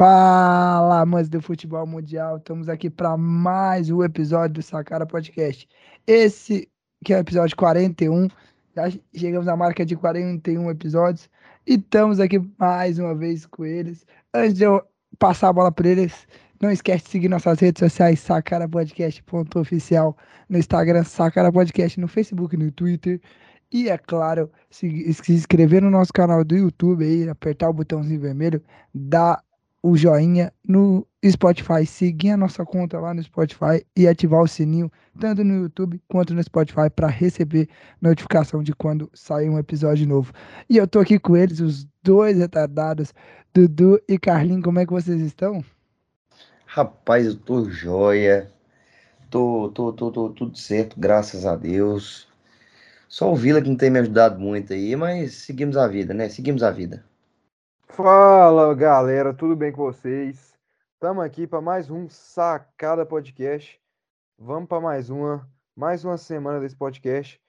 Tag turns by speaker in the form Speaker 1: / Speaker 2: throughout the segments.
Speaker 1: Fala, amantes do futebol mundial. Estamos aqui para mais um episódio do Sacara Podcast. Esse que é o episódio 41. Já chegamos à marca de 41 episódios e estamos aqui mais uma vez com eles. Antes de eu passar a bola para eles, não esquece de seguir nossas redes sociais, sacarapodcast.oficial, no Instagram, Sacara Podcast, no Facebook, no Twitter. E é claro, se, inscrever no nosso canal do YouTube aí, apertar o botãozinho vermelho, dar o joinha no Spotify, seguir a nossa conta lá no Spotify e ativar o sininho, tanto no YouTube quanto no Spotify, para receber notificação de quando sair um episódio novo. E eu tô aqui com eles, os dois retardados, Dudu e Carlinhos, como é que vocês estão?
Speaker 2: Rapaz, eu tô joia, tô, tô, tô, tô tudo certo, graças a Deus. Só o Vila que não tem me ajudado muito aí, mas seguimos a vida, né? Seguimos a vida.
Speaker 3: Fala galera, tudo bem com vocês? Estamos aqui para mais um Sacada Podcast. Vamos para mais uma, mais uma semana desse podcast.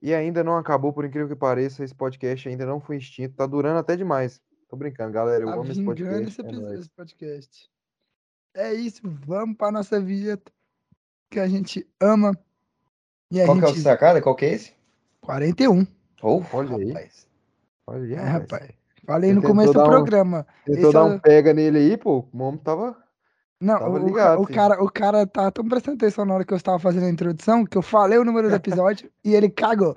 Speaker 3: E ainda não acabou, por incrível que pareça, esse podcast ainda não foi extinto. Tá durando até demais. Tô brincando, galera. Eu
Speaker 1: tá
Speaker 3: amo esse podcast.
Speaker 1: Esse, é esse podcast. É isso, vamos para nossa vinheta que a gente ama.
Speaker 2: E Qual gente... que é o Sacada? Qual que é esse?
Speaker 1: 41.
Speaker 3: Oh, olha aí.
Speaker 1: Rapaz.
Speaker 3: Olha aí,
Speaker 1: é, rapaz. Falei no começo do programa.
Speaker 3: Um, tentou dar um pega nele aí, pô. O Momo tava.
Speaker 1: Não, tava o, ligado, o, cara, o cara tá tão prestando atenção na hora que eu estava fazendo a introdução que eu falei o número do episódio e ele cagou.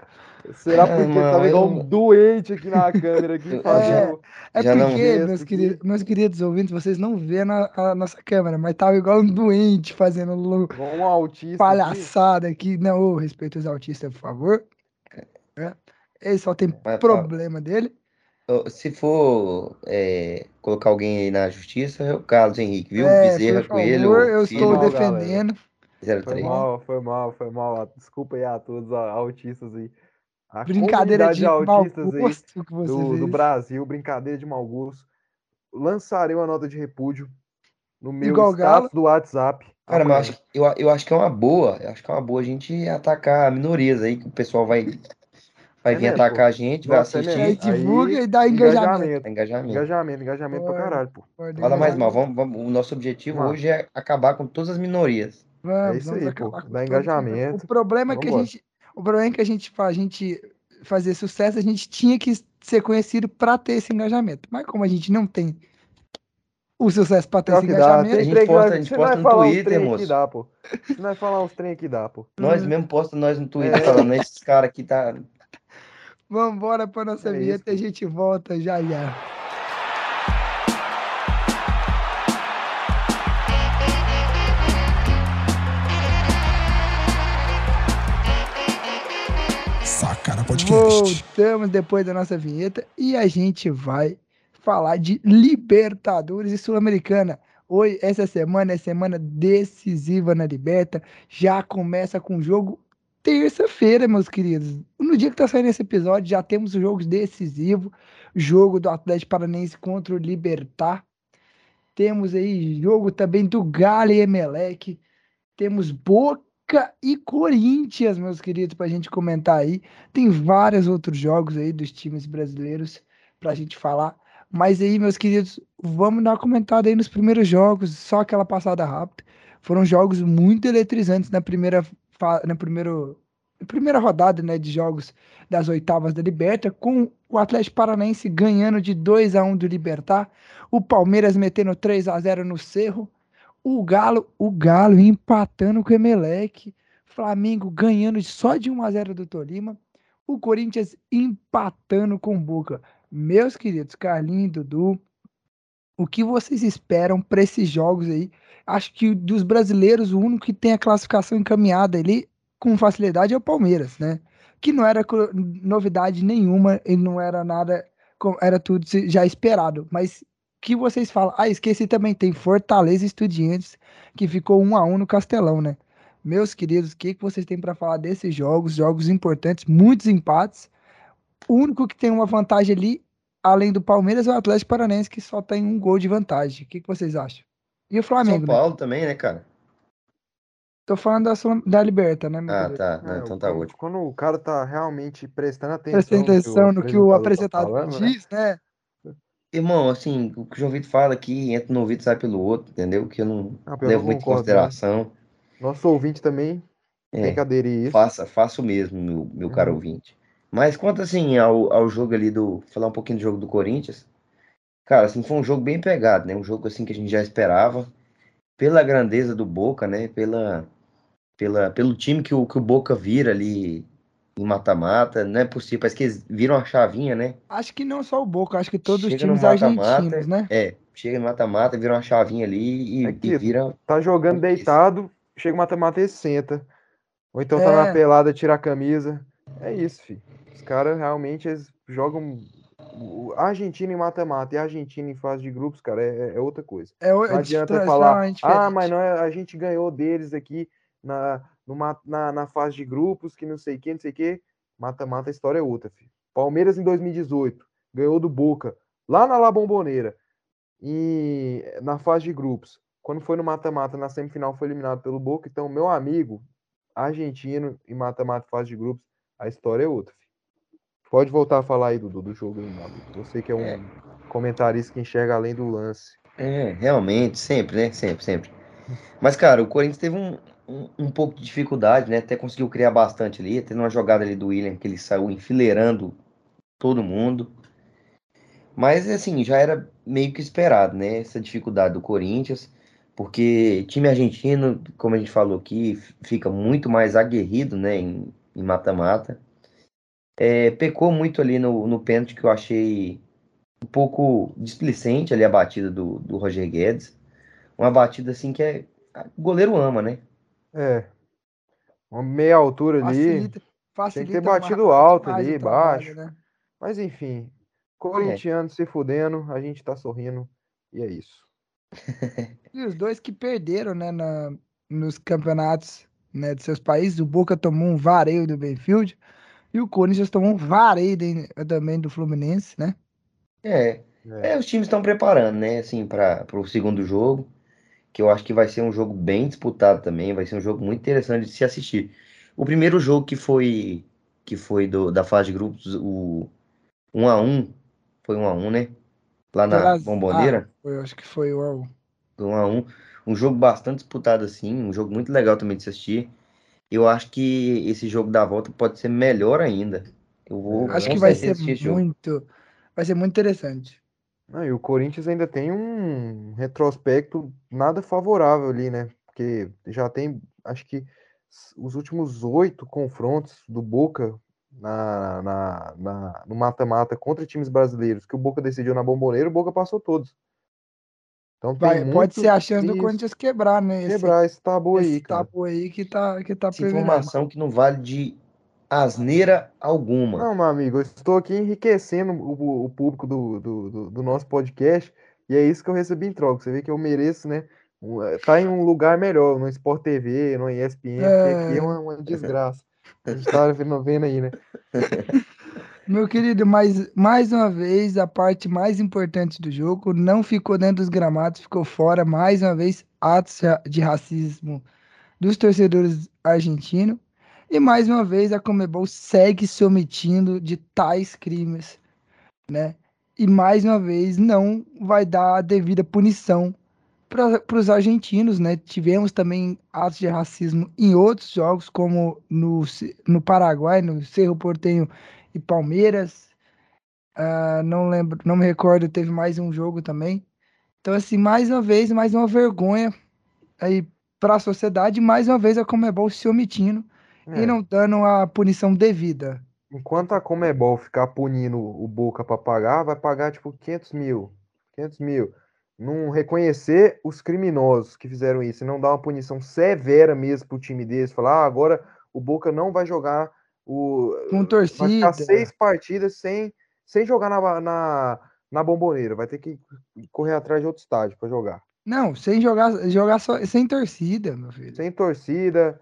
Speaker 3: Será é, porque mano, tava igual um doente aqui na câmera aqui
Speaker 1: fazendo. É, é porque, meus queridos, meus queridos ouvintes, vocês não vêem na, a nossa câmera, mas tava igual um doente fazendo
Speaker 3: um autista
Speaker 1: palhaçada aqui. aqui. Não, oh, respeito os autistas, por favor. É. Ele só tem mas, problema dele.
Speaker 2: Se for é, colocar alguém aí na justiça, é o Carlos Henrique, viu? É, Bezerra,
Speaker 1: por Coelho. Eu estou mal, defendendo.
Speaker 3: Foi mal, foi mal, foi mal. Desculpa aí a todos os autistas aí.
Speaker 1: A brincadeira de, de autistas
Speaker 3: aí do, do, Brasil, brincadeira de mau gosto. Lançarei uma nota de repúdio no meu Igual status Galo. do WhatsApp.
Speaker 2: Cara, mas eu acho, eu, eu acho que é uma boa. Eu acho que é uma boa a gente atacar minorias aí, que o pessoal vai Vai é vir mesmo, atacar pô. a gente, vai Nossa, é assistir.
Speaker 1: Aí divulga aí, e dá engajamento.
Speaker 3: Engajamento, engajamento, engajamento, engajamento pra caralho, pô.
Speaker 2: Fala mais mal, vamos, vamos, o nosso objetivo Mano. hoje é acabar com todas as minorias.
Speaker 3: Vamos, é isso aí, pô. Dá engajamento.
Speaker 1: O problema é que a gente, o problema é que a gente, a gente fazer sucesso, a gente tinha que ser conhecido para ter esse engajamento. Mas como a gente não tem o sucesso para ter esse engajamento.
Speaker 2: a gente posta, a gente posta no Twitter, moço.
Speaker 3: Dá, pô. Você vai falar uns trem aqui dá, pô.
Speaker 2: Nós uhum. mesmo posta nós no Twitter é. falando, esses caras aqui tá
Speaker 1: Vamos embora para nossa é vinheta e a gente volta já já.
Speaker 4: Sacana Podcast.
Speaker 1: Voltamos depois da nossa vinheta e a gente vai falar de Libertadores e Sul-Americana. Hoje, essa semana é semana decisiva na Liberta. Já começa com o jogo terça-feira, meus queridos. No dia que tá saindo esse episódio, já temos o jogo decisivo, jogo do Atlético Paranaense contra o Libertar. Temos aí jogo também do Galo e Emelec. Temos Boca e Corinthians, meus queridos, pra gente comentar aí. Tem vários outros jogos aí dos times brasileiros pra gente falar. Mas aí, meus queridos, vamos dar uma comentada aí nos primeiros jogos, só aquela passada rápida. Foram jogos muito eletrizantes na primeira na primeiro, primeira rodada né, de jogos das oitavas da Liberta, com o Atlético Paranaense ganhando de 2 a 1 do Libertar, o Palmeiras metendo 3 a 0 no Cerro, o Galo, o Galo empatando com o Emelec, Flamengo ganhando só de 1 a 0 do Tolima, o Corinthians empatando com o Boca. Meus queridos, Carlinhos, Dudu, o que vocês esperam para esses jogos aí? Acho que dos brasileiros, o único que tem a classificação encaminhada ali com facilidade é o Palmeiras, né? Que não era novidade nenhuma e não era nada, era tudo já esperado. Mas que vocês falam? Ah, esqueci também, tem Fortaleza Estudiantes, que ficou um a um no Castelão, né? Meus queridos, o que, que vocês têm para falar desses jogos? Jogos importantes, muitos empates. O único que tem uma vantagem ali além do Palmeiras, é o Atlético Paranense, que só tem um gol de vantagem. O que, que vocês acham? E o Flamengo?
Speaker 2: São Paulo
Speaker 1: né?
Speaker 2: também, né, cara?
Speaker 1: Tô falando da, da Liberta, né?
Speaker 2: Ah, tá. É, então tá
Speaker 3: ótimo. Quando o cara tá realmente prestando atenção,
Speaker 1: prestando atenção no que o, no que o apresentador tá falando, né? diz, né?
Speaker 2: Irmão, assim, o que o João Vitor fala aqui, entra no ouvido e sai pelo outro, entendeu? Que eu não
Speaker 3: Ah,
Speaker 2: levo
Speaker 3: não
Speaker 2: muito em
Speaker 3: não.
Speaker 2: consideração.
Speaker 3: Nosso ouvinte também tem
Speaker 2: É,
Speaker 3: que aderir isso.
Speaker 2: faça, faça o mesmo, meu, meu caro
Speaker 3: Uhum.
Speaker 2: ouvinte. Mas quanto, assim, ao, ao jogo ali do... Falar um pouquinho do jogo do Corinthians. Cara, assim, foi um jogo bem pegado, né? Um jogo, assim, que a gente já esperava. Pela grandeza do Boca, né? Pela, pela, pelo time que o, que o Boca vira ali em mata-mata. Não é possível, parece que eles viram a chavinha, né?
Speaker 1: Acho que não só o Boca, acho que todos os
Speaker 2: Chega no
Speaker 1: times
Speaker 2: mata-mata,
Speaker 1: argentinos, né?
Speaker 2: é, chega no mata-mata, vira uma chavinha ali e,
Speaker 3: É
Speaker 2: e
Speaker 3: que
Speaker 2: vira.
Speaker 3: Tá jogando deitado, chega o mata-mata e senta. Ou então tá na
Speaker 1: É.
Speaker 3: pelada, tira a camisa. É isso, filho. Os caras realmente eles jogam. A Argentina em mata-mata e a Argentina em fase de grupos, cara, é, é outra coisa.
Speaker 1: É, o-
Speaker 3: Não
Speaker 1: é
Speaker 3: adianta
Speaker 1: extra-
Speaker 3: falar, ah, mas não é, a gente ganhou deles aqui na, numa- na, na fase de grupos, que não sei o que, não sei o que. Mata-mata, a história é outra, filho. Palmeiras em 2018, ganhou do Boca, lá na La Bombonera, e na fase de grupos. Quando foi no mata-mata, na semifinal foi eliminado pelo Boca. Então, meu amigo, argentino em mata-mata, fase de grupos, a história é outra, filho. Pode voltar a falar aí, Dudu, do jogo amigo. Você que é um
Speaker 2: É.
Speaker 3: comentarista que enxerga além do lance.
Speaker 2: É, realmente, sempre, né? Sempre, sempre. Mas, cara, o Corinthians teve um, um, um pouco de dificuldade, né? Até conseguiu criar bastante ali. Teve uma jogada ali do William que ele saiu enfileirando todo mundo. Mas, assim, já era meio que esperado, né? Essa dificuldade do Corinthians. Porque time argentino, como a gente falou aqui, fica muito mais aguerrido, né? Em mata-mata. É, pecou muito ali no, no pênalti que eu achei um pouco displicente ali a batida do, do Roger Guedes. Uma batida assim que é, o goleiro ama, né?
Speaker 3: É. Uma meia altura ali.
Speaker 1: Facilita, facilita
Speaker 3: ter batido alto ali,
Speaker 1: trabalho,
Speaker 3: baixo.
Speaker 1: né?
Speaker 3: Mas enfim. Corintiano se fudendo, a gente tá sorrindo. E é isso.
Speaker 1: E os dois que perderam, né, na, nos campeonatos né, de seus países. O Boca tomou um vareio do Benfield e o Corinthians tomou um vareio de- também do Fluminense, né?
Speaker 2: É,
Speaker 3: É.
Speaker 2: é, os times estão preparando, né, assim, para o segundo jogo, que eu acho que vai ser um jogo bem disputado também, vai ser um jogo muito interessante de se assistir. O primeiro jogo que foi que foi do, da fase de grupos, o 1 a 1 foi 1 a 1 né? Lá na
Speaker 1: Pelas-
Speaker 2: Bomboneira.
Speaker 1: Ah, foi, eu acho que foi o.
Speaker 2: Foi 1 a 1 Um jogo bastante disputado assim, um jogo muito legal também de se assistir. Eu acho que esse jogo da volta pode ser melhor ainda. Eu vou
Speaker 1: Acho
Speaker 2: com
Speaker 1: que vai ser
Speaker 2: esse jogo.
Speaker 1: muito. Vai ser muito interessante.
Speaker 3: Não, e o Corinthians ainda tem um retrospecto nada favorável ali, né? Porque já tem, acho que os últimos oito confrontos do Boca na, na, na- no mata-mata contra times brasileiros que o Boca decidiu na Bomboneira, o Boca passou todos. Então tem
Speaker 1: Vai, pode ser a chance do
Speaker 3: isso,
Speaker 1: Corinthians quebrar, né?
Speaker 3: Quebrar esse tabu aí,
Speaker 1: esse
Speaker 3: cara.
Speaker 1: tabu aí que tá, que tá
Speaker 2: Essa informação que não vale de asneira alguma.
Speaker 3: Não, meu amigo, eu estou aqui enriquecendo o, o público do, do, do- do nosso podcast e é isso que eu recebi em troca. Você vê que eu mereço, né? eh, Tá em um lugar melhor, no Sport TV, no ESPN, porque aqui é uma, uma desgraça. A gente tá vendo, vendo aí, né?
Speaker 1: Meu querido, mas mais uma vez, a parte mais importante do jogo não ficou dentro dos gramados, ficou fora. Mais uma vez, atos de racismo dos torcedores argentinos. E mais uma vez, a Comebol segue se omitindo de tais crimes, né? E mais uma vez, não vai dar a devida punição para os argentinos, né? Tivemos também atos de racismo em outros jogos, como no, no Paraguai, no Cerro Porteño e Palmeiras. Ah, não lembro, não me recordo, teve mais um jogo também. Então, assim, mais uma vez, mais uma vergonha aí para a sociedade, mais uma vez a Comebol se omitindo
Speaker 3: É,
Speaker 1: e não dando a punição devida.
Speaker 3: Enquanto a Comebol ficar punindo o Boca para pagar, vai pagar tipo 500 mil. 500 mil. Não reconhecer os criminosos que fizeram isso e não dar uma punição severa mesmo pro time deles. Falar, ah, agora o Boca não vai jogar o.
Speaker 1: Com
Speaker 3: Vai
Speaker 1: torcida.
Speaker 3: ficar seis partidas sem, sem jogar na, na, na bomboneira. Vai ter que correr atrás de outro estádio para jogar.
Speaker 1: Não, sem jogar, jogar só, sem torcida, meu filho.
Speaker 3: Sem torcida.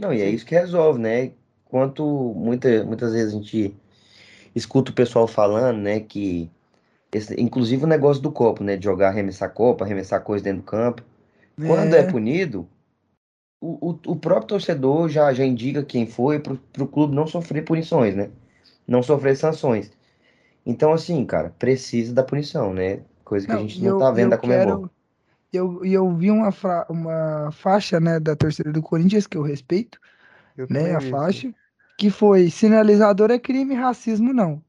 Speaker 2: Não, e é isso que resolve, né? Quanto muita, muitas vezes a gente escuta o pessoal falando, né, que esse- inclusive o negócio do copo, né, de jogar, arremessar copo, arremessar coisa dentro do campo. Quando é, punido, o, o, o próprio torcedor já, já indica quem foi para o clube não sofrer punições, né? Não sofrer sanções. Então, assim, cara, precisa da punição, né? Coisa que a
Speaker 1: Não,
Speaker 2: gente
Speaker 1: e
Speaker 2: não
Speaker 1: eu,
Speaker 2: tá
Speaker 1: e
Speaker 2: vendo da
Speaker 1: eu
Speaker 2: Comembol.
Speaker 1: quero. Eu, e eu vi uma, fra- uma faixa, né, da torcida do Corinthians, que eu respeito,
Speaker 3: Eu
Speaker 1: né, a
Speaker 3: isso.
Speaker 1: faixa, que foi sinalizador é crime, racismo não.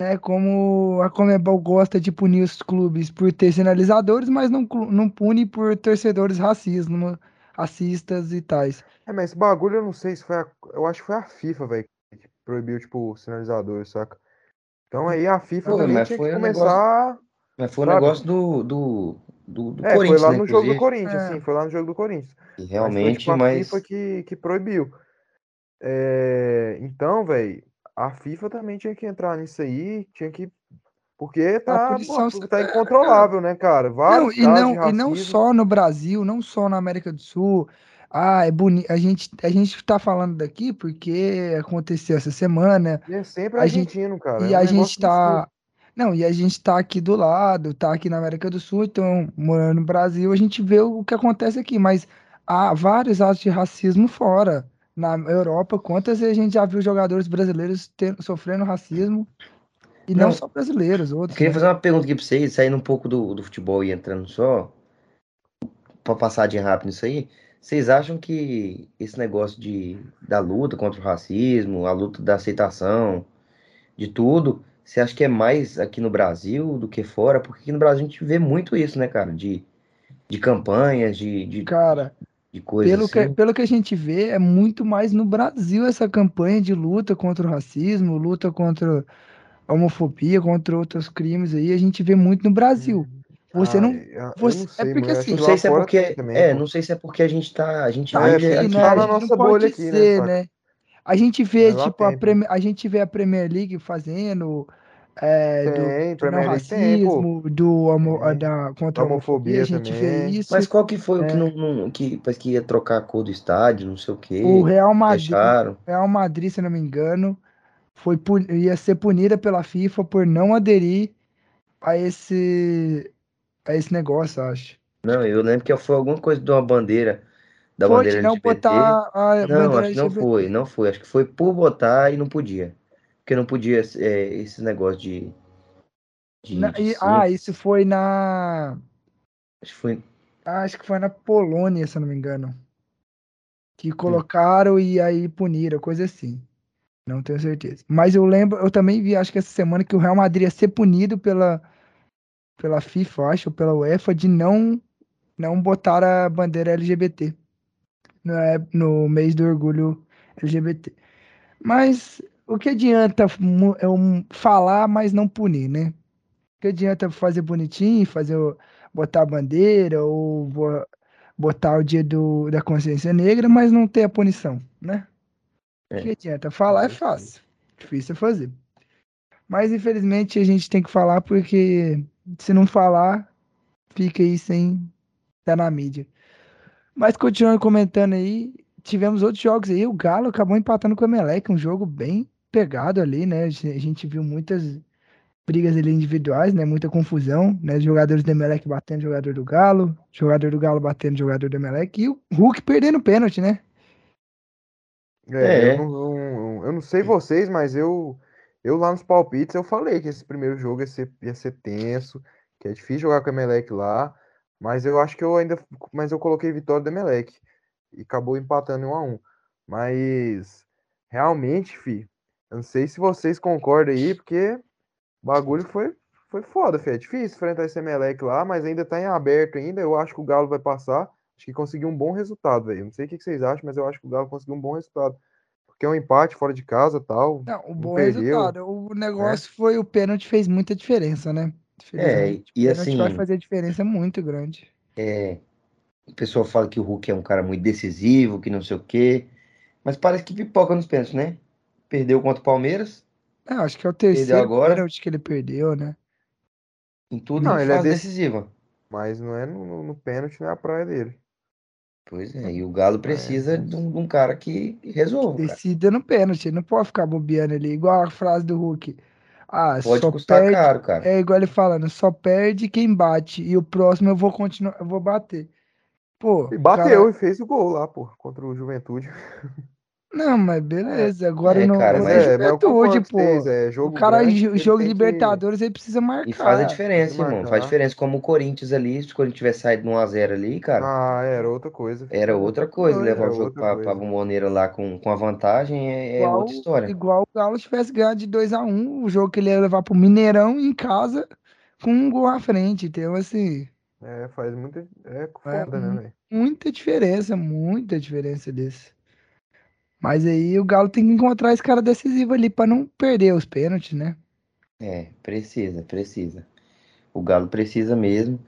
Speaker 1: É como a Comebol gosta de punir os clubes por ter sinalizadores, mas não, não pune por torcedores racismo, racistas e tais.
Speaker 3: É, mas esse bagulho eu não sei se foi a. Eu acho que foi a FIFA, velho, que proibiu, tipo, o sinalizador, saca? Então aí a FIFA
Speaker 2: Foi,
Speaker 3: também
Speaker 2: mas
Speaker 3: tinha
Speaker 2: foi
Speaker 3: que
Speaker 2: um negócio-
Speaker 3: começar.
Speaker 2: Mas foi um
Speaker 3: Sabe?
Speaker 2: negócio do, do, do, do
Speaker 3: É, foi
Speaker 2: Corinthians,
Speaker 3: lá
Speaker 2: né,
Speaker 3: no jogo do. Corinthians,
Speaker 1: É.
Speaker 3: sim, foi lá no jogo do Corinthians.
Speaker 2: E
Speaker 3: Mas foi,
Speaker 2: realmente,
Speaker 3: tipo, a
Speaker 2: mas.
Speaker 3: FIFA que, que proibiu. É, então, velho, a FIFA também tinha que entrar nisso aí, tinha que. Porque tá, pô, tá
Speaker 1: é,
Speaker 3: incontrolável, né, cara?
Speaker 1: Não,
Speaker 3: Vários
Speaker 1: e
Speaker 3: casos
Speaker 1: não, e não só no Brasil, não só na América do Sul. Ah, é bonito. A gente, a gente tá falando daqui porque aconteceu essa semana.
Speaker 3: E é sempre
Speaker 1: A gente-
Speaker 3: argentino, cara.
Speaker 1: E
Speaker 3: é um
Speaker 1: a gente tá. Não, e a gente tá aqui do lado, tá aqui na América do Sul, então, morando no Brasil, a gente vê o que acontece aqui, mas há vários atos de racismo fora. Na Europa, quantas vezes a gente já viu jogadores brasileiros ter- sofrendo racismo? E não,
Speaker 2: Não,
Speaker 1: só brasileiros, outros.
Speaker 2: queria
Speaker 1: né?
Speaker 2: fazer uma pergunta aqui pra vocês, saindo um pouco do, do futebol e entrando só, pra passar de rápido nisso aí. Vocês acham que esse negócio de, da luta contra o racismo, a luta da aceitação, de tudo, você acha que é mais aqui no Brasil do que fora? Porque aqui no Brasil a gente vê muito isso, né, cara? De, de campanhas, de, de,
Speaker 1: Cara,
Speaker 2: de coisas
Speaker 1: Pelo que,
Speaker 2: assim.
Speaker 1: pelo que a gente vê, é muito mais no Brasil essa campanha de luta contra o racismo, luta contra homofobia, contra outros crimes aí. A gente vê muito no Brasil. Você
Speaker 3: Ah,
Speaker 1: não. você-
Speaker 3: não
Speaker 1: é
Speaker 3: sei,
Speaker 1: porque
Speaker 3: eu acho
Speaker 1: assim,
Speaker 2: Não
Speaker 3: que
Speaker 2: sei se é porque,
Speaker 3: também,
Speaker 2: é, não sei se é porque a gente tá, a gente
Speaker 1: tá
Speaker 2: vive
Speaker 1: aqui,
Speaker 3: a
Speaker 2: aqui,
Speaker 3: gente
Speaker 1: né?
Speaker 3: tá
Speaker 1: A
Speaker 3: na
Speaker 1: gente
Speaker 3: nossa bolha aqui, né,
Speaker 1: dizer,
Speaker 3: saca?
Speaker 1: né? A gente vê,
Speaker 3: Mas
Speaker 1: tipo, a. Premi- a gente vê a Premier League fazendo é, do,
Speaker 3: Tem,
Speaker 1: do não
Speaker 3: Premier League tem,
Speaker 1: racismo, do homo,
Speaker 3: Tem.
Speaker 1: da, contra a homofobia, a gente vê
Speaker 3: também.
Speaker 1: isso.
Speaker 2: Mas qual que foi o que
Speaker 1: É.
Speaker 2: não, não- que parece que ia trocar a cor do estádio, não sei o
Speaker 1: O
Speaker 2: quê,
Speaker 1: Real Madrid,
Speaker 2: deixaram.
Speaker 1: Real Madrid, se não me engano, foi ia ser punida pela FIFA por não aderir a esse a esse negócio, acho.
Speaker 2: Não, eu lembro que foi alguma coisa de uma bandeira, da
Speaker 1: Foi
Speaker 2: bandeira
Speaker 1: de não
Speaker 2: LGBT.
Speaker 1: botar a
Speaker 2: Não,
Speaker 1: bandeira
Speaker 2: acho que não foi, não foi. Acho que foi por botar e não podia. Porque não podia é, esse negócio de, de,
Speaker 1: Na-
Speaker 2: de
Speaker 1: e- ah, isso foi na
Speaker 2: Acho que foi.
Speaker 1: ah, acho que foi na Polônia, se eu não me engano. Que colocaram e aí puniram, coisa assim. Não tenho certeza. Mas eu lembro, eu também vi, acho que essa semana, que o Real Madrid ia ser punido pela, pela FIFA, acho, ou pela UEFA, de não, não botar a bandeira LGBT no, é- no mês do orgulho LGBT. Mas o que adianta eu falar, mas não punir, né? O que adianta fazer bonitinho, fazer botar a bandeira ou bo- botar o dia do, da consciência negra, mas não ter a punição, né? O
Speaker 2: É.
Speaker 1: que adianta? Falar é fácil, difícil é fazer. Mas infelizmente a gente tem que falar porque se não falar, fica aí sem estar na mídia. Mas continuando comentando aí, tivemos outros jogos aí. O Galo acabou empatando com o Emelec, um jogo bem pegado ali, né? A gente viu muitas brigas ali individuais, né? Muita confusão, né? Jogadores do Emelec batendo jogador do Galo, jogador do Galo batendo jogador do Emelec e o Hulk perdendo pênalti, né?
Speaker 3: É,
Speaker 2: É.
Speaker 3: eu não, não- eu não sei vocês, mas eu, eu lá nos palpites eu falei que esse primeiro jogo ia ser, ia ser tenso, que é difícil jogar com o Emelec lá, mas eu acho que eu ainda, mas eu coloquei vitória do Emelec e acabou empatando em 1 a 1. Mas realmente, fi, eu não sei se vocês concordam aí, porque o bagulho foi foi foda, fi. É difícil enfrentar esse Emelec lá, mas ainda tá em aberto ainda. Eu acho que o Galo vai passar. Acho que conseguiu um bom resultado, velho. Não sei o que vocês acham, mas eu acho que o Galo conseguiu um bom resultado. Porque é um empate fora de casa tal.
Speaker 1: Não, o
Speaker 3: Não
Speaker 1: bom
Speaker 3: perdeu,
Speaker 1: resultado. O negócio foi o pênalti fez muita diferença, né?
Speaker 2: É, e
Speaker 1: o pênalti vai
Speaker 2: assim-
Speaker 1: fazer diferença muito grande.
Speaker 2: É, o pessoal fala que o Hulk é um cara muito decisivo, que não sei o quê. Mas parece que pipoca nos pênaltis, né? Perdeu contra o Palmeiras,
Speaker 1: Não, acho que é o terceiro
Speaker 2: agora?
Speaker 1: pênalti que ele perdeu, né?
Speaker 2: em tudo
Speaker 3: Não,
Speaker 2: ele
Speaker 3: ele é
Speaker 2: decisiva.
Speaker 3: Mas não é no, no- no pênalti, não é a praia dele.
Speaker 2: Pois é, e o Galo precisa
Speaker 3: então-
Speaker 2: de, um, de um cara que resolva.
Speaker 1: Decida no pênalti, ele não pode ficar bobeando ali, igual a frase do Hulk. Ah,
Speaker 2: Pode
Speaker 1: só
Speaker 2: custar
Speaker 1: perde,
Speaker 2: caro, cara.
Speaker 1: é igual ele falando, só perde quem bate e o próximo eu vou continuar, eu vou bater. Pô,
Speaker 3: E bateu
Speaker 1: cara-
Speaker 3: e fez o gol lá, pô, contra o Juventude.
Speaker 1: Não, mas beleza. Agora
Speaker 2: É,
Speaker 1: não.
Speaker 2: cara,
Speaker 1: não
Speaker 2: mas-
Speaker 1: é
Speaker 3: é,
Speaker 1: juventude,
Speaker 3: com
Speaker 1: pô.
Speaker 3: vocês, é,
Speaker 1: O
Speaker 3: jogo
Speaker 1: cara,
Speaker 3: grande,
Speaker 1: jogo de
Speaker 3: que-
Speaker 1: Libertadores, ele precisa marcar.
Speaker 2: E faz a diferença,
Speaker 3: que
Speaker 2: irmão.
Speaker 3: marcar.
Speaker 2: Faz diferença. Como o Corinthians ali, se o Corinthians tivesse saído no 1x0 ali, cara,
Speaker 3: Ah, era outra coisa.
Speaker 2: era outra coisa.
Speaker 1: Era
Speaker 2: Levar o jogo pra,
Speaker 3: coisa.
Speaker 2: pra Bomboneira lá com, com a vantagem é, é
Speaker 1: Igual-
Speaker 2: outra história.
Speaker 1: Igual o Galo tivesse ganhado de 2x1, o jogo que ele ia levar pro Mineirão em casa com um gol à frente. Então, assim,
Speaker 3: É, faz muita. É foda, né, velho?
Speaker 1: muita diferença, muita diferença desse. Mas aí o Galo tem que encontrar esse cara decisivo ali pra não perder os pênaltis, né?
Speaker 2: É, precisa, precisa. O Galo precisa mesmo.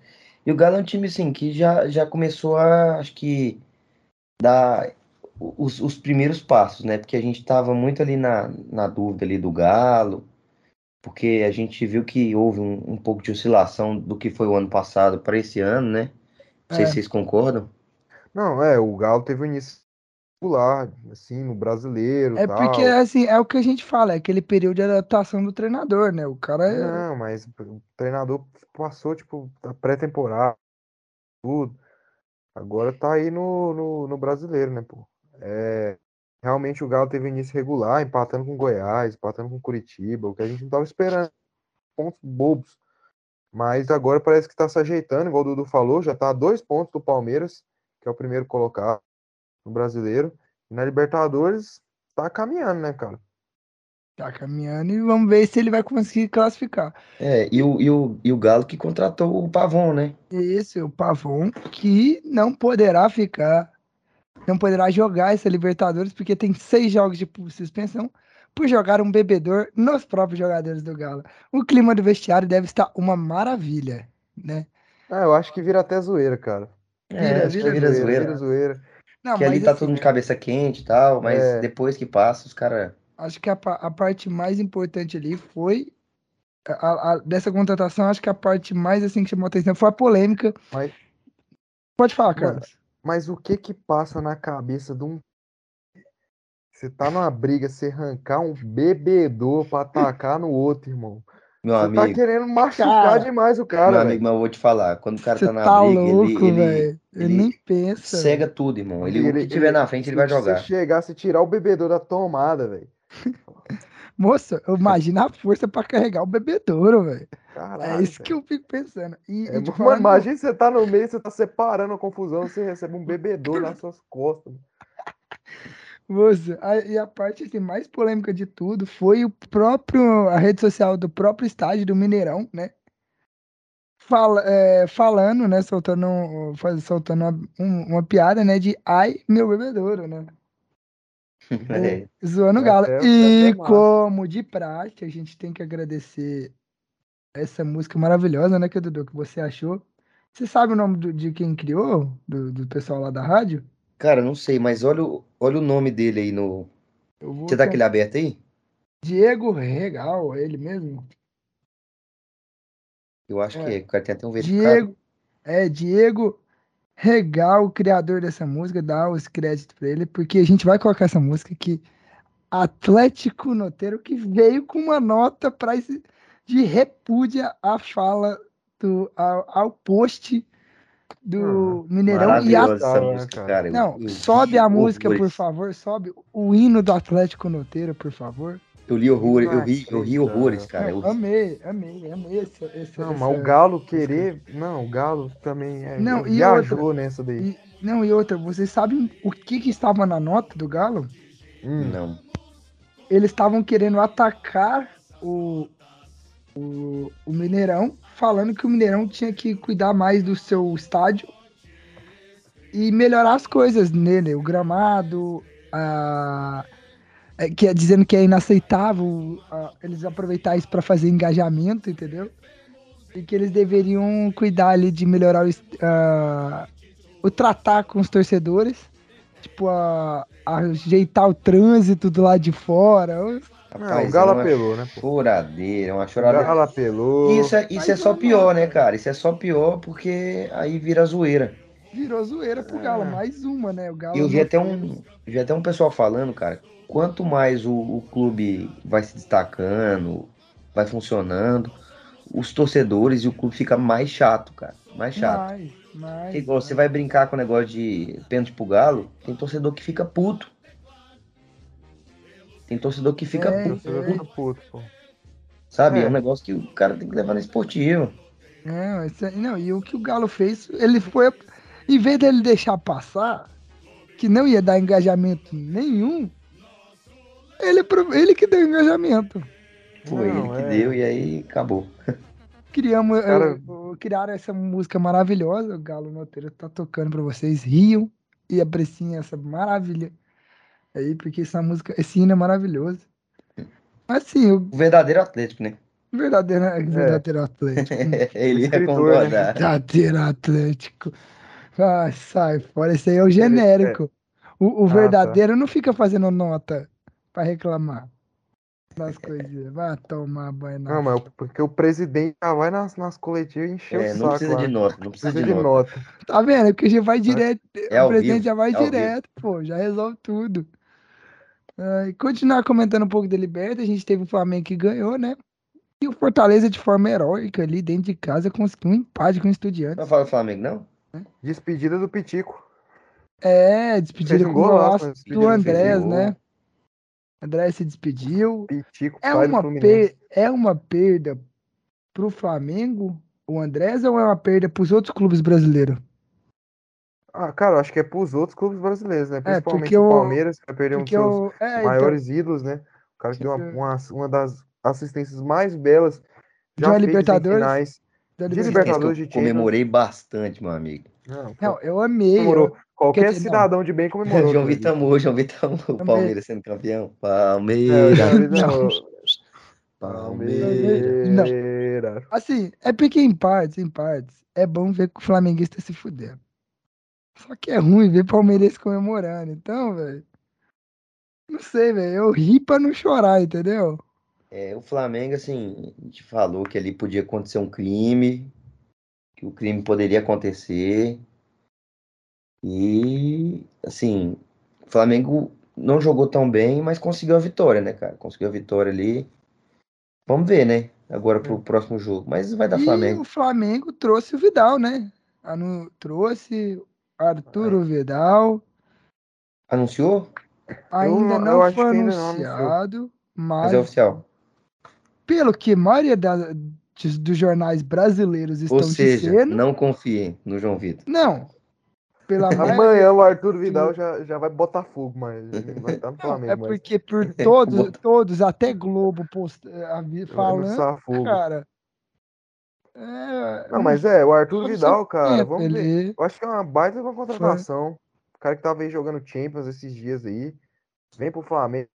Speaker 2: E o Galo é um time, assim, que já, já começou a, acho que, dar os, os primeiros passos, né? Porque a gente tava muito ali na, na dúvida ali do Galo, porque a gente viu que houve um, um pouco de oscilação do que foi o ano passado para esse ano, né? Não sei
Speaker 1: É.
Speaker 2: se vocês concordam.
Speaker 3: Não, é, o Galo teve um início popular, assim, no brasileiro
Speaker 1: É
Speaker 3: tal.
Speaker 1: porque, assim, é o que a gente fala, é aquele período de adaptação do treinador, né? O cara é.
Speaker 3: Não, mas o treinador passou, tipo, a pré-temporada, tudo. Agora tá aí no, no, no brasileiro, né, pô? É, realmente o Galo teve início regular, empatando com Goiás, empatando com Curitiba, o que a gente não tava esperando. Pontos bobos. Mas agora parece que tá se ajeitando, igual o Dudu falou, já tá a dois pontos do Palmeiras, que é o primeiro colocado no brasileiro. E na Libertadores tá caminhando, né, cara?
Speaker 1: Tá caminhando e vamos ver se ele vai conseguir classificar.
Speaker 2: É, e o, e o, e o Galo que contratou o Pavon, né?
Speaker 1: Esse é o Pavon que não poderá ficar, não poderá jogar essa Libertadores porque tem seis jogos de suspensão por jogar um bebedor nos próprios jogadores do Galo. O clima do vestiário deve estar uma maravilha, né?
Speaker 3: Ah, eu acho que vira até zoeira, cara.
Speaker 2: É, acho que vira zoeira.
Speaker 3: Vira zoeira.
Speaker 1: Não,
Speaker 2: Porque ali
Speaker 1: mas
Speaker 2: tá
Speaker 1: assim,
Speaker 2: todo mundo de cabeça quente e tal, mas
Speaker 3: É.
Speaker 2: depois que passa, os caras.
Speaker 1: acho que a, a parte mais importante ali foi a- a- dessa contratação, acho que a parte mais assim que chamou atenção foi a polêmica.
Speaker 3: Mas-
Speaker 1: Pode falar,
Speaker 3: Mano,
Speaker 1: Carlos.
Speaker 3: Mas o que que passa na cabeça de um. Você tá numa briga, você arrancar um bebedor pra atacar no outro, irmão.
Speaker 2: Meu
Speaker 3: Você tá
Speaker 2: amigo,
Speaker 3: querendo machucar
Speaker 1: Cara,
Speaker 3: demais o
Speaker 2: meu
Speaker 3: cara,
Speaker 2: amigo,
Speaker 3: velho.
Speaker 2: mas eu vou te falar, quando o cara
Speaker 1: Você
Speaker 2: tá na
Speaker 1: tá
Speaker 2: briga,
Speaker 1: louco,
Speaker 2: ele, ele.
Speaker 1: Ele
Speaker 2: ele
Speaker 1: nem pensa.
Speaker 2: cega tudo, irmão. Ele, o
Speaker 3: Ele-
Speaker 2: que tiver
Speaker 3: ele-
Speaker 2: na frente, ele vai
Speaker 3: Se
Speaker 2: jogar.
Speaker 3: você chegasse e tirar o bebedor da tomada, velho.
Speaker 1: Moça, imagina a força pra carregar o bebedouro, velho. É isso
Speaker 3: velho.
Speaker 1: que eu fico pensando. E,
Speaker 3: É,
Speaker 1: e,
Speaker 3: mano, imagina você tá no meio, você tá separando a confusão, você recebe um bebedor nas suas costas.
Speaker 1: Moça, a- e a parte assim, mais polêmica de tudo foi o próprio, a rede social do próprio estádio do Mineirão, né? Fala, é, falando, né? Soltando, faz- soltando uma, um- uma piada, né? De ai, meu bebedouro, né?
Speaker 2: É.
Speaker 1: Zoando o
Speaker 3: É
Speaker 1: Galo.
Speaker 3: é
Speaker 1: E
Speaker 3: massa.
Speaker 1: como de praxe, a gente tem que agradecer essa música maravilhosa, né, que Dudu, que você achou. Você sabe o nome do- de quem criou? Do, do pessoal lá da rádio?
Speaker 2: Cara, não sei, mas olha, o- olha o nome dele aí no. Você tá
Speaker 1: com-
Speaker 2: aquele aberto aí?
Speaker 1: Diego Regal, é ele mesmo?
Speaker 2: Eu acho
Speaker 1: É.
Speaker 2: que é. O cara tem até um verificado.
Speaker 1: Diego, é, Diego Regal, o criador dessa música, dá os créditos pra ele, porque a gente vai colocar essa música aqui. Atlético Noteiro, que veio com uma nota pra esse- de repúdia à fala do, ao, ao post do Mineirão e a,
Speaker 2: música,
Speaker 3: cara?
Speaker 2: cara. Eu-
Speaker 1: não,
Speaker 2: eu
Speaker 1: sobe a música, por favor, sobe o hino do Atlético Noteiro, por favor.
Speaker 2: Eu li horrores, eu ri, eu ri horrores, cara.
Speaker 1: Não,
Speaker 2: Eu-
Speaker 1: amei, amei, amei esse, esse,
Speaker 3: Não,
Speaker 1: essa-
Speaker 3: mas o Galo querer. Não, o Galo também é.
Speaker 1: Não, e
Speaker 3: viajou nessa daí.
Speaker 1: E- não, e outra, vocês sabem o que que estava na nota do Galo?
Speaker 3: Hum,
Speaker 2: Não.
Speaker 1: Eles estavam querendo atacar o, o, o Mineirão, falando que o Mineirão tinha que cuidar mais do seu estádio e melhorar as coisas nele, o gramado, a, é, que é dizendo que é inaceitável a- eles aproveitar isso para fazer engajamento, entendeu? E que eles deveriam cuidar ali de melhorar o, a- o tratar com os torcedores, tipo, a ajeitar o trânsito do lado de fora.
Speaker 3: Não,
Speaker 2: Rapaz,
Speaker 3: o Galo
Speaker 2: é
Speaker 3: apelou, né, pô?
Speaker 2: é uma
Speaker 3: O
Speaker 2: choradeira.
Speaker 3: Galo apelou.
Speaker 2: Isso é, isso é só
Speaker 1: não,
Speaker 2: pior,
Speaker 1: não.
Speaker 2: né, cara? Isso é só pior porque aí vira zoeira.
Speaker 1: Virou zoeira pro Galo,
Speaker 3: É.
Speaker 1: mais uma, né? O Galo
Speaker 2: E eu vi
Speaker 1: não
Speaker 2: até um, vi até um pessoal falando, cara, quanto mais o, o clube vai se destacando, vai funcionando, os torcedores e o clube fica mais chato, cara. Mais chato.
Speaker 1: Mais, mais.
Speaker 2: Porque igual você vai brincar com o negócio de pênalti pro Galo, tem torcedor que fica puto. Tem torcedor que fica
Speaker 1: É,
Speaker 2: puto,
Speaker 1: é.
Speaker 3: fica puto, pô.
Speaker 2: sabe? É.
Speaker 3: É.
Speaker 2: um negócio que o cara tem que levar no esportivo.
Speaker 1: Não, isso aí- não, e o que o Galo fez, ele foi. Em vez dele deixar passar, que não ia dar engajamento nenhum, ele, pro- ele que deu engajamento.
Speaker 2: Foi
Speaker 3: Não,
Speaker 2: ele que
Speaker 3: é.
Speaker 2: deu e aí acabou.
Speaker 1: Criamos,
Speaker 3: Cara-
Speaker 1: eh, eh, criaram essa música maravilhosa, o Galo Noteiro tá tocando pra vocês, riam e apreciem essa maravilha aí, porque essa música, esse hino é maravilhoso. Mas sim, o
Speaker 2: O verdadeiro Atlético, né?
Speaker 1: verdadeiro, verdadeiro Atlético.
Speaker 2: ele ia
Speaker 3: né?
Speaker 2: concordar.
Speaker 1: Verdadeiro Atlético. Ah, sai fora, esse aí é o genérico. O, o
Speaker 3: Ah, tá.
Speaker 1: verdadeiro não fica fazendo nota pra reclamar das coisinhas. Vai tomar banho
Speaker 3: Não, mas o- porque o presidente já vai nas, nas coletivas e encher
Speaker 2: É,
Speaker 3: o
Speaker 2: não
Speaker 3: saco
Speaker 2: precisa
Speaker 3: lá.
Speaker 2: de nota, não precisa,
Speaker 3: Precisa
Speaker 2: de
Speaker 3: de
Speaker 2: nota.
Speaker 3: nota.
Speaker 1: Tá vendo? É porque já vai direto.
Speaker 2: É
Speaker 1: o presidente
Speaker 2: vivo,
Speaker 1: já vai
Speaker 2: é
Speaker 1: direto, pô. Já resolve tudo. Ah, e continuar comentando um pouco da Liberta, a gente teve o Flamengo que ganhou, né? E o Fortaleza, de forma heróica, ali dentro de casa, conseguiu um empate com o Estudiantes.
Speaker 2: Não fala do Flamengo, não?
Speaker 3: Despedida do Pitico.
Speaker 1: É, despedida
Speaker 3: um
Speaker 1: o
Speaker 3: golaço,
Speaker 1: golaço
Speaker 3: né? Despedida
Speaker 1: do Andrés, né? André se despediu.
Speaker 3: Pitico,
Speaker 1: É uma, per... é uma perda pro Flamengo, o Andrés, ou é uma perda pros outros clubes brasileiros?
Speaker 3: Ah, cara, eu acho que é pros outros clubes brasileiros, né? Principalmente
Speaker 1: porque
Speaker 3: o Palmeiras, que vai perder um dos seus.
Speaker 1: É, então,
Speaker 3: maiores ídolos, né? O cara que deu uma, uma, uma das assistências mais belas
Speaker 1: De
Speaker 3: já em
Speaker 1: Libertadores?
Speaker 3: finais.
Speaker 1: da
Speaker 3: de
Speaker 1: Libertadores.
Speaker 3: De
Speaker 2: eu
Speaker 3: Champions.
Speaker 2: comemorei bastante, meu amigo.
Speaker 3: Não,
Speaker 1: Não, eu amei.
Speaker 3: comemorou.
Speaker 1: eu-
Speaker 3: Qualquer
Speaker 1: dizer, não.
Speaker 3: cidadão de bem comemorou.
Speaker 2: João
Speaker 3: aquilo
Speaker 2: Vitor amou, João Vitor
Speaker 1: Também.
Speaker 2: Palmeiras sendo campeão.
Speaker 3: É,
Speaker 2: Palmeiras. Palmeiras.
Speaker 1: Não. Assim, é porque em partes, em partes, é bom ver que o flamenguista se fudendo. Só que é ruim ver palmeirense comemorando. Então, velho. Não sei, velho. Eu ri pra não chorar, entendeu?
Speaker 2: É, o Flamengo, assim, a gente falou que ali podia acontecer um crime, que o crime poderia acontecer. E, assim, o Flamengo não jogou tão bem, mas conseguiu a vitória, né, cara? Conseguiu a vitória ali. Vamos ver, né? Agora pro próximo jogo. Mas vai dar
Speaker 1: e
Speaker 2: Flamengo.
Speaker 1: o Flamengo trouxe o Vidal, né? Anu- trouxe Arturo Vidal.
Speaker 2: Anunciou?
Speaker 1: Ainda
Speaker 3: não-
Speaker 1: não
Speaker 3: eu
Speaker 1: foi
Speaker 3: ainda não
Speaker 1: anunciado, mas,
Speaker 2: Mas é oficial.
Speaker 1: pelo que a maioria da- de- dos jornais brasileiros estão
Speaker 2: Ou seja,
Speaker 1: dizendo.
Speaker 2: não confiem no João Vitor.
Speaker 1: Não. Pela.
Speaker 3: Amanhã o Arthur Vidal já, já vai botar fogo, mas vai estar no
Speaker 1: Não,
Speaker 3: Flamengo.
Speaker 1: é
Speaker 3: mas
Speaker 1: porque por todos, todos, até Globo post,
Speaker 3: vai
Speaker 1: falando, cara. É,
Speaker 3: Não, mas é, o Arthur Vidal, cara, vamos ver.
Speaker 1: ele-
Speaker 3: Eu acho que é uma baita uma contratação. O cara que tava aí jogando Champions esses dias aí. Vem pro Flamengo.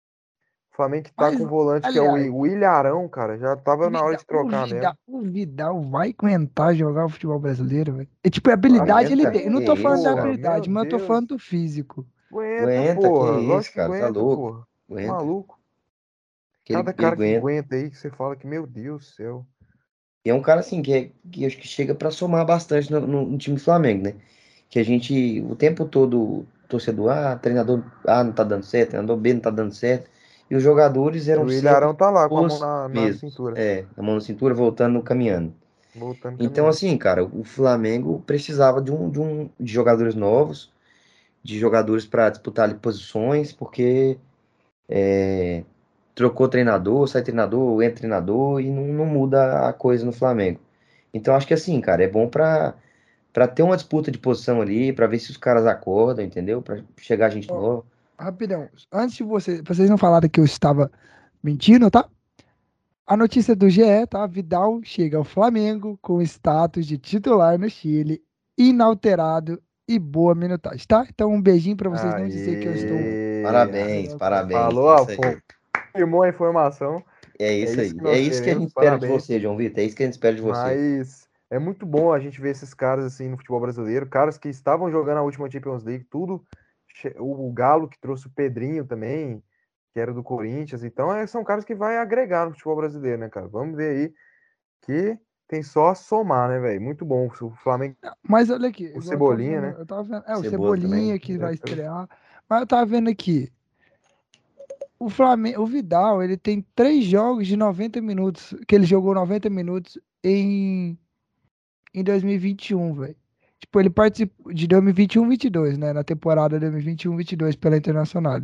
Speaker 3: O Flamengo que tá
Speaker 1: Mas,
Speaker 3: com o volante, que é o
Speaker 1: aliás,
Speaker 3: Ilharão, cara. Já tava
Speaker 1: o
Speaker 3: na hora de
Speaker 1: Vidal-
Speaker 3: trocar
Speaker 1: o
Speaker 3: mesmo.
Speaker 1: Vidal, o Vidal vai aguentar jogar o futebol brasileiro, velho. E, tipo, a habilidade ele tem. Eu não tô
Speaker 2: que
Speaker 1: falando da
Speaker 2: isso,
Speaker 1: habilidade,
Speaker 3: meu
Speaker 1: mas eu tô falando do físico.
Speaker 3: Aguenta,
Speaker 2: Aguenta,
Speaker 3: porra.
Speaker 2: que isso,
Speaker 3: Lógico que
Speaker 2: cara, tá
Speaker 3: aguenta,
Speaker 2: louco.
Speaker 3: porra.
Speaker 2: Aguenta.
Speaker 3: Maluco.
Speaker 2: Que ele-
Speaker 3: Cada cara que
Speaker 2: aguenta.
Speaker 3: aguenta aí, que você fala que, meu Deus do céu.
Speaker 2: E é um cara assim que, é, que acho que chega pra somar bastante no, no- no time do Flamengo, né? Que a gente, o tempo todo, torcedor, ah, treinador A não tá dando certo, treinador B não tá dando certo. E os jogadores eram
Speaker 3: O Ilharão tá lá com a mão na, na cintura.
Speaker 2: É, a mão na cintura, voltando, caminhando.
Speaker 3: Voltando
Speaker 2: Então,
Speaker 3: caminhando.
Speaker 2: assim, cara, o Flamengo precisava de um, de um de jogadores novos, de jogadores para disputar ali posições, porque é, trocou treinador, sai treinador, entra treinador e não, não muda a coisa no Flamengo. Então, acho que assim, cara, é bom para para ter uma disputa de posição ali, para ver se os caras acordam, entendeu? Para chegar gente
Speaker 1: Ó,
Speaker 2: nova.
Speaker 1: Rapidão, antes de você, pra vocês não falarem que eu estava mentindo, tá? A notícia do GE, tá? Vidal chega ao Flamengo com status de titular no Chile, inalterado e boa minutagem, tá? Então um beijinho pra vocês não dizer que eu estou.
Speaker 3: Aê.
Speaker 2: Parabéns, parabéns.
Speaker 3: Falou,
Speaker 2: é.
Speaker 3: Afonso. Confirmou a informação.
Speaker 2: É isso
Speaker 3: isso
Speaker 2: aí. É isso que a gente espera de
Speaker 3: parabéns.
Speaker 2: você, João Vitor. É isso que a gente espera de você.
Speaker 3: Mas é muito bom a gente ver esses caras assim no futebol brasileiro, caras que estavam jogando a última Champions League, tudo. O o Galo que trouxe o Pedrinho também, que era do Corinthians. Então, é, são caras que vai agregar no futebol brasileiro, né, cara? Vamos ver aí que tem só a somar, né, velho? Muito bom. O Flamengo
Speaker 1: Mas olha aqui. tava
Speaker 3: Cebolinha,
Speaker 1: vendo-
Speaker 3: né?
Speaker 1: Eu tava vendo, é, o Cebolinha
Speaker 2: também.
Speaker 1: que vai
Speaker 3: É,
Speaker 1: estrear. Mas eu tava vendo aqui. O Flamengo, o Vidal, ele tem três jogos de 90 minutos, que ele jogou 90 minutos em, em 2021, velho. Tipo, ele participou de 2021, 22, né? Na temporada 2021, 22 pela Internacional.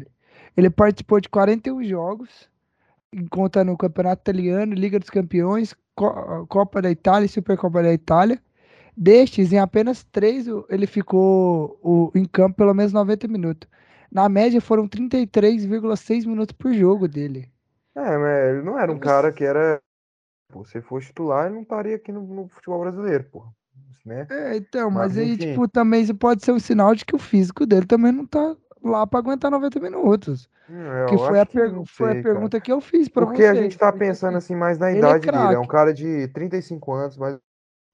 Speaker 1: Ele participou de 41 jogos, contando o Campeonato Italiano, Liga dos Campeões, Copa da Itália e Supercopa da Itália. Destes, em apenas três, ele ficou o, em campo pelo menos 90 minutos. Na média, foram 33,6 minutos por jogo dele.
Speaker 3: É, mas ele não era um cara que era. Pô, se fosse titular, ele não estaria aqui no, no futebol brasileiro, pô. Né?
Speaker 1: É, então, mas, mas aí, enfim. tipo, também isso pode ser um sinal de que o físico dele também não tá lá para aguentar 90 minutos.
Speaker 3: É,
Speaker 1: que foi a, per... sei, foi a pergunta que eu fiz para
Speaker 3: Porque a gente tá pensando assim mais na é idade é dele. É um cara de 35 anos, mais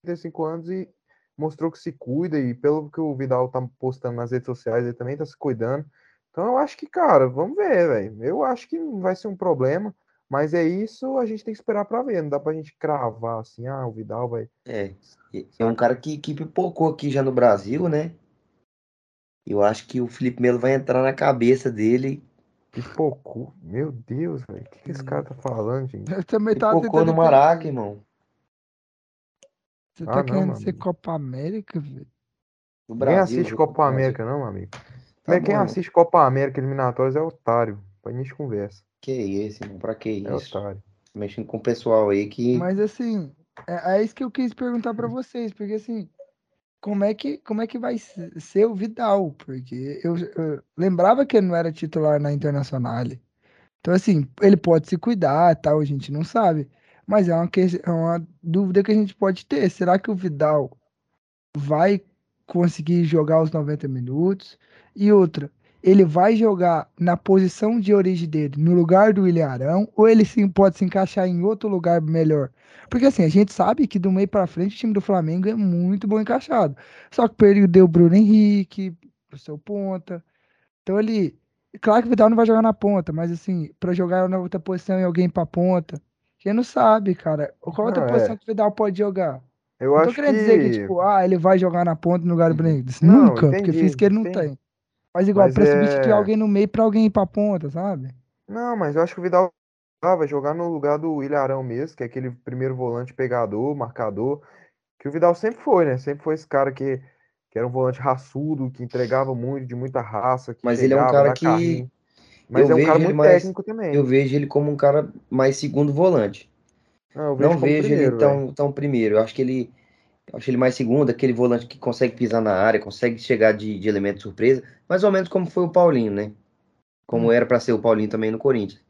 Speaker 3: 35 anos e mostrou que se cuida e pelo que o Vidal tá postando nas redes sociais, ele também tá se cuidando. Então eu acho que, cara, vamos ver, velho. Eu acho que não vai ser um problema, mas é isso, a gente tem que esperar para ver. Não dá pra gente cravar assim, ah, o Vidal vai.
Speaker 2: É, é um cara que, que pipocou aqui já no Brasil, né? Eu acho que o Felipe Melo vai entrar na cabeça dele.
Speaker 3: Pipocou? Meu Deus, velho. O que, que esse cara tá falando, gente?
Speaker 1: Eu também tava
Speaker 2: Pipocou no Maraca, irmão.
Speaker 1: Você tá ah, querendo não, ser Copa América, velho?
Speaker 3: Quem assiste Copa América, não, amigo? Tá quem bom. assiste Copa América eliminatórias é otário. Pra gente conversa.
Speaker 2: Que isso, irmão? Pra que é
Speaker 3: isso? É otário.
Speaker 2: Mexendo com o pessoal aí que.
Speaker 1: Mas assim, é, é isso que eu quis perguntar pra vocês, porque assim, como é que, como é que vai ser o Vidal? Porque eu, eu lembrava que ele não era titular na Internacional. Então, assim, ele pode se cuidar, tal, a gente não sabe. Mas é uma, é uma dúvida que a gente pode ter. Será que o Vidal vai conseguir jogar os 90 minutos? E outra, ele vai jogar na posição de origem dele, no lugar do William Arão, ou ele sim pode se encaixar em outro lugar melhor? Porque assim, a gente sabe que do meio para frente o time do Flamengo é muito bom encaixado. Só que perdeu o Bruno Henrique pro seu ponta. Então ele, claro que o Vidal não vai jogar na ponta, mas assim, para jogar na outra posição e alguém para ponta, quem não sabe, cara. Qual outra não, posição é. que o Vidal pode jogar?
Speaker 3: Eu não
Speaker 1: acho
Speaker 3: tô querendo
Speaker 1: que... dizer que, tipo, ah, ele vai jogar na ponta no lugar do Benítez. Nunca, entendi, porque fiz que ele não entendi. tem. Mas igual, mas pra é... substituir alguém no meio pra alguém ir pra ponta, sabe?
Speaker 3: Não, mas eu acho que o Vidal vai jogar no lugar do Ilharão mesmo, que é aquele primeiro volante pegador, marcador, que o Vidal sempre foi, né? Sempre foi esse cara que, que era um volante raçudo, que entregava muito, de muita raça.
Speaker 2: mas ele é um cara que. Carrinho.
Speaker 3: Mas eu é um cara muito mais, técnico também.
Speaker 2: Eu vejo ele como um cara mais segundo volante. Não, vejo, Não vejo primeiro, ele tão, tão primeiro. Eu acho que ele. Acho ele mais segundo, aquele volante que consegue pisar na área, consegue chegar de, de elemento de surpresa, mais ou menos como foi o Paulinho, né? Como hum. era para ser o Paulinho também no Corinthians.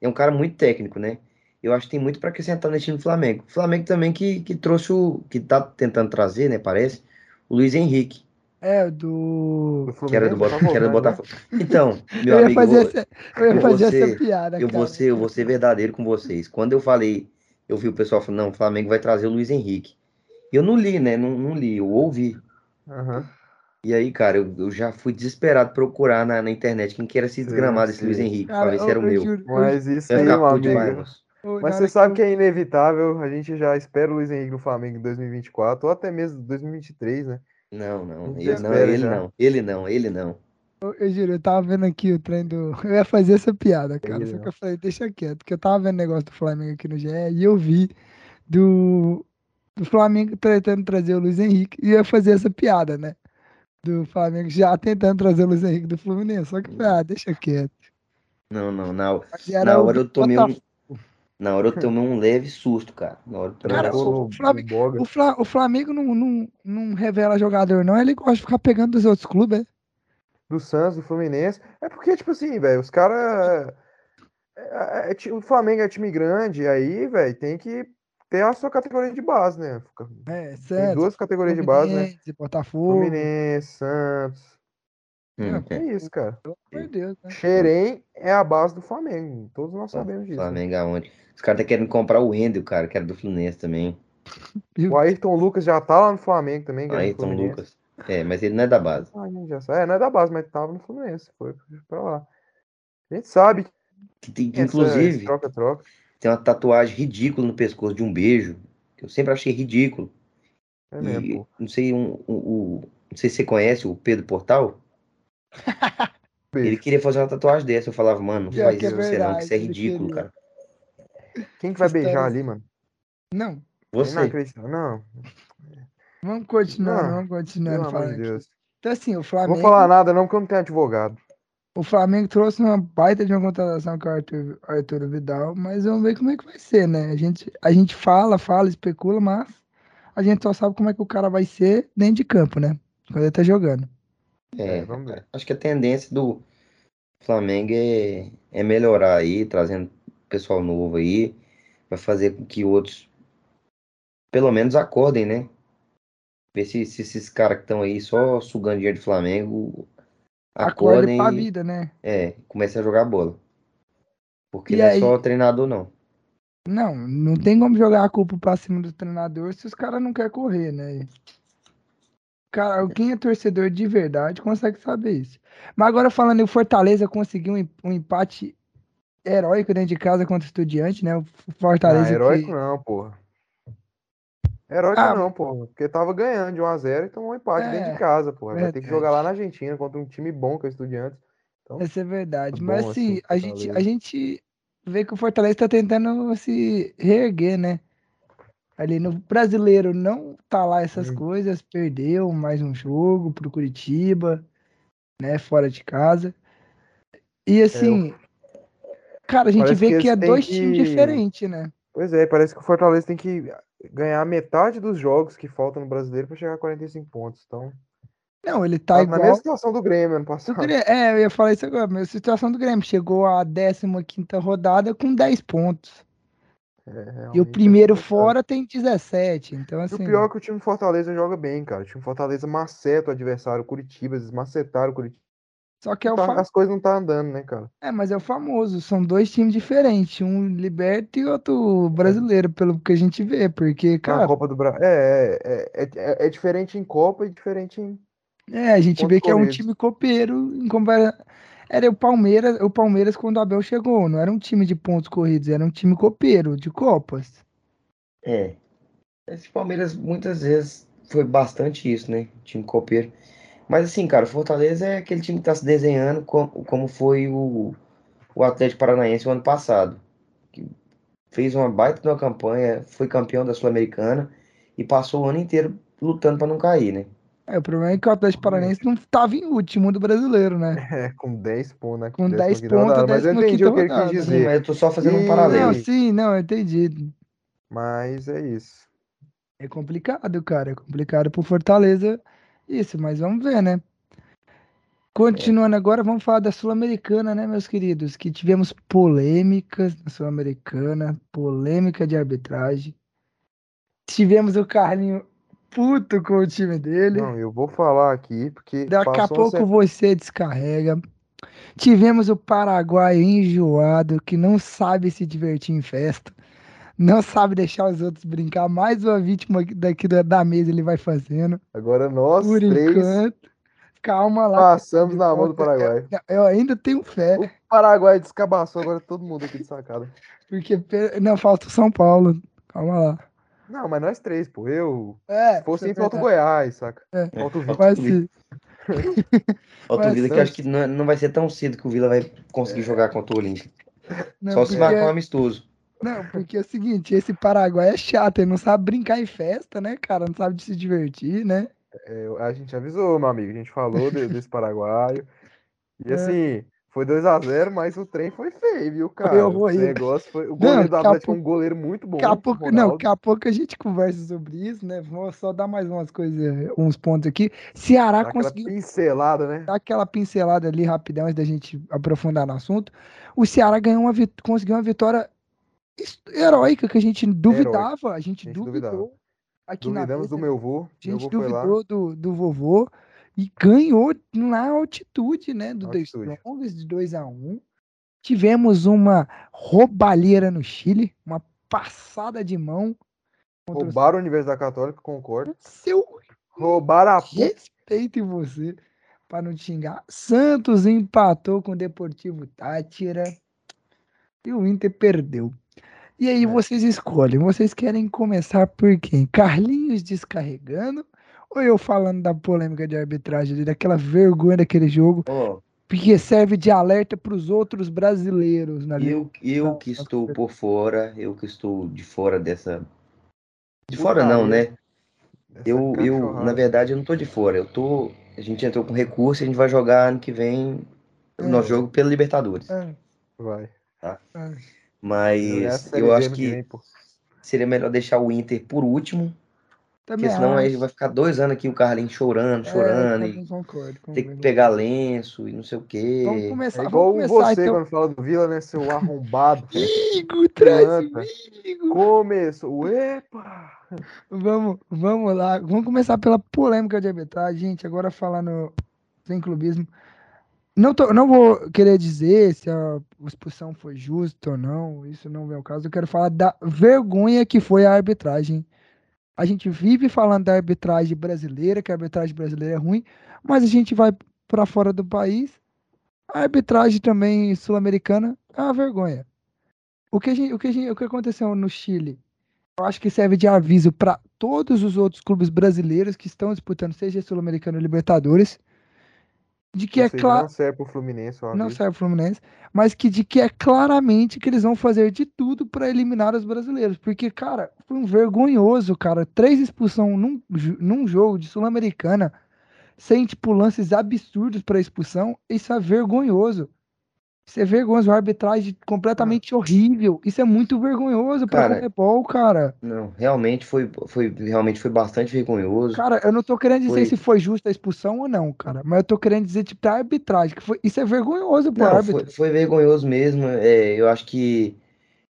Speaker 2: É um cara muito técnico, né? Eu acho que tem muito para acrescentar nesse time do Flamengo. O Flamengo também que, que trouxe o. que tá tentando trazer, né? Parece, o Luiz Henrique.
Speaker 1: É, do.
Speaker 2: que era do, Bota... que era do Botafogo. Então, meu eu amigo.
Speaker 1: Fazer essa... Eu ia fazer você... essa piada.
Speaker 2: Eu vou, ser, eu vou ser verdadeiro com vocês. Quando eu falei, eu vi o pessoal falando, não, o Flamengo vai trazer o Luiz Henrique. Eu não li, né? Não, não li, eu ouvi.
Speaker 3: Uhum.
Speaker 2: E aí, cara, eu, eu, já fui desesperado procurar na, na internet quem que era esse desgramado, esse Luiz Henrique, cara, pra ver se era o meu. Juro,
Speaker 3: Mas isso aí, meu amigo. Mas você sabe que é inevitável, a gente já espera o Luiz Henrique no Flamengo em 2024, ou até mesmo 2023, né?
Speaker 2: Não, não. Ele não, ele não. Ele não, ele não.
Speaker 1: Eu, eu, juro, eu tava vendo aqui o trem do. Eu ia fazer essa piada, cara. Ele só não. que eu falei, deixa quieto, porque eu tava vendo negócio do Flamengo aqui no GE e eu vi do, do Flamengo tentando trazer o Luiz Henrique e ia fazer essa piada, né? Do Flamengo já tentando trazer o Luiz Henrique do Fluminense. Só que ah, deixa quieto.
Speaker 2: Não, não, na, na hora eu tomei um. Na hora eu tomei um leve susto, cara. Na hora eu
Speaker 1: cara, o, o, Flamengo, o, Fla, o Flamengo não, não, não revela jogador, não. Ele gosta de ficar pegando dos outros clubes, né?
Speaker 3: Do Santos, do Fluminense. É porque, tipo assim, velho, os caras. É, é, é, o Flamengo é time grande, aí, velho, tem que ter a sua categoria de base, né?
Speaker 1: É, Santos,
Speaker 3: tem duas categorias de base, né?
Speaker 1: Botafogo.
Speaker 3: Fluminense, Santos.
Speaker 2: Hum,
Speaker 3: é, é isso, cara.
Speaker 1: Pelo amor de Deus, né?
Speaker 3: Xerém é a base do Flamengo. Todos nós sabemos disso.
Speaker 2: Flamengo aonde? Os caras estão querendo comprar o Wendel, cara, que era do Fluminense também.
Speaker 3: O Ayrton Lucas já tá lá no Flamengo também.
Speaker 2: É Ayrton Lucas. É, mas ele não é da base.
Speaker 3: Ah, já É, não é da base, mas tava no Fluminense. Foi pra lá. A gente sabe
Speaker 2: que, que inclusive,
Speaker 3: troca, troca.
Speaker 2: Tem uma tatuagem ridícula no pescoço de um beijo. Que eu sempre achei ridículo.
Speaker 3: É mesmo,
Speaker 2: não sei, um, um, um, não sei se você conhece o Pedro Portal. ele queria fazer uma tatuagem dessa. Eu falava, mano, não faz isso, é não, que isso é ridículo, cara.
Speaker 3: Quem que vai beijar ali, mano?
Speaker 1: Não.
Speaker 2: Você.
Speaker 3: Não, não.
Speaker 1: Vamos continuar, não, vamos continuar.
Speaker 3: Pelo amor de Deus.
Speaker 1: Então, assim, o Flamengo.
Speaker 3: Não vou falar nada, não, porque eu não tenho advogado.
Speaker 1: O Flamengo trouxe uma baita de uma contratação com o Arthur, Arthur Vidal, mas vamos ver como é que vai ser, né? A gente, a gente fala, fala, especula, mas a gente só sabe como é que o cara vai ser dentro de campo, né? Quando ele tá jogando.
Speaker 2: É,
Speaker 3: vamos ver.
Speaker 2: acho que a tendência do Flamengo é, é melhorar aí, trazendo pessoal novo aí, vai fazer com que outros pelo menos acordem, né? Ver se, se esses caras que estão aí só sugando dinheiro do Flamengo
Speaker 1: Acorde
Speaker 2: acordem
Speaker 1: pra vida, né?
Speaker 2: é, comecem a jogar bola. Porque
Speaker 1: E
Speaker 2: não é
Speaker 1: aí-
Speaker 2: só treinador, não.
Speaker 1: Não, não tem como jogar a culpa pra cima do treinador se os caras não querem correr, né? Cara, quem é torcedor de verdade consegue saber isso. Mas agora falando em Fortaleza conseguiu um um empate heróico dentro de casa contra o Estudiante, né? O
Speaker 3: Não,
Speaker 1: Fortaleza
Speaker 3: Ah, heróico
Speaker 1: que...
Speaker 3: não, porra. Heróico
Speaker 1: Ah,
Speaker 3: não, porra. Porque tava ganhando de 1x0 e tomou um empate dentro
Speaker 1: É,
Speaker 3: de casa, porra. Vai ter que jogar lá na Argentina contra um time bom que é o Estudiantes. Então,
Speaker 1: Essa é verdade.
Speaker 3: Bom,
Speaker 1: Mas
Speaker 3: assim,
Speaker 1: assim, a gente, a gente vê que o Fortaleza tá tentando se reerguer, né? Ali no brasileiro não tá lá essas
Speaker 3: Hum.
Speaker 1: coisas, perdeu mais um jogo pro Curitiba, né? Fora de casa. E assim, cara, a gente
Speaker 3: Parece
Speaker 1: vê
Speaker 3: que
Speaker 1: que, é dois times
Speaker 3: que-
Speaker 1: diferentes, né?
Speaker 3: Pois é, parece que o Fortaleza tem que ganhar metade dos jogos que faltam no brasileiro pra chegar a 45 pontos. Então,
Speaker 1: Não, ele tá
Speaker 3: tá na mesma
Speaker 1: igual.
Speaker 3: situação do Grêmio ano
Speaker 1: do
Speaker 3: passado.
Speaker 1: Grêmio. É, eu ia falar isso agora, mas a situação do Grêmio chegou à 15ª rodada com 10 pontos.
Speaker 3: É,
Speaker 1: E o
Speaker 3: é
Speaker 1: primeiro
Speaker 3: complicado.
Speaker 1: fora tem 17. Então,
Speaker 3: E o
Speaker 1: assim.
Speaker 3: pior é que o time Fortaleza joga bem, cara. O time Fortaleza maceta o adversário, o Curitiba, eles macetaram o Curitiba.
Speaker 1: Só que é o
Speaker 3: Tá-
Speaker 1: fa-
Speaker 3: As coisas não tá andando, né, cara?
Speaker 1: É, mas é o famoso, são dois times diferentes, um liberto e outro brasileiro, pelo que a gente vê, porque, cara,
Speaker 3: Copa do Brasil. É, é, é, é, é diferente em Copa e diferente em.
Speaker 1: é, a gente vê que é um time copeiro, em era o Palmeiras, o Palmeiras quando o Abel chegou, não era um time de pontos corridos, era um time copeiro, de copas.
Speaker 2: É. Esse Palmeiras muitas vezes foi bastante isso, né? Time copeiro. Mas assim, cara, o Fortaleza é aquele time que tá se desenhando como, como foi o, o Atlético Paranaense o ano passado. Que fez uma baita de uma campanha, foi campeão da Sul-Americana e passou o ano inteiro lutando para não cair, né?
Speaker 1: É, o problema é que o Atlético Paranaense não estava em último do brasileiro, né?
Speaker 3: É, com 10 pontos, né?
Speaker 1: Com 10
Speaker 3: 15ª
Speaker 1: pontos,
Speaker 3: rodada, Mas eu
Speaker 1: 15ª
Speaker 3: entendi o que ele quis
Speaker 1: Sim,
Speaker 2: Sim,
Speaker 3: dizer.
Speaker 2: mas eu tô só fazendo um
Speaker 3: E-
Speaker 2: paralelo.
Speaker 1: Não, sim, não, eu entendi.
Speaker 3: Mas é isso.
Speaker 1: É complicado, cara. É complicado pro Fortaleza isso, mas vamos ver, né? Continuando agora, vamos falar da Sul-Americana, né, meus queridos? Que tivemos polêmicas na Sul-Americana, polêmica de arbitragem. Tivemos o Carlinho puto com o time dele.
Speaker 3: Não, eu vou falar aqui, porque
Speaker 1: Daqui a pouco
Speaker 3: se-
Speaker 1: você descarrega. Tivemos o paraguaio enjoado que não sabe se divertir em festa, não sabe deixar os outros brincar. Mais uma vítima aqui- daqui da, da mesa ele vai fazendo.
Speaker 3: Agora nós
Speaker 1: Por
Speaker 3: três
Speaker 1: enquanto, calma lá.
Speaker 3: passamos na mão do Paraguai.
Speaker 1: Eu, eu ainda tenho fé,
Speaker 3: O Paraguai descabaçou agora todo mundo aqui de sacada.
Speaker 1: porque não falta o São Paulo. Calma lá.
Speaker 3: Não, mas nós três, pô. Eu.
Speaker 1: É,
Speaker 3: Se fosse
Speaker 1: é
Speaker 3: assim, falta o
Speaker 1: verdade.
Speaker 3: Goiás, saca?
Speaker 1: É.
Speaker 3: Falta o Vitor.
Speaker 1: Mas
Speaker 2: o
Speaker 1: sim,
Speaker 2: Outra
Speaker 1: Mas
Speaker 2: vida que eu acho que não, não vai ser tão cedo que o Vila vai conseguir jogar contra o Olímpia.
Speaker 1: não,
Speaker 2: Só se
Speaker 1: porque-
Speaker 2: marcar um amistoso.
Speaker 1: Não, porque é o seguinte, esse Paraguai é chato, ele não sabe brincar em festa, né, cara? Não sabe de se divertir, né?
Speaker 3: É, a gente avisou, meu amigo. A gente falou de- desse paraguaio. E
Speaker 1: É.
Speaker 3: assim, foi 2x0, mas o trem foi feio, viu, cara? O
Speaker 1: horrível.
Speaker 3: negócio foi. O goleiro do
Speaker 1: daqui a
Speaker 3: Atlético é um goleiro muito bom.
Speaker 1: Daqui a
Speaker 3: o
Speaker 1: pouco, não, daqui a pouco a gente conversa sobre isso, né? Vou só dar mais umas coisas, uns pontos aqui. Ceará
Speaker 3: Dá aquela
Speaker 1: conseguiu
Speaker 3: pincelada, né?
Speaker 1: dar aquela pincelada ali rapidão antes da gente aprofundar no assunto. O Ceará ganhou uma vit- conseguiu uma vitória heróica que a gente duvidava, a gente
Speaker 3: gente
Speaker 1: duvidou
Speaker 3: duvidava.
Speaker 1: aqui na
Speaker 3: Duvidamos do
Speaker 1: mesa.
Speaker 3: meu vô.
Speaker 1: A gente
Speaker 3: vô
Speaker 1: duvidou do, do vovô e ganhou na altitude, né? Do The. Strongest de 2 a 1 Tivemos uma roubalheira no Chile, uma passada de mão. contra o
Speaker 3: Roubaram a Universidade Católica, concordo.
Speaker 1: seu
Speaker 3: Roubaram a
Speaker 1: respeito em você, para não te xingar. Santos empatou com o Deportivo Tátira e o Inter perdeu. E aí
Speaker 3: É.
Speaker 1: vocês escolhem, vocês querem começar por quem? Carlinhos descarregando ou eu falando da polêmica de arbitragem, ali, daquela vergonha daquele jogo,
Speaker 2: Ó,
Speaker 1: porque serve de alerta para os outros brasileiros na
Speaker 2: eu, eu que estou por fora, eu que estou de fora dessa. De fora não, né?
Speaker 3: Essa
Speaker 2: Eu, eu, na verdade, eu não tô de fora. Eu tô. A gente entrou com recurso e a gente vai jogar ano que vem o nosso jogo pela Libertadores.
Speaker 1: É,
Speaker 3: Vai.
Speaker 1: é.
Speaker 2: Mas eu acho que seria melhor deixar o Inter por último,
Speaker 1: Também
Speaker 2: porque senão aí vai ficar dois anos aqui o Carlinhos chorando, chorando,
Speaker 1: É,
Speaker 2: e
Speaker 1: concordo,
Speaker 2: ter que pegar lenço e não sei o
Speaker 1: Vamos
Speaker 2: quê.
Speaker 1: começar,
Speaker 3: É
Speaker 1: vamos
Speaker 3: igual
Speaker 1: começar
Speaker 3: você
Speaker 1: então.
Speaker 3: quando fala do Vila, né? Seu arrombado.
Speaker 1: Amigo, traz amigo.
Speaker 3: Começou. Epa!
Speaker 1: Vamos, vamos lá. Vamos começar pela polêmica de arbitragem, gente. Agora falar no sem clubismo. Não, tô, não vou querer dizer se a expulsão foi justa ou não. Isso não vem ao caso. Eu quero falar da vergonha que foi a arbitragem. A gente vive falando da arbitragem brasileira, que a arbitragem brasileira é ruim, mas a gente vai para fora do país. A arbitragem também sul-americana é uma vergonha. O que, gente- o, que gente- o que aconteceu no Chile? Eu acho que serve de aviso para todos os outros clubes brasileiros que estão disputando, seja Sul-Americano ou Libertadores, de que
Speaker 3: Ou
Speaker 1: é claro.
Speaker 3: Não serve pro Fluminense.
Speaker 1: Não serve o Fluminense, mas que de que é claramente que eles vão fazer de tudo para eliminar os brasileiros. Porque, cara, foi um vergonhoso, cara. Três expulsão num, num jogo de Sul-Americana, sem, tipo, lances absurdos para expulsão. Isso é vergonhoso. Isso é vergonhoso. Uma arbitragem completamente horrível. Isso é muito vergonhoso pra
Speaker 2: Cara,
Speaker 1: Comebol, cara.
Speaker 2: Não, realmente foi, foi, realmente foi bastante vergonhoso.
Speaker 1: Cara, eu não tô querendo dizer
Speaker 2: Foi.
Speaker 1: se foi justa a expulsão ou não, cara. Mas eu tô querendo dizer, tipo, a arbitragem. Que foi... Isso é vergonhoso pro
Speaker 2: Não,
Speaker 1: árbitro.
Speaker 2: foi, foi vergonhoso mesmo. É, eu acho que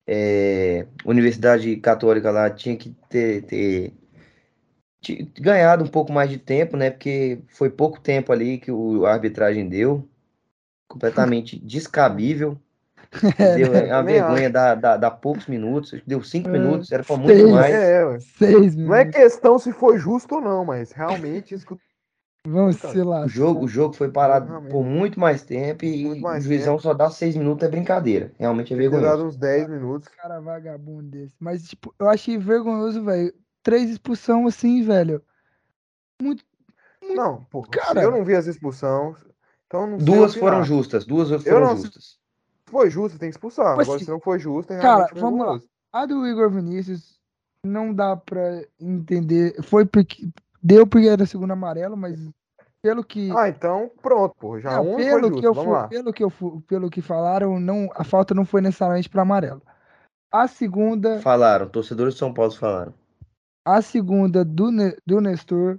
Speaker 2: é, a Universidade Católica lá tinha que ter, ter ganhado um pouco mais de tempo, né? Porque foi pouco tempo ali que o, a arbitragem deu. Completamente descabível. Deu é uma vergonha dar, dar, dar poucos minutos. Deu cinco
Speaker 1: É,
Speaker 2: minutos, era para muito mais.
Speaker 3: É.
Speaker 1: Seis
Speaker 3: Não é
Speaker 1: minutos.
Speaker 3: questão se foi justo ou não, mas realmente isso que
Speaker 1: Vamos
Speaker 3: cara,
Speaker 1: se lá.
Speaker 2: O jogo, o jogo foi parado
Speaker 3: Realmente.
Speaker 2: por muito mais tempo e
Speaker 3: Muito mais
Speaker 2: o juizão só dá seis minutos, é brincadeira. Realmente é
Speaker 3: ter dado
Speaker 2: vergonhoso.
Speaker 3: uns 10 minutos.
Speaker 1: Cara vagabundo desse. Mas, tipo, eu achei vergonhoso, velho. Três expulsão assim, velho. Muito.
Speaker 3: Não, pô,
Speaker 1: Cara.
Speaker 3: eu não vi as expulsões. Então não sei
Speaker 2: Duas foram justas, duas foram
Speaker 3: não-
Speaker 2: justas.
Speaker 3: Foi justo, tem que expulsar.
Speaker 1: Mas
Speaker 3: Agora,
Speaker 1: se-
Speaker 3: se não foi justo, é
Speaker 1: Cara,
Speaker 3: realmente
Speaker 1: vamos lá. A do Igor Vinícius não dá pra entender. Foi porque. Deu porque era segundo amarelo, mas pelo que.
Speaker 3: Ah, então pronto, pô. Já
Speaker 1: Não,
Speaker 3: um foi
Speaker 1: pelo
Speaker 3: justo.
Speaker 1: que eu
Speaker 3: Vamos lá.
Speaker 1: pelo que eu fu- pelo que falaram, não, a falta não foi necessariamente para amarelo. A segunda,
Speaker 2: Falaram, torcedores de São Paulo falaram.
Speaker 1: a segunda do, Ne- do Nestor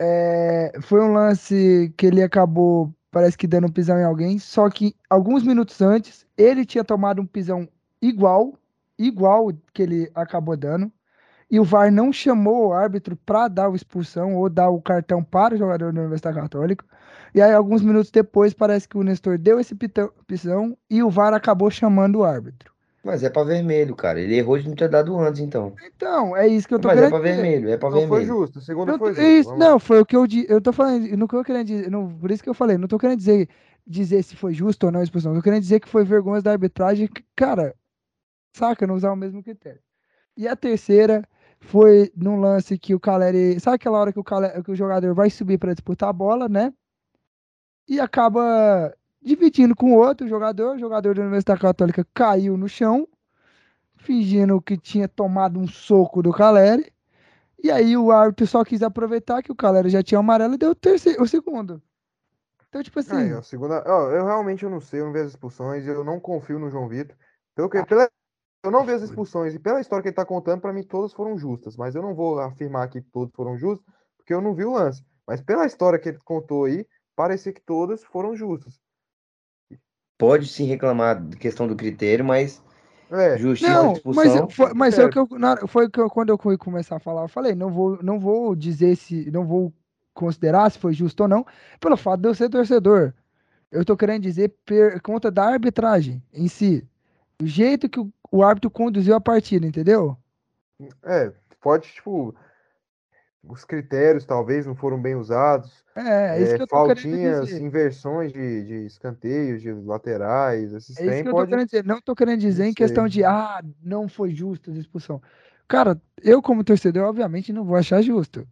Speaker 1: é, foi um lance que ele acabou, parece que dando um pisão em alguém, só que alguns minutos antes ele tinha tomado um pisão igual, igual que ele acabou dando. E o VAR não chamou o árbitro para dar a expulsão ou dar o cartão para o jogador da Universidade Católica. E aí, alguns minutos depois, parece que o Nestor deu esse pisão e o VAR acabou chamando o árbitro.
Speaker 2: Mas é pra vermelho, cara. Ele errou de não ter dado antes, então.
Speaker 1: Então, é isso que eu tô
Speaker 2: Mas é
Speaker 1: querendo
Speaker 2: pra
Speaker 1: dizer.
Speaker 2: vermelho, é pra
Speaker 3: Não foi
Speaker 2: vermelho.
Speaker 3: justo. A segunda
Speaker 1: Não,
Speaker 3: foi
Speaker 1: tô-
Speaker 3: justo.
Speaker 1: isso, não, foi o que eu di- eu tô falando, no que eu querendo dizer, não, por isso que eu falei, não tô querendo dizer dizer se foi justo ou não a expulsão, eu tô querendo dizer que foi vergonha da arbitragem, que, cara, saca, não usar o mesmo critério. E a terceira foi num lance que o Caleri, sabe aquela hora que o, Caleri, que o jogador vai subir para disputar a bola, né? E acaba dividindo com outro jogador, o jogador da Universidade Católica caiu no chão, fingindo que tinha tomado um soco do Caleri. E aí o árbitro só quis aproveitar que o Caleri já tinha o amarelo e deu o, terceiro, o segundo. Então, tipo assim,
Speaker 3: ó, segunda. eu realmente eu não sei, eu não vi as expulsões, eu não confio no João Vitor. Pelo que, pela, eu não vi as expulsões e pela história que ele tá contando, pra mim todas foram justas. Mas eu não vou afirmar que todas foram justas, porque eu não vi o lance. Mas pela história que ele contou aí, parecia que todas foram justas.
Speaker 2: Pode sim reclamar da questão do critério, mas
Speaker 3: É,
Speaker 2: justiça
Speaker 1: Não, mas, foi, mas é o que eu, na- foi que eu, quando eu fui começar a falar, eu falei, não vou, não vou dizer se, não vou considerar se foi justo ou não, pelo fato de eu ser torcedor. Eu tô querendo dizer por conta da arbitragem em si. O jeito que o, o árbitro conduziu a partida, entendeu?
Speaker 3: é, pode, tipo. Os critérios talvez não foram bem usados.
Speaker 1: É, é isso
Speaker 3: É,
Speaker 1: que eu tô
Speaker 3: faltinhas,
Speaker 1: dizer.
Speaker 3: inversões de, de escanteios, de laterais, esses
Speaker 1: É isso que eu tô
Speaker 3: pode.
Speaker 1: querendo dizer. Não tô querendo dizer em questão de, ah, não foi justa a expulsão. Cara, eu como torcedor, obviamente, não vou achar justo.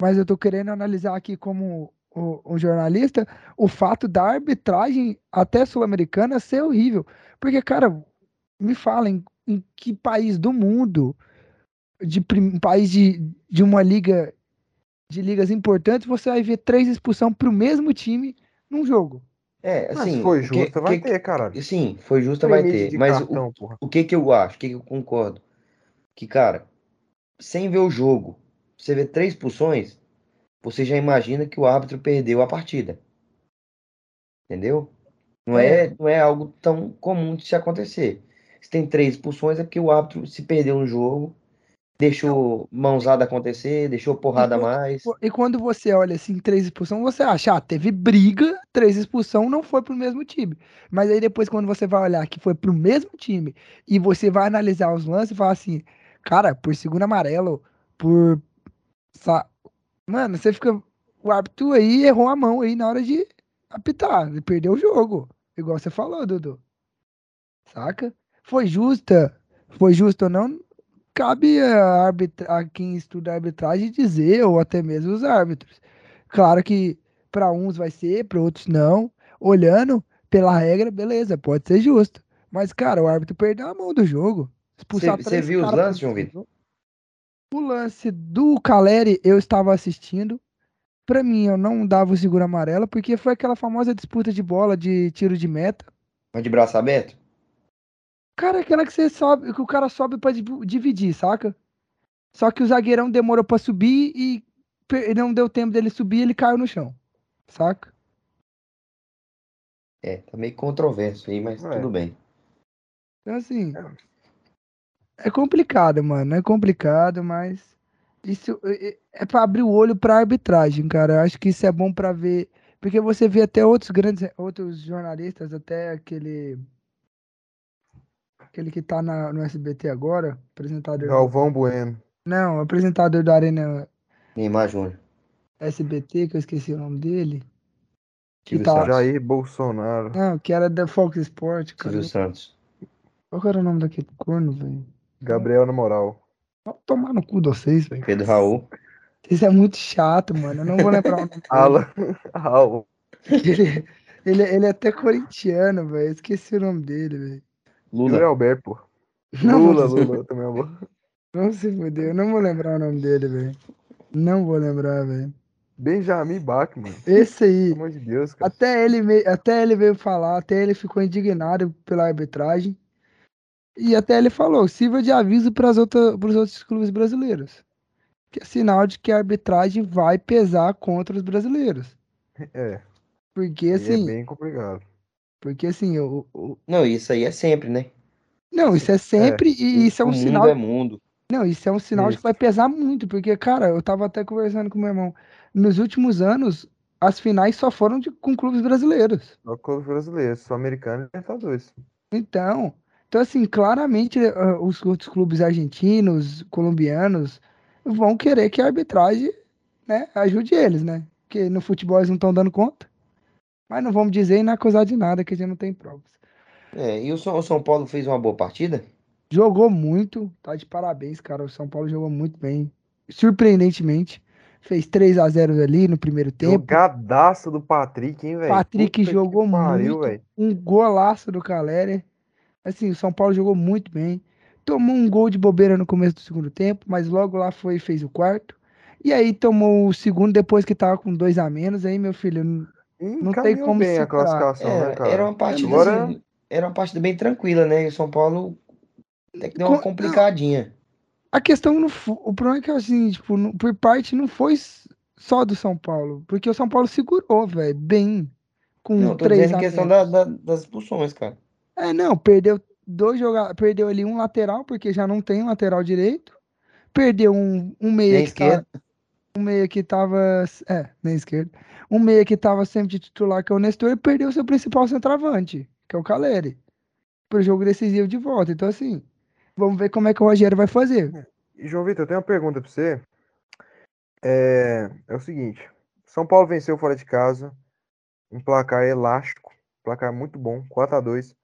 Speaker 1: Mas eu tô querendo analisar aqui como um jornalista o fato da arbitragem até sul-americana ser horrível. Porque, cara, me falem em que país do mundo, de um país de, de uma liga, de ligas importantes, você vai ver três expulsões pro mesmo time num jogo.
Speaker 2: É,
Speaker 3: Mas
Speaker 2: assim,
Speaker 3: se foi
Speaker 2: o que,
Speaker 3: justa, vai
Speaker 2: que-
Speaker 3: ter, caralho.
Speaker 2: sim, foi justa, vai ter. Mas o,
Speaker 3: cartão, porra.
Speaker 2: o que que eu acho, o que que eu concordo? Que, cara, sem ver o jogo, você vê três expulsões, você já imagina que o árbitro perdeu a partida. Entendeu? Não é, não é algo tão comum de se acontecer. Se tem três expulsões é porque o árbitro se perdeu no jogo, deixou mãozada acontecer, deixou porrada a
Speaker 1: quando-
Speaker 2: mais.
Speaker 1: E quando você olha assim, três expulsão, você acha, ah, teve briga, três expulsão, não foi pro mesmo time. Mas aí depois, quando você vai olhar que foi pro mesmo time e você vai analisar os lances e falar assim, cara, por segundo amarelo, por. Mano, você fica. O árbitro aí errou a mão aí na hora de apitar, ele perdeu o jogo. Igual você falou, Dudu. Saca? Foi justa. Foi justa ou não? Cabe a, arbitra... a quem estuda a arbitragem dizer, ou até mesmo os árbitros. Claro que para uns vai ser, para outros não. Olhando pela regra, beleza, pode ser justo. Mas, cara, o árbitro perdeu a mão do jogo.
Speaker 2: Você- viu os lances, João Vitor?
Speaker 1: O lance do Caleri eu estava assistindo. Pra mim, eu não dava o seguro amarelo, porque foi aquela famosa disputa de bola de tiro de meta.
Speaker 2: Mas de braço aberto?
Speaker 1: Cara, é aquela que você sobe, que o cara sobe pra div- dividir, saca? Só que o zagueirão demorou pra subir e não deu tempo dele subir, ele caiu no chão. Saca?
Speaker 2: É, tá meio controverso aí, mas
Speaker 3: É.
Speaker 2: tudo bem.
Speaker 1: Então, assim. É complicado, mano. É complicado, mas. Isso é é- é pra abrir o olho pra arbitragem, cara. Eu acho que isso é bom pra ver. Porque você vê até outros grandes. Outros jornalistas, até aquele. Aquele que tá na, no SBT agora, apresentador.
Speaker 3: Galvão Bueno.
Speaker 1: Não, apresentador da Arena
Speaker 2: Neymar Júnior.
Speaker 1: SBT, que eu esqueci o nome dele. Que
Speaker 2: Silvio
Speaker 1: tá-.
Speaker 3: Jair Bolsonaro.
Speaker 1: Não, que era da Fox Sport, cara.
Speaker 2: Silvio Santos.
Speaker 1: Qual era o nome daquele corno, velho?
Speaker 3: Gabriel na moral.
Speaker 1: Vou tomar no cu de vocês, velho.
Speaker 2: Pedro Raul.
Speaker 1: Isso é muito chato, mano. Eu não vou lembrar o nome dele.
Speaker 3: Alan. Raul.
Speaker 1: Ele, ele, ele é até corintiano, velho. Esqueci o nome dele, velho.
Speaker 2: Lula.
Speaker 3: Júlio Alberto, pô.
Speaker 1: Não,
Speaker 3: Lula, Lula também é bom.
Speaker 1: Não se fudeu. Eu não vou lembrar o nome dele, velho. Não vou lembrar, velho.
Speaker 3: Benjamin Bach, mano.
Speaker 1: Esse aí.
Speaker 3: Pelo amor de Deus, cara.
Speaker 1: Até ele, me- até ele veio falar, até ele ficou indignado pela arbitragem. E até ele falou, sirva de aviso para os outros clubes brasileiros. Que é sinal de que a arbitragem vai pesar contra os brasileiros.
Speaker 3: É,
Speaker 1: Porque
Speaker 3: é
Speaker 1: assim,
Speaker 3: bem complicado.
Speaker 1: Porque assim, o, o-
Speaker 2: Não, isso aí é sempre, né?
Speaker 1: não, isso é sempre e isso é
Speaker 2: o
Speaker 1: um
Speaker 2: mundo
Speaker 1: sinal
Speaker 2: é mundo.
Speaker 1: Não, isso é um sinal de que
Speaker 3: Isso.
Speaker 1: vai pesar muito, porque, cara, eu tava até conversando com meu irmão. Nos últimos anos, as finais só foram de- com clubes brasileiros.
Speaker 3: Só clube brasileiro, só americano e Libertadores.
Speaker 1: Então, então assim, claramente ah, os outros clubes argentinos, colombianos, vão querer que a arbitragem, né, ajude eles, né? Porque no futebol eles não estão dando conta. Mas não vamos dizer e não acusar de nada, que a gente não tem provas.
Speaker 2: É, e o São, o São Paulo fez uma boa partida?
Speaker 1: Jogou muito, tá de parabéns, cara. O São Paulo jogou muito bem. Surpreendentemente. Fez 3 a 0 ali no primeiro tempo.
Speaker 3: Jogadaça do Patrick, hein, velho?
Speaker 1: Patrick
Speaker 3: Puta
Speaker 1: jogou
Speaker 3: pariu,
Speaker 1: muito.
Speaker 3: velho.
Speaker 1: Um golaço do Caleri. Assim, o São Paulo jogou muito bem. Tomou um gol de bobeira no começo do segundo tempo, mas logo lá foi e fez o quarto. E aí tomou o segundo depois que tava com dois a menos. Aí, meu filho, não tem como
Speaker 3: bem a classificação, né,
Speaker 2: É,
Speaker 3: cara?
Speaker 2: era uma partida
Speaker 3: Agora-
Speaker 2: assim, era uma partida bem tranquila, né? E o São Paulo até que deu uma
Speaker 1: Com-
Speaker 2: complicadinha.
Speaker 1: A questão não o problema é que assim, tipo, não- por parte não foi só do São Paulo, porque o São Paulo segurou, velho, bem com
Speaker 2: Não, tô
Speaker 1: três
Speaker 2: dizendo questão da- da- das expulsões, cara.
Speaker 1: É, não, perdeu dois jogadores, perdeu ali um lateral, porque já não tem um lateral direito. Perdeu um, um meia
Speaker 2: Nem
Speaker 1: que tá,
Speaker 2: esquerda.
Speaker 1: Um meia que tava, é, nem esquerda. Um meia que tava sempre de titular, que é o Nestor, perdeu seu principal centroavante, que é o Caleri, pro jogo decisivo de volta. Então assim, vamos ver como é que o Rogério vai fazer.
Speaker 3: E, João Vitor, eu tenho uma pergunta pra você. É, é o seguinte: São Paulo venceu fora de casa, um placar elástico, placar muito bom, 4 a 2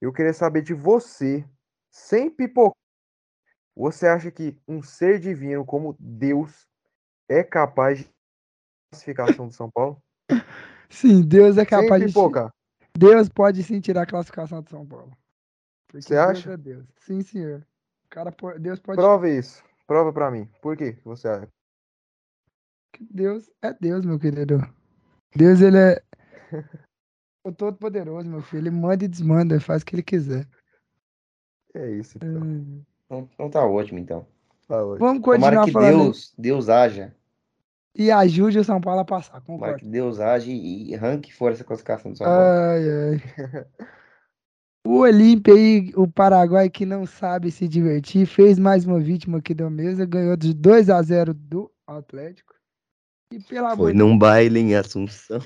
Speaker 3: Eu queria saber de você, sem pipocar, você acha que um ser divino como Deus é capaz de classificação do São Paulo?
Speaker 1: Sim, Deus é
Speaker 3: Sem
Speaker 1: capaz de. Deus pode sim tirar a classificação de São Paulo. Porque
Speaker 3: Você
Speaker 1: Deus
Speaker 3: acha?
Speaker 1: é Deus. Sim, senhor. O cara, Deus pode.
Speaker 3: Prova isso. Prova pra mim. Por quê que você acha?
Speaker 1: Deus é Deus, meu querido. Deus, ele é. O todo poderoso, meu filho. Ele manda e desmanda, ele faz o que ele quiser.
Speaker 3: É isso, então.
Speaker 1: Hum.
Speaker 2: Então, então tá ótimo, então.
Speaker 3: Tá hoje.
Speaker 1: Vamos
Speaker 2: Tomara
Speaker 1: continuar
Speaker 2: que
Speaker 1: falando.
Speaker 2: Deus, Deus haja.
Speaker 1: E ajude o São Paulo a passar, concordo.
Speaker 2: que Deus age e arranque fora essa classificação do São Paulo.
Speaker 1: Ai, ai. O Olímpia aí, o Paraguai que não sabe se divertir, fez mais uma vítima aqui da mesa, ganhou de 2 a 0 do Atlético. E pelo amor
Speaker 2: Foi num baile em Assunção.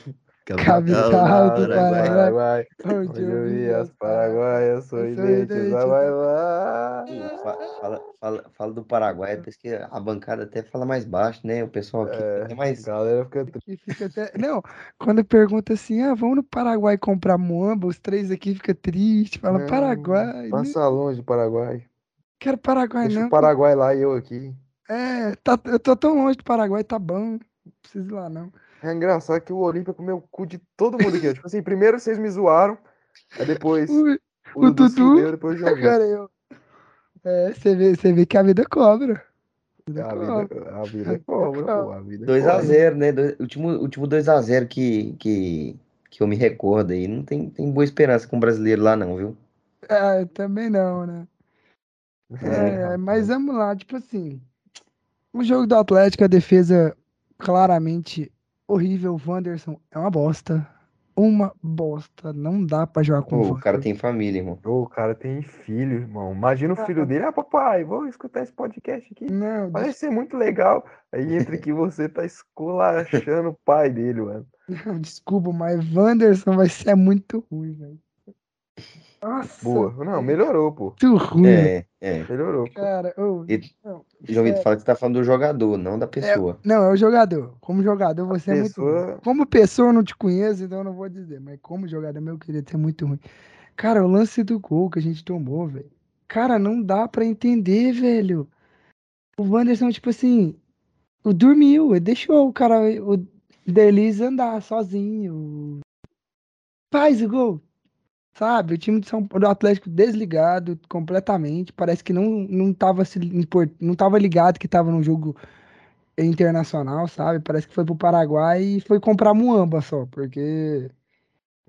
Speaker 1: Capital do Paraguai.
Speaker 3: Onde eu vi as paraguaias a bailar.
Speaker 2: Pô, fa- Fala, fala, fala do Paraguai, parece que a bancada até fala mais baixo, né? O pessoal aqui
Speaker 3: É,
Speaker 2: até mais.
Speaker 3: A galera fica
Speaker 1: fica até... Não, quando pergunta assim, ah, vamos no Paraguai comprar muamba, os três aqui ficam tristes, fala
Speaker 3: Não,
Speaker 1: Paraguai, não
Speaker 3: Passa longe do Paraguai.
Speaker 1: quero Paraguai
Speaker 3: Deixa
Speaker 1: não.
Speaker 3: o Paraguai lá e eu aqui.
Speaker 1: É, tá, eu tô tão longe do Paraguai, tá bom, não preciso ir lá não.
Speaker 3: É engraçado que o Olímpia comeu o cu de todo mundo aqui. Tipo assim, primeiro vocês me zoaram, aí depois o,
Speaker 1: o
Speaker 3: Dudu depois o.
Speaker 1: Agora eu. É, você vê, você vê que a vida cobra. A vida
Speaker 3: A vida, vida é cobra, pô. A vida é
Speaker 2: 2x0, né? Dois- último, último 2x0 que, que, que eu me recordo aí. Não tem, tem boa esperança com o brasileiro lá, não, viu?
Speaker 1: É, também não, né?
Speaker 3: cobra.
Speaker 1: É, mas vamos lá, tipo assim. O jogo do Atlético, a defesa claramente horrível. O Wanderson é uma bosta. Uma bosta. Não dá pra jogar com o
Speaker 2: o cara tem família, irmão.
Speaker 3: Ô, o cara tem filho, irmão. Imagina o filho dele. Ah, papai, vou escutar esse podcast aqui.
Speaker 1: Não,
Speaker 3: Parece ser muito legal. Aí entra que você tá esculachando o pai dele, mano.
Speaker 1: Não, desculpa, mas Wanderson vai ser muito ruim, velho. Nossa,
Speaker 3: Boa. Não, melhorou, pô.
Speaker 1: muito ruim,
Speaker 2: É, é.
Speaker 3: Melhorou. pô.
Speaker 1: cara. Ô,
Speaker 2: E-
Speaker 1: não,
Speaker 2: João Vitor
Speaker 1: é-
Speaker 2: fala que você tá falando do jogador, não da pessoa.
Speaker 1: Não, é o jogador. Como jogador, você é muito ruim.
Speaker 3: Pessoa.
Speaker 1: Como pessoa, eu não te conheço, então eu não vou dizer. Mas como jogador, meu querido, você é muito ruim. Cara, o lance do gol que a gente tomou, velho. Cara, não dá pra entender, velho. O Wanderson, tipo assim, o dormiu, ele deixou o cara, o Delis andar sozinho. Faz o gol. Sabe, o time de São, do Atlético desligado completamente. Parece que não, não, tava se, import- não tava ligado que tava num jogo internacional, sabe? Parece que foi pro Paraguai e foi comprar muamba só, porque.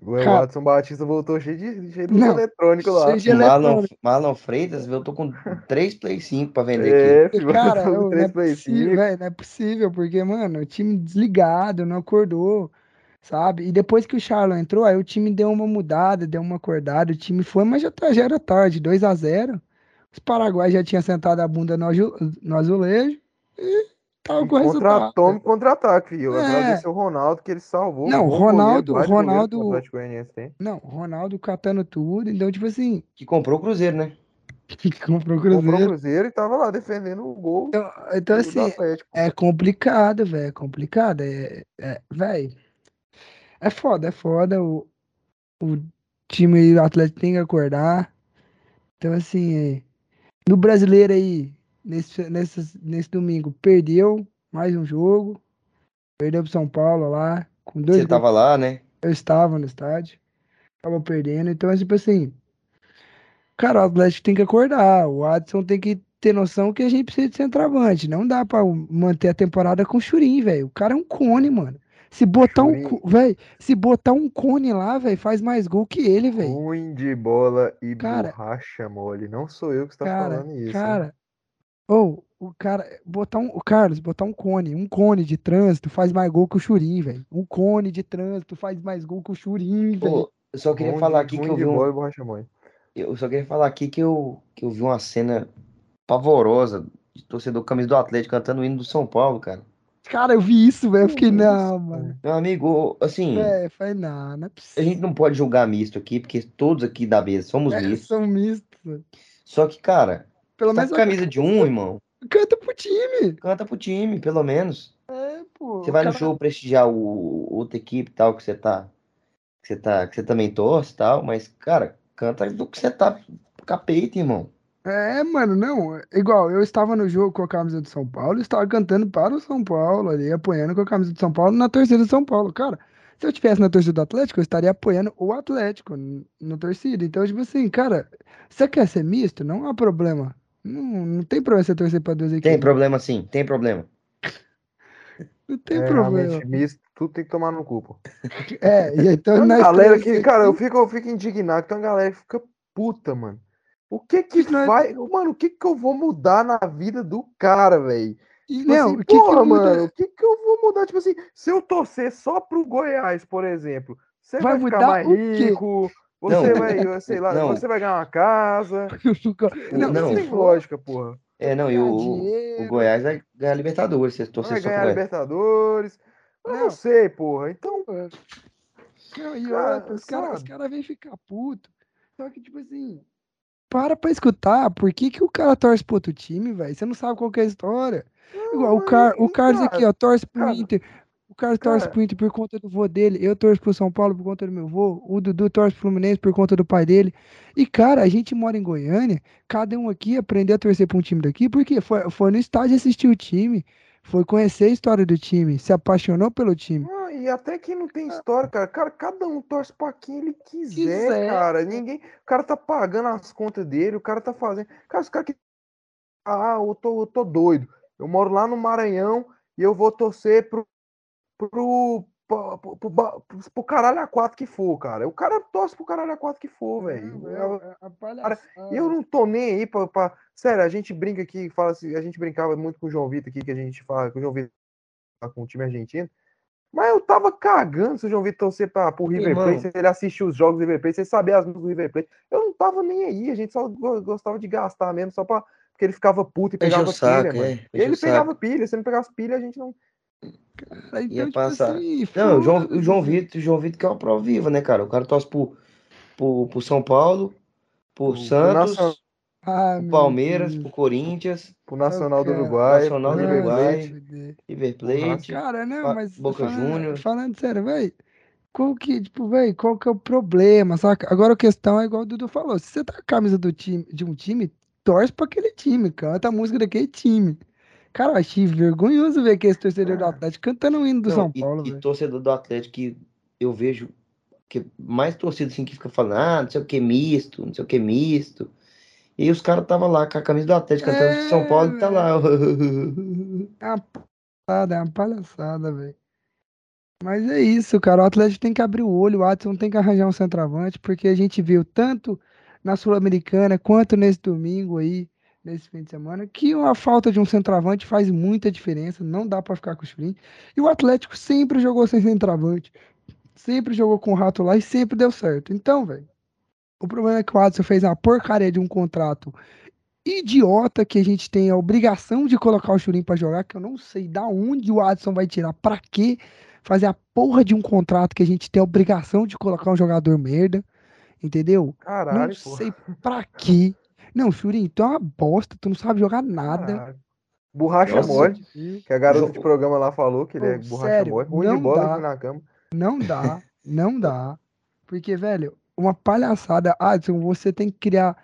Speaker 3: O
Speaker 1: Cara-
Speaker 3: Watson Batista voltou cheio de, cheio de
Speaker 1: Não,
Speaker 3: eletrônico lá.
Speaker 1: cheio de
Speaker 2: Marlon,
Speaker 1: eletrônico.
Speaker 2: Marlon Freitas, eu tô com 3 Play 5 pra vender
Speaker 3: É,
Speaker 2: aqui.
Speaker 1: Cara,
Speaker 3: eu
Speaker 1: não, é possível,
Speaker 3: 5.
Speaker 1: velho, não é possível, porque, mano, o time desligado, não acordou, sabe? E depois que o Charlon entrou, aí o time deu uma mudada, deu uma acordada, o time foi, mas já, tá, já era tarde, 2 a 0 Os paraguaios já tinham sentado a bunda no, no azulejo e tava com o resultado.
Speaker 3: Contra-tome, contra-ataque. Eu
Speaker 1: É.
Speaker 3: agradecer o Ronaldo que ele salvou.
Speaker 1: Não, Ronaldo-
Speaker 3: goleiro, que
Speaker 1: Ronaldo-. Não, Ronaldo catando tudo, então, tipo assim,
Speaker 2: Que comprou o Cruzeiro, né?
Speaker 1: comprou o
Speaker 3: Comprou o
Speaker 1: Cruzeiro.
Speaker 3: Cruzeiro e tava lá defendendo o gol
Speaker 1: Então, então, assim. É complicado, velho. É complicado. É, é, velho. É foda, é foda. O, o time do Atlético tem que acordar. Então, assim, é, no brasileiro aí, nesse, nesse, nesse domingo, perdeu mais um jogo. Perdeu pro São Paulo lá. Com dois
Speaker 2: Você
Speaker 1: gols.
Speaker 2: tava lá, né?
Speaker 1: Eu estava no estádio. Tava perdendo. Então, é tipo assim. Cara, o Atlético tem que acordar. O Adson tem que ter noção que a gente precisa de centroavante. Não dá pra manter a temporada com o Churim, velho. O cara é um cone, mano. Se botar um, velho, se botar um cone lá, velho, faz mais gol que ele, velho.
Speaker 3: Ruim de bola e
Speaker 1: Cara-
Speaker 3: borracha mole. Não sou eu que está
Speaker 1: Cara,
Speaker 3: falando isso.
Speaker 1: cara. Ou o cara botar um, o Carlos, botar um cone, um cone de trânsito faz mais gol que o Churim, velho. Um cone de trânsito faz mais gol que o Churim, velho.
Speaker 2: Eu só queria
Speaker 3: Ruim
Speaker 2: falar aqui que eu
Speaker 3: de
Speaker 2: vi um,
Speaker 3: bola e borracha mole.
Speaker 2: Eu só queria falar aqui que eu, que eu vi uma cena pavorosa de torcedor camisa do Atlético cantando o hino do São Paulo, cara.
Speaker 1: Cara, eu vi isso, velho. Eu fiquei,
Speaker 3: Que
Speaker 1: não, mano.
Speaker 2: Meu amigo, assim,
Speaker 1: É, foi não, não é
Speaker 2: a
Speaker 1: possível.
Speaker 2: gente não pode julgar misto aqui, porque todos aqui da mesa somos
Speaker 1: É,
Speaker 2: mistos.
Speaker 1: são mistos. velho.
Speaker 2: Só que, cara,
Speaker 1: Pelo
Speaker 2: você tá
Speaker 1: menos
Speaker 2: com camisa de um, irmão,
Speaker 1: canta pro time.
Speaker 2: canta pro time, pelo menos.
Speaker 1: É, pô.
Speaker 2: Você vai no
Speaker 1: cara-
Speaker 2: show prestigiar o, outra equipe e tal, que você tá. Que você tá. Que você também torce e tal, mas, cara, canta do que você tá com a peito, irmão.
Speaker 1: É, mano, não. Igual, eu estava no jogo com a camisa do São Paulo, estava cantando para o São Paulo ali, apoiando com a camisa do São Paulo na torcida do São Paulo. Cara, se eu tivesse na torcida do Atlético, eu estaria apoiando o Atlético na torcida. Então, tipo assim, cara, você quer ser misto? Não há problema. Não, não tem problema você torcer para duas
Speaker 2: Tem
Speaker 1: equipes.
Speaker 2: problema sim, tem problema.
Speaker 1: Não tem
Speaker 3: é
Speaker 1: problema.
Speaker 3: misto. tudo tem que tomar no cu, pô.
Speaker 1: É, e então
Speaker 3: Tem galera que, cara, eu
Speaker 1: aqui-
Speaker 3: fico, eu fico indignado, tem uma galera que fica puta, mano. O que que
Speaker 1: Nós-
Speaker 3: vai, mano, o que que eu vou mudar na vida do cara, velho? Tipo
Speaker 1: não,
Speaker 3: assim,
Speaker 1: o que que
Speaker 3: porra,
Speaker 1: muda-
Speaker 3: mano, o que que eu vou mudar? Tipo assim, se eu torcer só pro Goiás, por exemplo, você
Speaker 1: Vai
Speaker 3: vai, ficar
Speaker 1: mudar
Speaker 3: mais
Speaker 1: quê?
Speaker 3: rico, você
Speaker 2: Não,
Speaker 3: vai, sei lá,
Speaker 2: não.
Speaker 3: você vai ganhar uma casa.
Speaker 1: Não,
Speaker 3: Não,
Speaker 2: não.
Speaker 3: tem lógica, porra.
Speaker 2: É, não, e o, o Goiás vai ganhar Libertadores, se torcer
Speaker 3: Vai
Speaker 2: só pro
Speaker 3: ganhar. Libertadores. Eu não
Speaker 1: Não.
Speaker 3: sei, porra. Então,
Speaker 1: Não, e
Speaker 3: Cara,
Speaker 1: outra, os caras cara vêm ficar puto. Só que, tipo assim, para pra escutar. Por que, que o cara torce pro outro time, velho? Você não sabe qual que é a história. Igual, o, Car o
Speaker 3: aí,
Speaker 1: Carlos aqui,
Speaker 3: cara,
Speaker 1: ó, torce pro
Speaker 3: cara,
Speaker 1: Inter. O Carlos torce
Speaker 3: cara.
Speaker 1: pro Inter por conta do vô dele. Eu torço pro São Paulo por conta do meu vô. O Dudu torce pro Fluminense por conta do pai dele. E, cara, a gente mora em Goiânia. Cada um aqui aprendeu a torcer pra um time daqui. Porque foi, foi no estádio assistir o time. Foi conhecer a história do time. Se apaixonou pelo time.
Speaker 3: Não, e até que não tem história, cara. Cara, cada um torce pra quem ele quiser,
Speaker 1: Quiser.
Speaker 3: cara. Ninguém. O cara tá pagando as contas dele, o cara tá fazendo. Cara, os caras que. Ah, eu tô, eu tô doido. Eu moro lá no Maranhão e eu vou torcer pro. pro. pro, pro, pro, pro caralho a quatro que for, cara. O cara torce pro caralho a quatro que for, velho.
Speaker 1: É a palhaçada.
Speaker 3: E eu não tô nem aí pra, pra- Sério, a gente brinca aqui, fala assim, a gente brincava muito com o João Vitor aqui, que a gente fala que o João Vitor com o time argentino. Mas eu tava cagando se o João Vitor torcer pra, pro River. Plate, se ele assistir os jogos do River Plate, se ele saber as músicas do River Plate. Eu não tava nem aí, a gente só go- gostava de gastar mesmo, só pra. Porque ele ficava puto e pegava
Speaker 2: o saco,
Speaker 3: pilha, mano.
Speaker 2: é. encheu
Speaker 3: Ele
Speaker 2: o
Speaker 3: pegava
Speaker 2: saco.
Speaker 3: pilha, se não pegasse pilha, a gente não.
Speaker 1: Cara, então,
Speaker 2: Ia
Speaker 1: tipo
Speaker 2: passar.
Speaker 1: assim,
Speaker 2: Não, o João, o. João Vitor, o João Vitor que é uma prova viva, né, cara? O cara torce pro, pro, pro São Paulo, pro
Speaker 3: pro
Speaker 2: Santos,
Speaker 3: Nacional-
Speaker 1: Ah,
Speaker 2: Palmeiras, pro Corinthians,
Speaker 3: Pro Nacional do. Uruguai,
Speaker 2: Nacional do
Speaker 3: River
Speaker 2: Uruguai. River Plate.
Speaker 1: Cara, não,
Speaker 2: Ba-
Speaker 1: mas
Speaker 2: Boca
Speaker 1: falando,
Speaker 2: Juniors.
Speaker 1: falando sério, velho, qual que, tipo, velho, qual que é o problema, saca? Agora a questão é igual o Dudu falou, se você tá com a camisa do time, de um time, torce pra aquele time, canta a música daquele time. Cara, eu achei vergonhoso ver aquele torcedor do
Speaker 3: Ah.
Speaker 1: Atlético cantando o hino do
Speaker 2: Não,
Speaker 1: São
Speaker 2: e,
Speaker 1: Paulo,
Speaker 2: e
Speaker 1: velho.
Speaker 2: torcedor do Atlético que eu vejo que mais torcida assim que fica falando, ah, não sei o que misto, não sei o que misto. E os caras tava lá com a camisa do Atlético cantando
Speaker 1: É,
Speaker 2: São Paulo e tá lá.
Speaker 1: É uma palhaçada, é uma palhaçada, velho. Mas é isso, cara. O Atlético tem que abrir o olho, o Watson tem que arranjar um centroavante, porque a gente viu tanto na Sul-Americana quanto nesse domingo aí, nesse fim de semana, que a falta de um centroavante faz muita diferença. Não dá pra ficar com o Churin. E o Atlético sempre jogou sem centroavante. Sempre jogou com o Rato lá e sempre deu certo. Então, velho, o problema é que o Watson fez uma porcaria de um contrato idiota que a gente tem a obrigação de colocar o Churin pra jogar, que eu não sei da onde o Adson vai tirar, pra quê fazer a porra de um contrato que a gente tem a obrigação de colocar um jogador merda, entendeu?
Speaker 3: Caralho,
Speaker 1: não
Speaker 3: pô.
Speaker 1: sei pra quê. Não, Churin, tu é uma bosta, tu não sabe jogar nada.
Speaker 3: Caralho. Borracha
Speaker 2: Nossa.
Speaker 3: mole, que a garota de programa lá falou que ele é borracha
Speaker 1: sério,
Speaker 3: mole. Ruim
Speaker 1: não
Speaker 3: de bola
Speaker 1: dá.
Speaker 3: aqui na cama.
Speaker 1: Não dá, não dá. Porque, velho, uma palhaçada. Adson, você tem que criar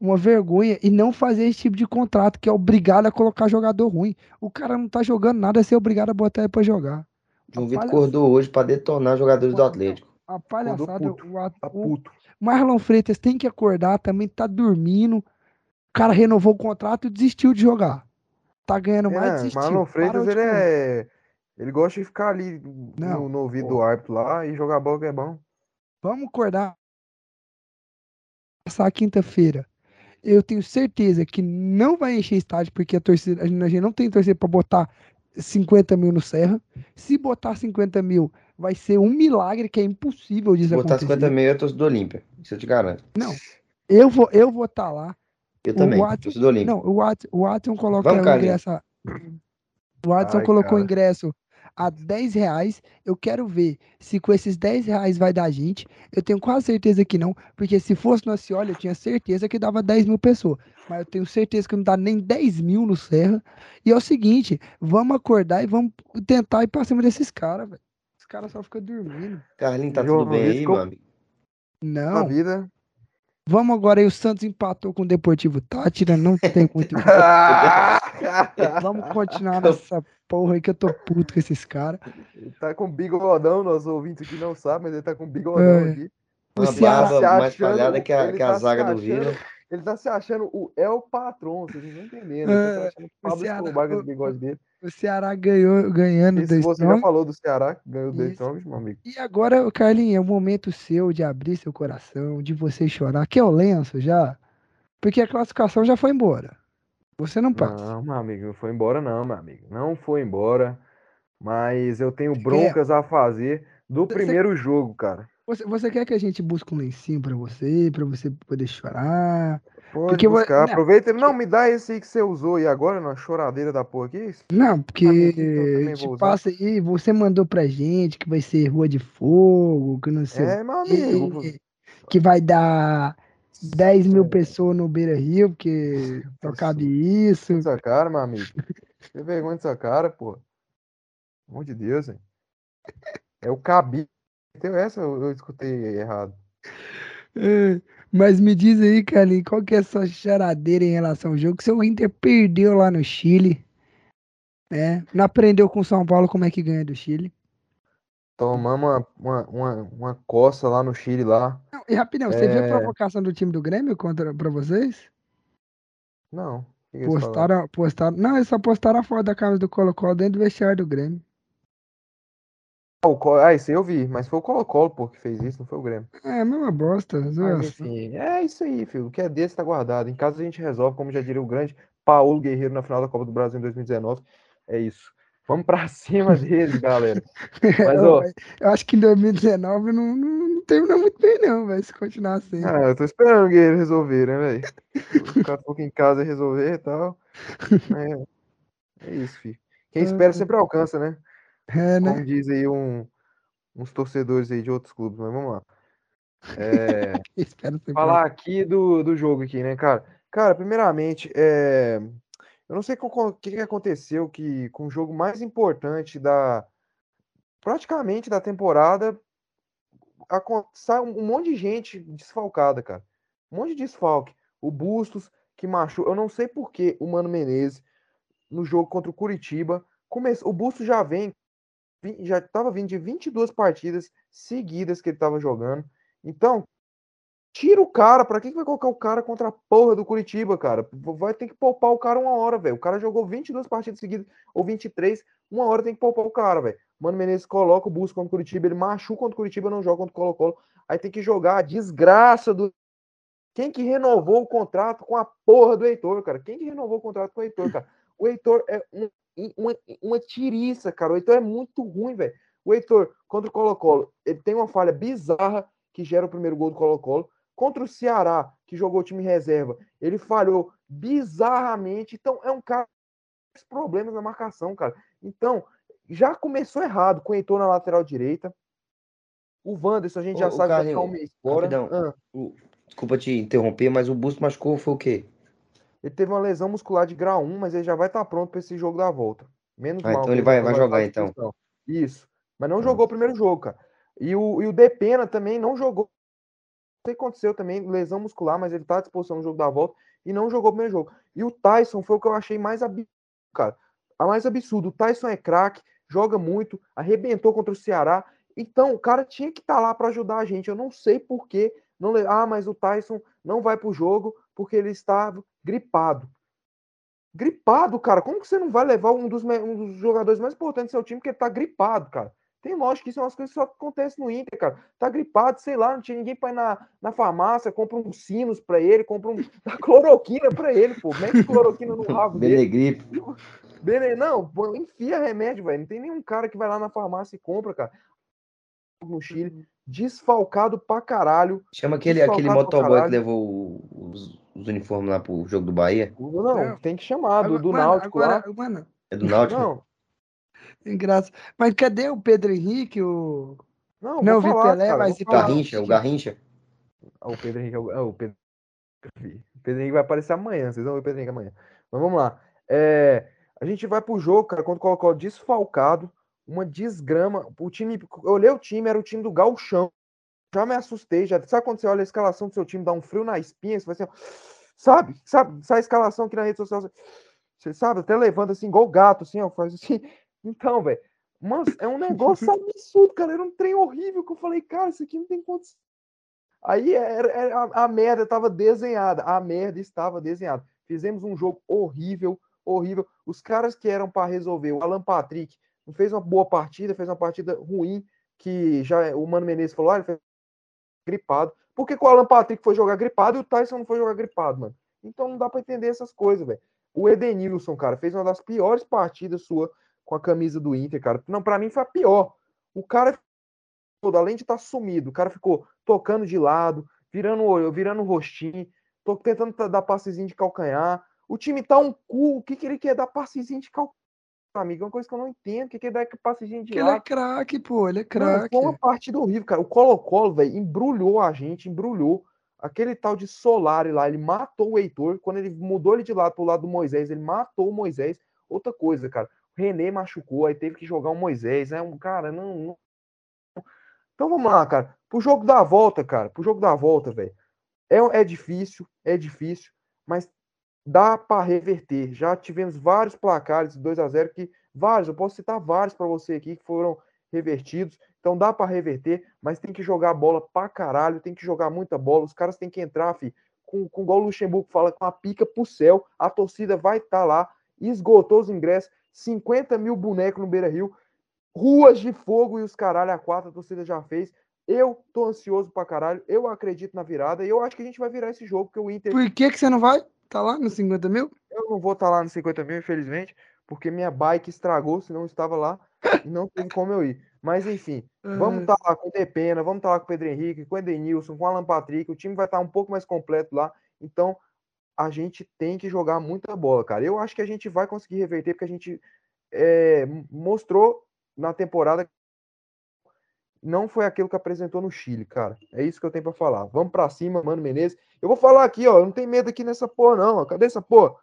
Speaker 1: uma vergonha e não fazer esse tipo de contrato que é obrigado a colocar jogador ruim. O cara não tá jogando nada, você é obrigado a botar ele pra jogar.
Speaker 2: João Vitor
Speaker 1: palhaçada-
Speaker 2: acordou hoje pra detonar jogadores do Atlético.
Speaker 1: A palhaçada,
Speaker 3: puto,
Speaker 1: o, a-
Speaker 3: Tá puto.
Speaker 1: Marlon Freitas tem que acordar, também tá dormindo. O cara renovou o contrato e desistiu de jogar. Tá ganhando mais,
Speaker 3: É,
Speaker 1: desistiu.
Speaker 3: Marlon Freitas, ele
Speaker 1: correr.
Speaker 3: é. Ele gosta de ficar ali
Speaker 1: Não,
Speaker 3: no, no ouvido
Speaker 1: pô.
Speaker 3: do árbitro lá e jogar bola que é bom.
Speaker 1: Vamos acordar. Passar quinta-feira. Eu tenho certeza que não vai encher estádio, porque a torcida, a gente não tem torcida para botar 50 mil no Serra. Se botar 50 mil, vai ser um milagre que é impossível disso
Speaker 2: Botar
Speaker 1: acontecer.
Speaker 2: 50 mil é torcida do Olímpia. Isso eu te garanto.
Speaker 1: Não, eu vou eu vou estar lá.
Speaker 2: Eu
Speaker 1: O
Speaker 2: também,
Speaker 1: Watson-
Speaker 2: torcida do Olímpia.
Speaker 1: Não, o Watson, o Watson coloca
Speaker 2: Vamos,
Speaker 1: o ingresso. a- O Watson
Speaker 3: Ai,
Speaker 1: colocou o ingresso a 10 reais. Eu quero ver se com esses 10 reais vai dar gente. Eu tenho quase certeza que não, porque se fosse no Acioli, eu tinha certeza que dava 10 mil pessoas. Mas eu tenho certeza que não dá nem 10 mil no Serra. E é o seguinte: vamos acordar e vamos tentar ir pra cima desses caras, velho. Os caras só ficam dormindo.
Speaker 2: Carlinhos, tá tudo bem aí,
Speaker 3: Vitor-
Speaker 2: meu amigo?
Speaker 3: Na
Speaker 1: Não,
Speaker 3: vida.
Speaker 1: vamos agora aí. O Santos empatou com o Deportivo Tátira. Não tem muito. Vamos continuar nessa porra aí que eu tô puto com esses caras.
Speaker 3: Tá com bigodão, nossos ouvintes aqui não sabem, mas ele tá com bigodão
Speaker 1: É.
Speaker 3: aqui.
Speaker 1: O
Speaker 2: Uma
Speaker 1: Ceará-
Speaker 2: barba
Speaker 3: se
Speaker 2: mais
Speaker 3: achando-
Speaker 2: falhada que a, que a
Speaker 3: tá
Speaker 2: zaga do Vila.
Speaker 3: Ele tá se achando o El Patrão, vocês não. Ele tá
Speaker 1: É,
Speaker 3: achando o Pablo
Speaker 1: Ceará-
Speaker 3: Escobar com bigode dele.
Speaker 1: O Ceará ganhou, ganhando
Speaker 3: Esse
Speaker 1: do
Speaker 3: você já
Speaker 1: Strong.
Speaker 3: falou do Ceará, que ganhou do
Speaker 1: Isso.
Speaker 3: Strong, meu amigo.
Speaker 1: E agora, Carlinhos, é o momento seu de abrir seu coração, de você chorar. Que é o lenço já? Porque a classificação já foi embora. Você não passa.
Speaker 3: Não, meu amigo, não foi embora não, meu amigo. Não foi embora. Mas eu tenho broncas a fazer do
Speaker 1: Você-
Speaker 3: primeiro jogo, cara.
Speaker 1: Você, você quer que a gente busque um lencinho pra você, pra você poder chorar?
Speaker 3: Pode
Speaker 1: Porque
Speaker 3: buscar.
Speaker 1: não,
Speaker 3: Aproveita. Não, me dá esse aí que você usou aí agora, na choradeira da porra aqui.
Speaker 1: Não, porque te
Speaker 3: usar.
Speaker 1: passa aí, você mandou pra gente que vai ser Rua de Fogo, que não sei
Speaker 3: É, meu amigo.
Speaker 1: que vai dar 10 mil
Speaker 3: É.
Speaker 1: pessoas no Beira Rio, porque só cabe isso.
Speaker 3: Essa cara, meu amigo. Tem vergonha dessa cara, pô. Pelo amor de Deus, hein? É o Cabi. Então, essa eu, eu escutei errado.
Speaker 1: É, Mas me diz aí, Carlinhos, qual que é a sua charadeira em relação ao jogo? Que seu Inter perdeu lá no Chile, né? Não aprendeu com São Paulo como é que ganha do Chile.
Speaker 3: Tomamos uma, uma, uma, uma coça lá no Chile lá.
Speaker 1: Não, e rapidão, você viu a
Speaker 3: É.
Speaker 1: provocação do time do Grêmio contra pra vocês?
Speaker 3: Não.
Speaker 1: Postaram, postaram. Não, eles só postaram a foto da camisa do Colo-Colo dentro do vestiário do Grêmio.
Speaker 3: Ah, o Co- Ah, isso aí eu vi, mas foi o Colo-Colo, pô, que fez isso, não foi o Grêmio.
Speaker 1: É, a mesma bosta.
Speaker 3: Mas é isso aí, filho. O que é desse tá guardado. Em casa a gente resolve, como já diria o grande Paulo Guerreiro na final da Copa do Brasil em 2019. É isso. Vamos pra cima deles, galera. Mas, ó,
Speaker 1: Eu acho que em 2019 não, não, não terminou muito bem, não, vai se continuar assim.
Speaker 3: ah, eu tô esperando o Guerreiro resolver, né, velho? Ficar um pouco em casa e resolver e tal. É, é isso, filho. Quem espera sempre alcança, né?
Speaker 1: É, né?
Speaker 3: Como diz aí um- uns torcedores aí de outros clubes, mas vamos lá. É, falar aqui do, do jogo aqui, né, cara? Cara, primeiramente, é, eu não sei o que, aconteceu que com o jogo mais importante da praticamente da temporada acon- sai um, monte de gente desfalcada, cara. Um monte de desfalque. O Bustos que machucou, eu não sei por que o Mano Menezes no jogo contra o Curitiba começou, o Bustos já vem já estava vindo de 22 partidas seguidas que ele estava jogando. Então, tira o cara. Pra que que vai colocar o cara contra a porra do Curitiba, cara? Vai ter que poupar o cara uma hora, velho. O cara jogou 22 partidas seguidas, ou 23. Uma hora tem que poupar o cara, velho. Mano Menezes coloca o Busco contra o Curitiba, ele machuca contra o Curitiba, não joga contra o Colo-Colo. Aí tem que jogar a desgraça do. Quem que renovou o contrato com a porra do Heitor, cara? Quem que renovou o contrato com o Heitor, cara? O Heitor é um- uma, uma tiriça, cara. O Heitor é muito ruim, velho. O Heitor, contra o Colo-Colo, ele tem uma falha bizarra que gera o primeiro gol do Colo-Colo. Contra o Ceará, que jogou o time reserva, ele falhou bizarramente. Então, é um cara com problemas na marcação, cara. Então, já começou errado com o Heitor na lateral direita. O Wanderson, a gente já
Speaker 2: ô,
Speaker 3: sabe que vai um mês fora. Ah,
Speaker 2: O- Desculpa te interromper, mas o Busto machucou foi o quê?
Speaker 3: ele teve uma lesão muscular de grau 1, mas ele já vai estar pronto para esse jogo da volta. Menos
Speaker 2: Ah,
Speaker 3: mal.
Speaker 2: então ele vai- vai jogar, então.
Speaker 3: Isso. Mas não
Speaker 2: Ah.
Speaker 3: jogou o primeiro jogo, cara. E o, e o Depena também não jogou. Sei o que aconteceu também, lesão muscular, mas ele tá à disposição no jogo da volta e não jogou o primeiro jogo. E o Tyson foi o que eu achei mais absurdo, cara. A mais absurdo. O Tyson é craque, joga muito, arrebentou contra o Ceará. Então, o cara tinha que estar lá para ajudar a gente. Eu não sei por que não Ah, mas o Tyson não vai pro jogo porque ele estava gripado. Gripado, cara. Como que você não vai levar um dos, um dos jogadores mais importantes do seu time porque ele tá gripado, cara? Tem lógico que isso é umas coisas que só acontecem no Inter, cara. Tá gripado, sei lá, não tinha ninguém pra ir na, na farmácia, compra uns sinos pra ele, compra um, dá cloroquina pra ele, pô. Mete cloroquina no rabo dele.
Speaker 2: Benegripe.
Speaker 3: Beleza, não, pô, enfia remédio, velho. Não tem nenhum cara que vai lá na farmácia e compra, cara. No Chile, desfalcado pra caralho.
Speaker 2: Chama aquele, aquele motoboy que levou os, os uniformes lá pro jogo do Bahia.
Speaker 3: Não,
Speaker 1: Não.
Speaker 3: tem que chamar, do,
Speaker 1: Agora-
Speaker 3: do
Speaker 1: mano,
Speaker 3: Náutico
Speaker 1: agora,
Speaker 3: lá.
Speaker 1: mano,
Speaker 2: É do Náutico?
Speaker 3: Não,
Speaker 1: tem graça. Mas cadê o Pedro Henrique? O...
Speaker 3: não,
Speaker 1: Não,
Speaker 3: vou
Speaker 1: vi
Speaker 3: falar,
Speaker 1: Pelé,
Speaker 3: cara,
Speaker 1: mas
Speaker 3: falar.
Speaker 2: Garrincha, o Garrincha.
Speaker 3: Ah, o Pedro Henrique, é o ah, o Pedro... o Pedro Henrique vai aparecer amanhã, vocês vão ver o Pedro Henrique amanhã. Mas vamos lá. É, a gente vai pro jogo, cara, quando colocou desfalcado, uma desgrama. O time, eu olhei o time, era o time do Galchão. Já me assustei, já. Sabe quando você olha a escalação do seu time, dá um frio na espinha, você vai assim, ó, sabe? Sabe? Sai a escalação aqui na rede social, você, você sabe, até levanta assim, igual gato, assim, ó, faz assim. Então, velho, mas é um negócio absurdo, cara. Era um trem horrível que eu falei, cara, isso aqui não tem condição. Aí era, era- a, a merda estava desenhada. A merda estava desenhada. Fizemos um jogo horrível, horrível. Os caras que eram para resolver, o Alan Patrick, não fez uma boa partida, fez uma partida ruim, que já o Mano Menezes falou, ah, ele fez gripado. Por que, que o Alan Patrick foi jogar gripado e o Tyson não foi jogar gripado, mano? Então não dá para entender essas coisas, velho. O Edenilson, cara, fez uma das piores partidas sua com a camisa do Inter, cara. Não, para mim foi a pior. O cara todo, além de estar tá sumido, o cara ficou tocando de lado, virando virando rostinho, tô tentando dar passezinho de calcanhar. O time tá um cu, o que que ele quer dar passezinho de calcanhar? amigo, é uma coisa que eu não entendo. O que, que dá que passezinho de
Speaker 1: Ele é craque, pô, ele é craque.
Speaker 3: Foi uma partida horrível, cara. O Colo-Colo, velho, embrulhou a gente, embrulhou. Aquele tal de Solari lá, ele matou o Heitor. Quando ele mudou ele de lado pro lado do Moisés, ele matou o Moisés. Outra coisa, cara. René machucou, aí teve que jogar o Moisés. É um cara, não, não. Então vamos lá, cara. Pro jogo da volta, cara. Pro jogo da volta, velho. É, é difícil, é difícil, mas dá para reverter. Já tivemos vários placares de 2 a 0 que vários, eu posso citar vários para você aqui que foram revertidos. Então dá para reverter, mas tem que jogar bola pra caralho, tem que jogar muita bola. Os caras têm que entrar, fi, com, com igual o Luxemburgo fala, com a pica pro céu. A torcida vai estar tá lá, esgotou os ingressos, 50 mil bonecos no Beira Rio, ruas de fogo e os caralho a quatro, a torcida já fez. Eu tô ansioso pra caralho, eu acredito na virada e eu acho que a gente vai virar esse jogo, porque o Inter.
Speaker 1: Por que, que você não vai? Tá lá nos 50 mil?
Speaker 3: Eu não vou estar tá lá nos 50 mil, infelizmente, porque minha bike estragou, senão eu estava lá e não teve como eu ir. Mas enfim, vamos estar tá lá com o Depena, vamos estar tá lá com o Pedro Henrique, com o Edenilson, com o Alan Patrick, o time vai estar tá um pouco mais completo lá. Então, a gente tem que jogar muita bola, cara. Eu acho que a gente vai conseguir reverter, porque a gente é, mostrou na temporada não foi aquilo que apresentou no Chile, cara. É isso que eu tenho para falar. Vamos para cima, Mano Menezes. Eu vou falar aqui, ó. Eu não tenho medo aqui nessa porra, não. Ó. Cadê essa porra?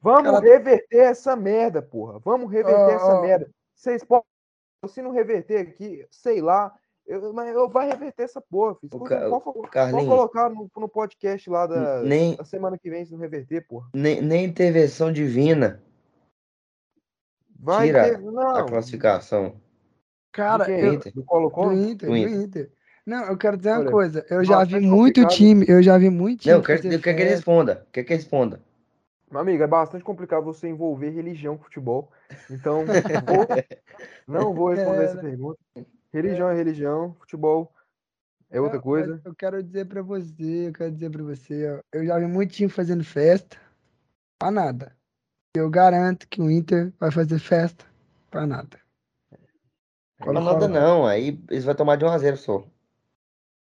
Speaker 3: Vamos cara... reverter essa merda, porra. Vamos reverter oh, essa oh. merda. Vocês podem. Se não reverter aqui, sei lá. Eu, mas eu vai reverter essa porra, filho. O ca... pode, Carlinhos, colocar no, no, podcast lá da, nem, da semana que vem se não reverter, porra.
Speaker 2: Nem, nem intervenção divina. Vai Tira ter, não. a classificação.
Speaker 1: Cara, eu, Inter? Do Colo -Colo? Do Inter, do Inter. Não, eu quero dizer uma coisa. Eu já vi muito time, eu já vi muito time.
Speaker 2: Não, eu quero, eu quero que ele responda. Quer que ele responda.
Speaker 3: Meu amigo, é bastante complicado você envolver religião com futebol. Então, vou, não vou responder é, essa pergunta. Religião é. é religião, futebol é outra coisa.
Speaker 1: Eu quero dizer para você, eu quero dizer para você, ó, eu já vi muito time fazendo festa pra nada. Eu garanto que o Inter vai fazer festa para nada.
Speaker 2: Não nada não, aí eles vão tomar de 1 a 0 só.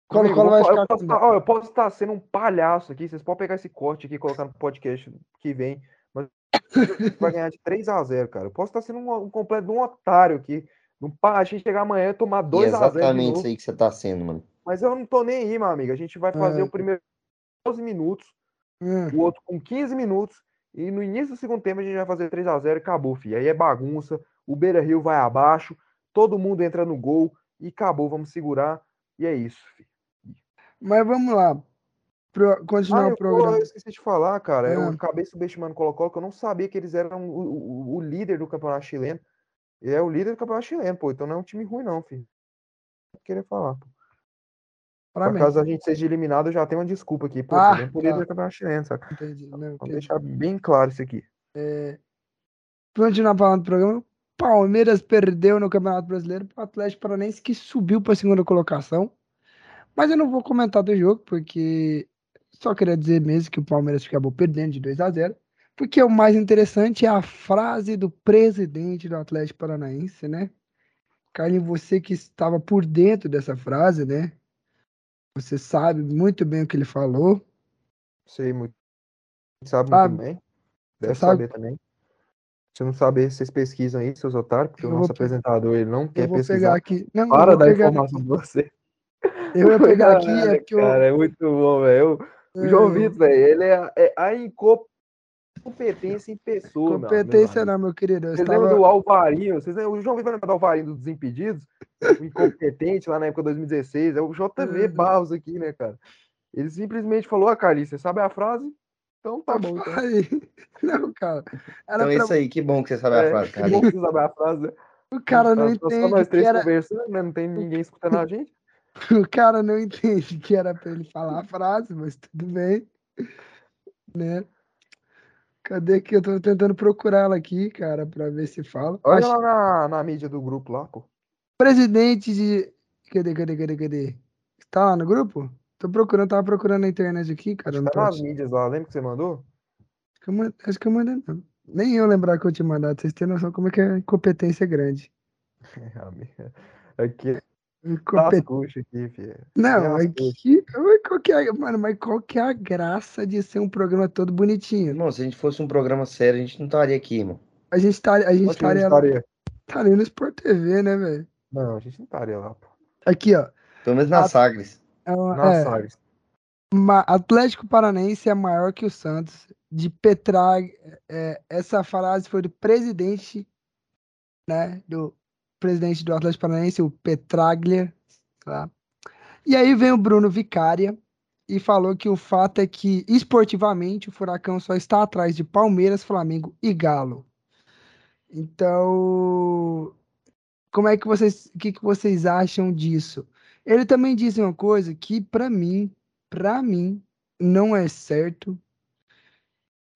Speaker 3: Colo Colo vai ficar. Eu posso, estar, eu posso estar sendo um palhaço aqui. Vocês podem pegar esse corte aqui e colocar no podcast que vem. Mas vai ganhar de 3 a 0 cara. Eu posso estar sendo um, um completo de um otário aqui. Um, a gente chegar amanhã e tomar 2 a 0
Speaker 2: Exatamente isso aí que você tá sendo, mano.
Speaker 3: Mas eu não tô nem aí, meu amigo. A gente vai fazer é. o primeiro 12 minutos, hum. o outro com 15 minutos e no início do segundo tempo a gente vai fazer 3 a 0 e acabou, filho. Aí é bagunça, o Beira Rio vai abaixo, todo mundo entra no gol e acabou, vamos segurar. E é isso, filho.
Speaker 1: Mas vamos lá. Pro, continuar ah, o programa.
Speaker 3: Eu esqueci de falar, cara. É. Eu acabei subestimando o Colo-Colo, que eu não sabia que eles eram o, o, o, líder do campeonato chileno. Ele é o líder do campeonato chileno, pô. Então não é um time ruim, não, filho. Não queria falar, pô. Pra caso a gente seja eliminado, eu já tenho uma desculpa aqui. Pô, ah, tá. campeonato chileno, saca? Entendi. Não, Vamos entendi. deixar bem claro isso aqui.
Speaker 1: É... Continuar falando do programa. Palmeiras perdeu no Campeonato Brasileiro para o Atlético Paranaense, que subiu para a segunda colocação. Mas eu não vou comentar do jogo, porque só queria dizer mesmo que o Palmeiras acabou perdendo de 2 a 0 Porque o mais interessante é a frase do presidente do Atlético Paranaense, né? Carlinhos, você que estava por dentro dessa frase, né? Você sabe muito bem o que ele falou.
Speaker 3: Sei muito. Sabe, sabe muito bem. Deve saber também. Se não saber, vocês pesquisam aí, seus otários, porque eu o nosso apresentadar, ele não quer pesquisar. Pegar aqui. Não, Para dar informação de você.
Speaker 1: Eu ia pegar aqui, é
Speaker 3: Cara, eu... é muito bom, velho. O João é. Vitor, velho, ele é, é a incompetência em pessoa.
Speaker 1: Competência não, meu querido.
Speaker 3: Vocês estava... lembram do Alvarinho? Vocês lembram, o João Vitor lembra do Alvarinho dos Desimpedidos? O incompetente lá na época de 2016. É o JV uhum. Barros aqui, né, cara? Ele simplesmente falou, ah, Carlinhos, você sabe a frase? Então tá bom. Então.
Speaker 1: Não, cara.
Speaker 2: Era então é pra... isso aí, que bom que você sabe a é, frase, cara.
Speaker 3: Que bom que você sabe a frase. Né?
Speaker 1: O cara não entende. Só nós
Speaker 3: três era... conversando, né? Não tem ninguém escutando a gente.
Speaker 1: O cara não entende que era pra ele falar a frase, mas tudo bem. Né? Cadê que eu tô tentando procurar ela aqui, cara, pra ver se fala.
Speaker 3: Olha
Speaker 1: Acho-
Speaker 3: lá na, na mídia do grupo lá, pô.
Speaker 1: Presidente de. Cadê, cadê, cadê, cadê? Tá lá no grupo? Tô procurando, tava procurando na internet aqui, cara.
Speaker 3: Tá nas mídias lá, lembra que você mandou?
Speaker 1: Acho que eu Acho que eu mandei, não. Nem eu lembrar que eu tinha mandado. Vocês têm noção como é que a incompetência é grande.
Speaker 3: Aqui, tá coxas aqui, filho.
Speaker 1: Não,
Speaker 3: as
Speaker 1: é que. mas Qual que é, mano, mas qual que é a graça de ser um programa todo bonitinho?
Speaker 2: Irmão, se a gente fosse um programa sério, a gente não estaria aqui, irmão.
Speaker 1: A gente tá, a gente
Speaker 3: Onde que a gente
Speaker 1: estaria,
Speaker 3: estaria?
Speaker 1: tá no Sport TV, né, velho?
Speaker 3: Não, a gente não estaria lá, pô.
Speaker 1: Aqui, ó.
Speaker 2: Pelo menos na Sagres.
Speaker 1: É, uma-
Speaker 3: Na
Speaker 1: é,
Speaker 3: Sagres.
Speaker 1: Atlético Paranaense é maior que o Santos. De Petrag. é, essa frase foi do presidente, né? Do presidente do Atlético Paranaense, o Petraglia. Tá? E aí vem o Bruno Vicária e falou que o fato é que, esportivamente, o Furacão só está atrás de Palmeiras, Flamengo e Galo. Então, como é que vocês, o que, que vocês acham disso? Ele também disse uma coisa que, para mim, para mim, não é certo.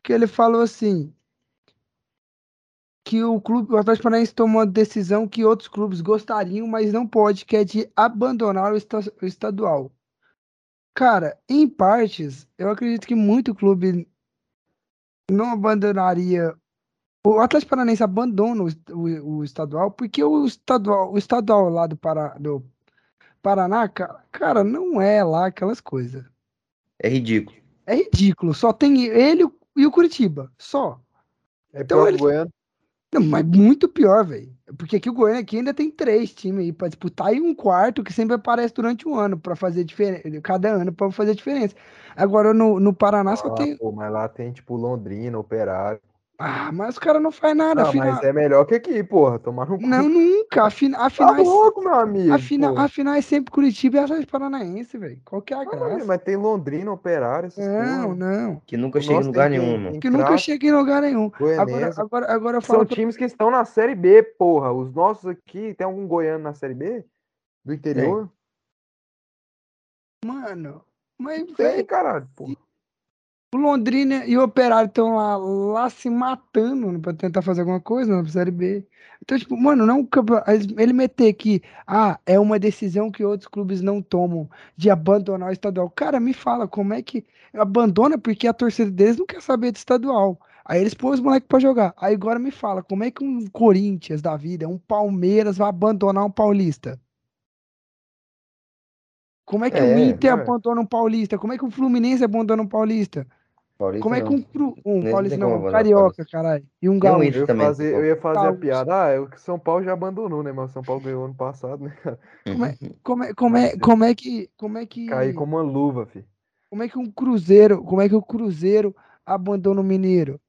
Speaker 1: Que ele falou assim, que o clube, o Atlético Paranaense tomou uma decisão que outros clubes gostariam, mas não pode, que é de abandonar o, esta- o estadual. Cara, em partes, eu acredito que muito clube não abandonaria. O Atlético Paranaense abandona o, o- o estadual porque o estadual, o estadual lá do, Pará, do Paraná, cara, cara, não é lá aquelas coisas.
Speaker 2: É ridículo.
Speaker 1: É ridículo. Só tem ele e o Curitiba. Só.
Speaker 3: É
Speaker 1: Então ele-
Speaker 3: o Goiano.
Speaker 1: Não, mas muito pior, velho. Porque aqui o Goiânia aqui ainda tem três times aí pra disputar e um quarto que sempre aparece durante o ano para fazer diferença, cada ano para fazer diferença. Agora no, no Paraná só
Speaker 3: Ah,
Speaker 1: tem.
Speaker 3: pô, mas lá tem, tipo, Londrina, Operário.
Speaker 1: Ah, mas os caras não faz nada. Afinal...
Speaker 3: mas é melhor que aqui, porra. Tomar no cu.
Speaker 1: Não, nunca. Afina...
Speaker 3: Tá
Speaker 1: Afinal, é...
Speaker 3: louco, meu amigo.
Speaker 1: afinal, afinal é sempre Curitiba e Atlético Paranaense, velho. Qual que é a
Speaker 3: Ah,
Speaker 1: graça?
Speaker 3: mas tem Londrina, Operário, essas
Speaker 1: Não,
Speaker 3: porra.
Speaker 1: não.
Speaker 2: Que nunca
Speaker 3: O
Speaker 2: chega em lugar
Speaker 3: tem
Speaker 2: nenhum, mano.
Speaker 3: Tem
Speaker 1: Que nunca chega em lugar nenhum. Agora, agora, agora eu
Speaker 3: São
Speaker 1: falo. pra-
Speaker 3: times que estão na Série B, porra. Os nossos aqui, tem algum goiano na Série B? Do interior?
Speaker 1: Mano, mas,
Speaker 3: Tem, caralho, porra.
Speaker 1: O Londrina e o Operário estão lá, lá se matando pra tentar fazer alguma coisa na Série B. Então, tipo, mano, não. campe- Ele meter que, ah, é uma decisão que outros clubes não tomam de abandonar o estadual. Cara, me fala, como é que abandona porque a torcida deles não quer saber do estadual. Aí eles põem os moleques pra jogar. Aí agora me fala, como é que um Corinthians da vida, um Palmeiras vai abandonar um Paulista? Como é que o
Speaker 2: É,
Speaker 1: Inter
Speaker 3: é.
Speaker 1: abandona um Paulista? Como é que o Fluminense abandona um Paulista?
Speaker 2: Paulista
Speaker 1: Como é que um, um Paulista não, um
Speaker 2: o
Speaker 1: Carioca, caralho, e um
Speaker 2: o
Speaker 1: Gaúcho?
Speaker 3: Eu ia
Speaker 2: também,
Speaker 3: fazer, eu ia fazer a piada. Ah, é o que São Paulo já abandonou, né? Mas o São Paulo ganhou ano passado, né, cara?
Speaker 1: Como é, como é, como é, como é que, como é que,
Speaker 3: Cair como uma luva, fi.
Speaker 1: como é que um Cruzeiro, como é que o Cruzeiro abandona o Mineiro?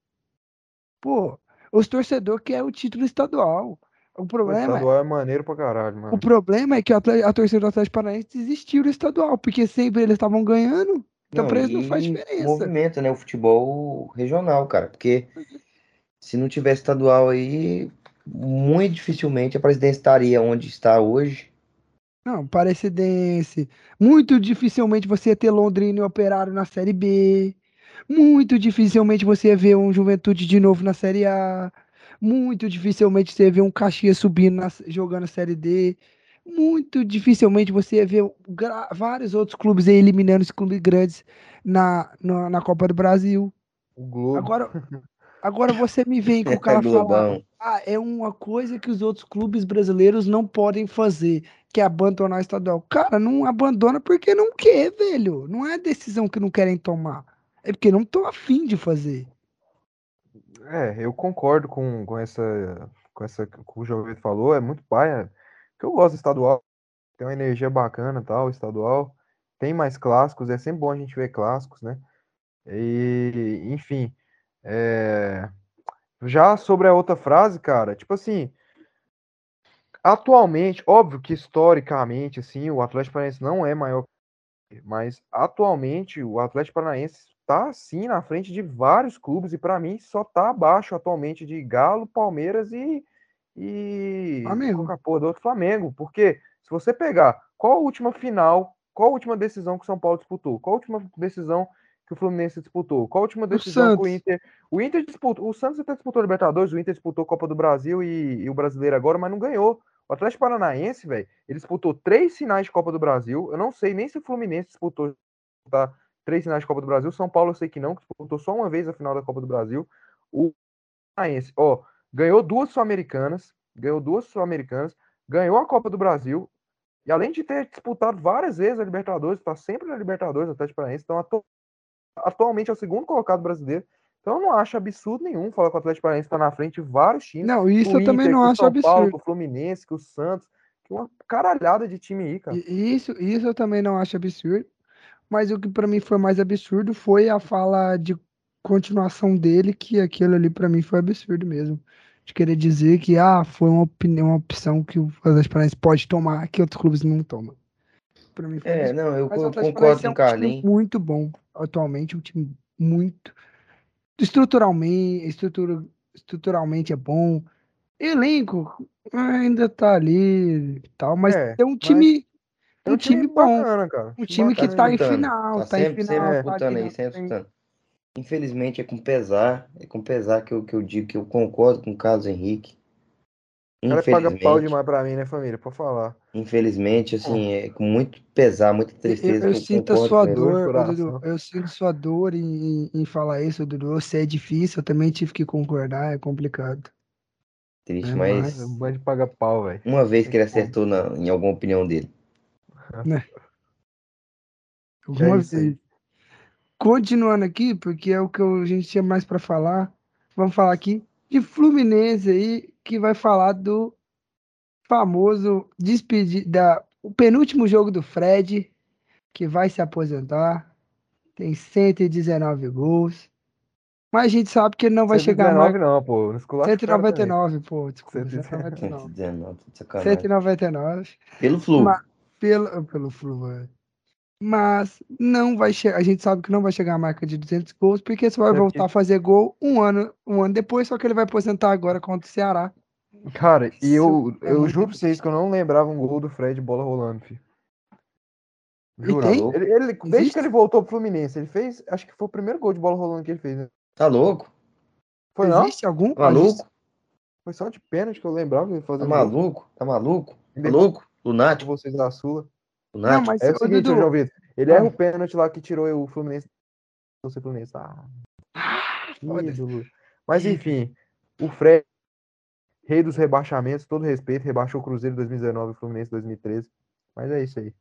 Speaker 1: Pô, os torcedores querem o título estadual. O
Speaker 3: O
Speaker 1: problema,
Speaker 3: estadual é maneiro pra caralho,
Speaker 1: o
Speaker 3: mano.
Speaker 1: problema é que o a torcida do Atlético Paranaense desistiu do estadual, porque sempre eles estavam ganhando, então pra eles não faz diferença.
Speaker 2: movimenta, né, o futebol regional, cara. Porque se não tivesse estadual aí, muito dificilmente a presidência estaria onde está hoje.
Speaker 1: Não, Parecidense. Muito dificilmente você ia ter Londrina e Operário na Série B. Muito dificilmente você ia ver um Juventude de novo na Série A. Muito dificilmente você ia ver um Caxias subindo, na- jogando a Série D. Muito dificilmente você ia ver vários outros clubes aí eliminando os clubes grandes na, na, na Copa do Brasil.
Speaker 3: O Globo.
Speaker 1: Agora, agora você me vem com o cara falar.
Speaker 2: Globão.
Speaker 1: Ah, é uma coisa que os outros clubes brasileiros não podem fazer, que é abandonar o estadual. Cara, não abandona porque não quer, velho. Não é decisão que não querem tomar. É porque não estão afim de fazer.
Speaker 3: É, eu concordo com, com essa com essa que o João Vitor falou, é muito paia. Que eu gosto do estadual, tem uma energia bacana, tal, estadual. Tem mais clássicos, é sempre bom a gente ver clássicos, né? E, enfim, é, já sobre a outra frase, cara, tipo assim, atualmente, óbvio que historicamente, assim, o Atlético Paranaense não é maior, mas atualmente o Atlético Paranaense tá sim na frente de vários clubes e para mim só tá abaixo atualmente de Galo, Palmeiras e e
Speaker 1: Flamengo.
Speaker 3: qual que a porra do outro Flamengo, porque se você pegar qual a última final, qual a última decisão que o São Paulo disputou, qual a última decisão que o Fluminense disputou? Qual a última decisão que o Inter. O Inter disputou. O Santos até disputou Libertadores, o Inter disputou a Copa do Brasil e, e o brasileiro agora, mas não ganhou. O Atlético Paranaense, velho, ele disputou três finais de Copa do Brasil. Eu não sei nem se o Fluminense disputou tá, três finais de Copa do Brasil. São Paulo eu sei que não, que disputou só uma vez a final da Copa do Brasil. O Paranaense, ó, ganhou duas Sul-Americanas, ganhou duas Sul-Americanas, ganhou a Copa do Brasil. E além de ter disputado várias vezes a Libertadores, está sempre na Libertadores, até de Paranaense, então atu atualmente é o segundo colocado brasileiro. Então eu não acho absurdo nenhum falar que o Atlético Paranaense está na frente de vários times.
Speaker 1: Não, isso eu Inter, também não acho São absurdo. Paulo,
Speaker 3: o Fluminense, o Santos, que uma caralhada de time aí, cara.
Speaker 1: Isso, isso eu também não acho absurdo. Mas o que para mim foi mais absurdo foi a fala de continuação dele, que aquilo ali para mim foi absurdo mesmo. De querer dizer que ah, foi uma, opinião, uma opção que o Atlético Paranaense pode tomar, que outros clubes não tomam.
Speaker 2: Pra mim é, absurdo. não, eu concordo com o é um Carlinhos.
Speaker 1: Muito bom atualmente, um time muito estruturalmente, estrutura, estruturalmente é bom. Elenco ainda tá ali tal, mas é, é um time. É um, time, time bom. Bacana. Um time bacana, que tá em final. Tá, tá sempre, em final. Sempre
Speaker 2: tá disputando aí, sempre disputando. Infelizmente é com pesar, é com pesar que eu, que eu digo que eu concordo com o Carlos Henrique.
Speaker 3: O cara paga pau demais pra mim, né, família? Pra falar.
Speaker 2: Infelizmente, assim, é com muito pesar, muita tristeza.
Speaker 1: Eu, eu sinto a sua dor, Dudu, eu sinto sua dor em, em falar isso, Dudu. Você é difícil, eu também tive que concordar, é complicado.
Speaker 2: Triste, é, mas.
Speaker 3: Um bando de paga pau, velho.
Speaker 2: Uma vez que ele acertou na, em alguma opinião dele.
Speaker 1: Né? Alguma vez. Continuando aqui, porque é o que a gente tinha mais para falar. Vamos falar aqui de Fluminense aí, que vai falar do famoso despedir da o penúltimo jogo do Fred, que vai se aposentar. Tem 119 gols. Mas a gente sabe que ele não vai 119 chegar mais.
Speaker 3: não, pô.
Speaker 1: 199, pô. Desculpa, 199. 199.
Speaker 2: Pelo Flu.
Speaker 1: pelo, pelo Flu, é mas não vai chegar. A gente sabe que não vai chegar a marca de 200 gols, porque você vai é voltar que... a fazer gol um ano, um ano depois, só que ele vai aposentar agora contra o Ceará.
Speaker 3: Cara, e eu, é eu juro pra vocês que eu não lembrava um gol do Fred bola rolando, filho. Juro. Ele, ele, desde que ele voltou pro Fluminense, ele fez. Acho que foi o primeiro gol de bola rolando que ele fez, né?
Speaker 2: Tá louco?
Speaker 3: Foi não?
Speaker 1: Existe algum?
Speaker 2: Tá maluco?
Speaker 3: Foi só de pênalti que eu lembrava ele
Speaker 2: fazer. Tá maluco? Tá maluco? Tá louco? Lunático?
Speaker 3: Vocês da Sula.
Speaker 2: O Nath. Não,
Speaker 3: mas é o seguinte, Dudu... João Vitor. Ele ah. erra o pênalti lá que tirou o Fluminense. O Fluminense. Ah, ídolo. Mas enfim, o Fred, rei dos rebaixamentos, todo respeito, rebaixou o Cruzeiro em 2019 e o Fluminense em 2013. Mas é isso aí.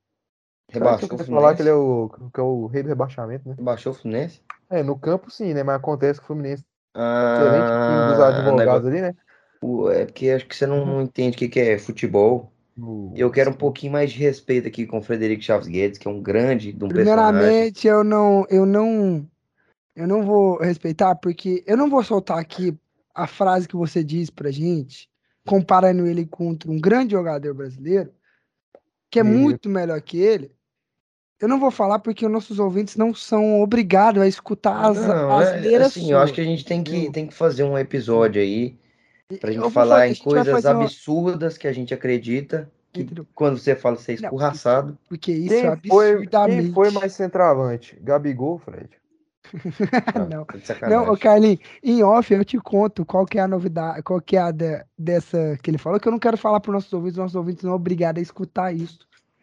Speaker 2: Rebaixou o Fluminense.
Speaker 3: falar que ele é o, que é o rei do rebaixamento, né?
Speaker 2: Rebaixou o Fluminense?
Speaker 3: É, no campo sim, né? Mas acontece que o Fluminense. Ah, excelente time dos advogados negócio... ali, né?
Speaker 2: É porque acho que você não, não entende o que, que é futebol. Eu quero um pouquinho mais de respeito aqui com o Frederico Chaves Guedes, que é um grande de um
Speaker 1: Primeiramente, personagem. eu não, eu não, eu não vou respeitar, porque eu não vou soltar aqui a frase que você diz pra gente, comparando ele contra um grande jogador brasileiro, que é muito melhor que ele. Eu não vou falar porque os nossos ouvintes não são obrigados a escutar as, não, as
Speaker 2: é, assim, Eu acho que a gente tem que, tem que fazer um episódio aí Pra gente falar em coisas absurdas uma... que a gente acredita. Que quando você fala você é escorraçado.
Speaker 1: Não, porque, isso quem é absurdamente.
Speaker 3: Foi, quem foi mais centroavante? Gabigol, Fred?
Speaker 1: não, não, não Carlinhos, em off eu te conto qual que é a novidade, qual que é a de, dessa que ele falou, que eu não quero falar para os nossos ouvintes, nossos ouvintes não são obrigados a escutar isso.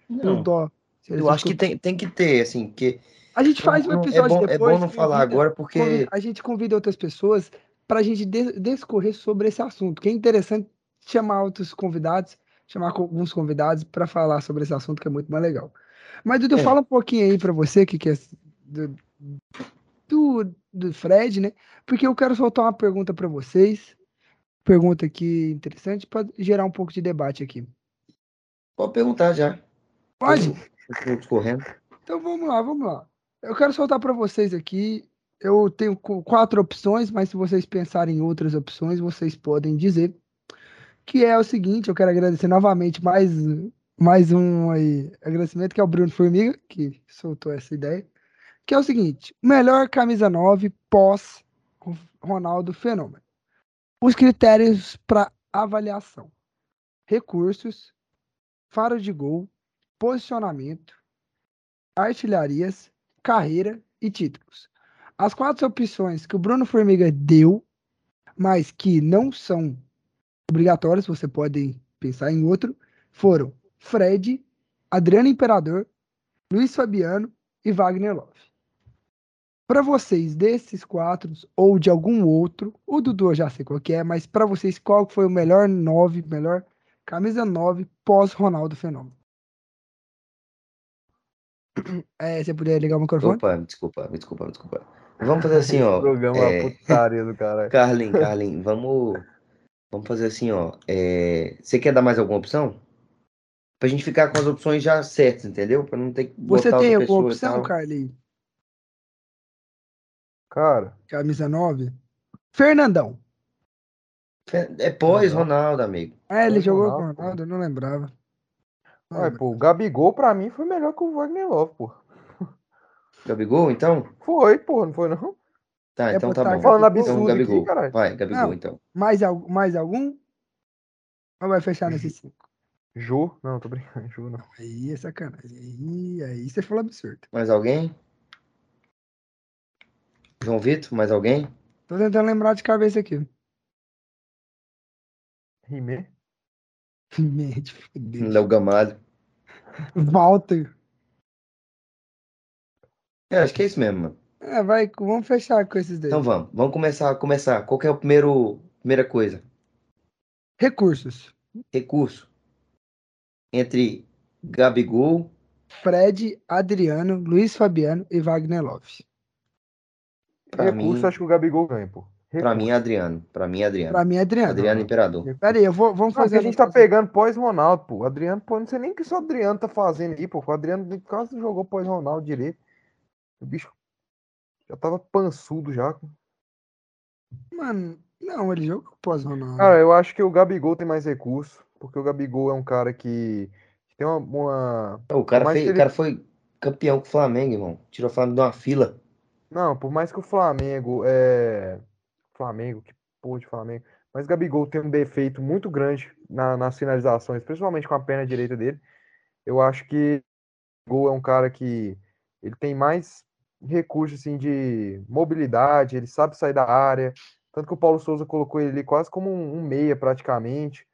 Speaker 2: Não, dó. Eu acho que tem, tem que ter, assim, que
Speaker 1: a gente faz um episódio é
Speaker 2: bom,
Speaker 1: depois.
Speaker 2: É bom não falar agora porque
Speaker 1: a gente convida outras pessoas para a gente descorrer sobre esse assunto, que é interessante chamar outros convidados, chamar alguns convidados para falar sobre esse assunto, que é muito mais legal. Mas, Dudu, é. fala um pouquinho aí para você, que, que é do, do, do Fred, né? Porque eu quero soltar uma pergunta para vocês, pergunta aqui interessante, para gerar um pouco de debate aqui.
Speaker 2: Pode perguntar já.
Speaker 1: Pode?
Speaker 2: Estou discorrendo.
Speaker 1: Então vamos lá, vamos lá. Eu quero soltar para vocês aqui eu tenho quatro opções, mas se vocês pensarem em outras opções, vocês podem dizer. Que é o seguinte, eu quero agradecer novamente mais, mais um aí, agradecimento, que é o Bruno Formiga, que soltou essa ideia. Que é o seguinte: melhor camisa 9 pós Ronaldo Fenômeno. Os critérios para avaliação: recursos, faro de gol, posicionamento, artilharias, carreira e títulos. As quatro opções que o Bruno Formiga deu, mas que não são obrigatórias, você pode pensar em outro, foram Fred, Adriano Imperador, Luiz Fabiano e Wagner Love. Para vocês, desses quatro, ou de algum outro, o Dudu eu já sei qual que é, mas para vocês, qual foi o melhor 9, melhor camisa 9 pós-Ronaldo Fenômeno? É, você poderia ligar o microfone?
Speaker 2: Opa, desculpa, desculpa, desculpa. Vamos fazer assim, ó.
Speaker 3: Esse programa é
Speaker 2: é,
Speaker 3: putaria do caralho.
Speaker 2: Carlin, Carlin, vamos, vamos fazer assim, ó. É, você quer dar mais alguma opção? Pra gente ficar com as opções já certas, entendeu? Pra não ter que
Speaker 1: Você
Speaker 2: botar
Speaker 1: tem
Speaker 2: outra
Speaker 1: alguma opção,
Speaker 2: tal.
Speaker 1: Carlinhos?
Speaker 3: Cara,
Speaker 1: Camisa 9? Fernandão.
Speaker 2: É pós-Ronaldo, amigo.
Speaker 1: É, ele
Speaker 3: Pós
Speaker 1: jogou
Speaker 3: Ronaldo,
Speaker 1: com o. Ronaldo, eu não lembrava. Lembrava.
Speaker 3: pô, o Gabigol pra mim foi melhor que o Wagner Love, pô.
Speaker 2: Gabigol, então?
Speaker 3: Foi, pô, não foi não?
Speaker 2: Tá,
Speaker 1: É
Speaker 2: então tá
Speaker 1: botar
Speaker 2: bom.
Speaker 3: Falando?
Speaker 2: Então,
Speaker 3: absurdo aqui,
Speaker 2: Gabigol.
Speaker 3: caralho.
Speaker 2: Vai, Gabigol,
Speaker 1: Não.
Speaker 2: então.
Speaker 1: Mais, al- mais algum? Ou vai fechar nesses cinco?
Speaker 3: Jô? Não, tô brincando, Jô não.
Speaker 1: Aí é sacanagem. Aí, aí você falou absurdo.
Speaker 2: Mais alguém? João Vitor, mais alguém?
Speaker 1: Tô tentando lembrar de cabeça aqui.
Speaker 3: Rimé?
Speaker 1: Mente, fudeu.
Speaker 2: Léo Gamalho.
Speaker 1: Walter.
Speaker 2: É, acho que é isso mesmo, mano.
Speaker 1: É, vai, vamos fechar com esses daí.
Speaker 2: Então vamos, vamos começar, começar. Qual que é a primeiro, primeira coisa?
Speaker 1: Recursos.
Speaker 2: Recurso. Entre Gabigol,
Speaker 1: Fred, Adriano, Luiz Fabiano e Wagner Love.
Speaker 2: Pra
Speaker 3: Recurso,
Speaker 2: mim-
Speaker 3: acho que o Gabigol ganha, pô.
Speaker 2: pra mim é Adriano. Pra mim é Adriano.
Speaker 1: Pra mim é Adriano.
Speaker 2: Adriano Imperador.
Speaker 1: Pera aí, eu vou, vamos
Speaker 3: Não,
Speaker 1: fazer.
Speaker 3: porque a gente tá pegando pós-Ronaldo, pô. O Adriano, pô, não sei nem o que esse Adriano tá fazendo aí, pô. O Adriano quase não jogou pós-Ronaldo direito. O bicho já tava pançudo já.
Speaker 1: Mano, não, ele jogou pós-Ronaldo.
Speaker 3: Cara, eu acho que o Gabigol tem mais recurso, porque o Gabigol é um cara que tem uma. uma-
Speaker 2: O cara, fez-
Speaker 3: que
Speaker 2: o
Speaker 3: ele-
Speaker 2: cara foi campeão com o Flamengo, irmão. Tirou o Flamengo de uma fila.
Speaker 3: Não, por mais que o Flamengo é. Flamengo, que porra de Flamengo. Mas o Gabigol tem um defeito muito grande na- nas finalizações, principalmente com a perna direita dele. Eu acho que o Gol é um cara que ele tem mais recursos assim, de mobilidade, ele sabe sair da área. Tanto que o Paulo Souza colocou ele ali quase como um, um meia, praticamente.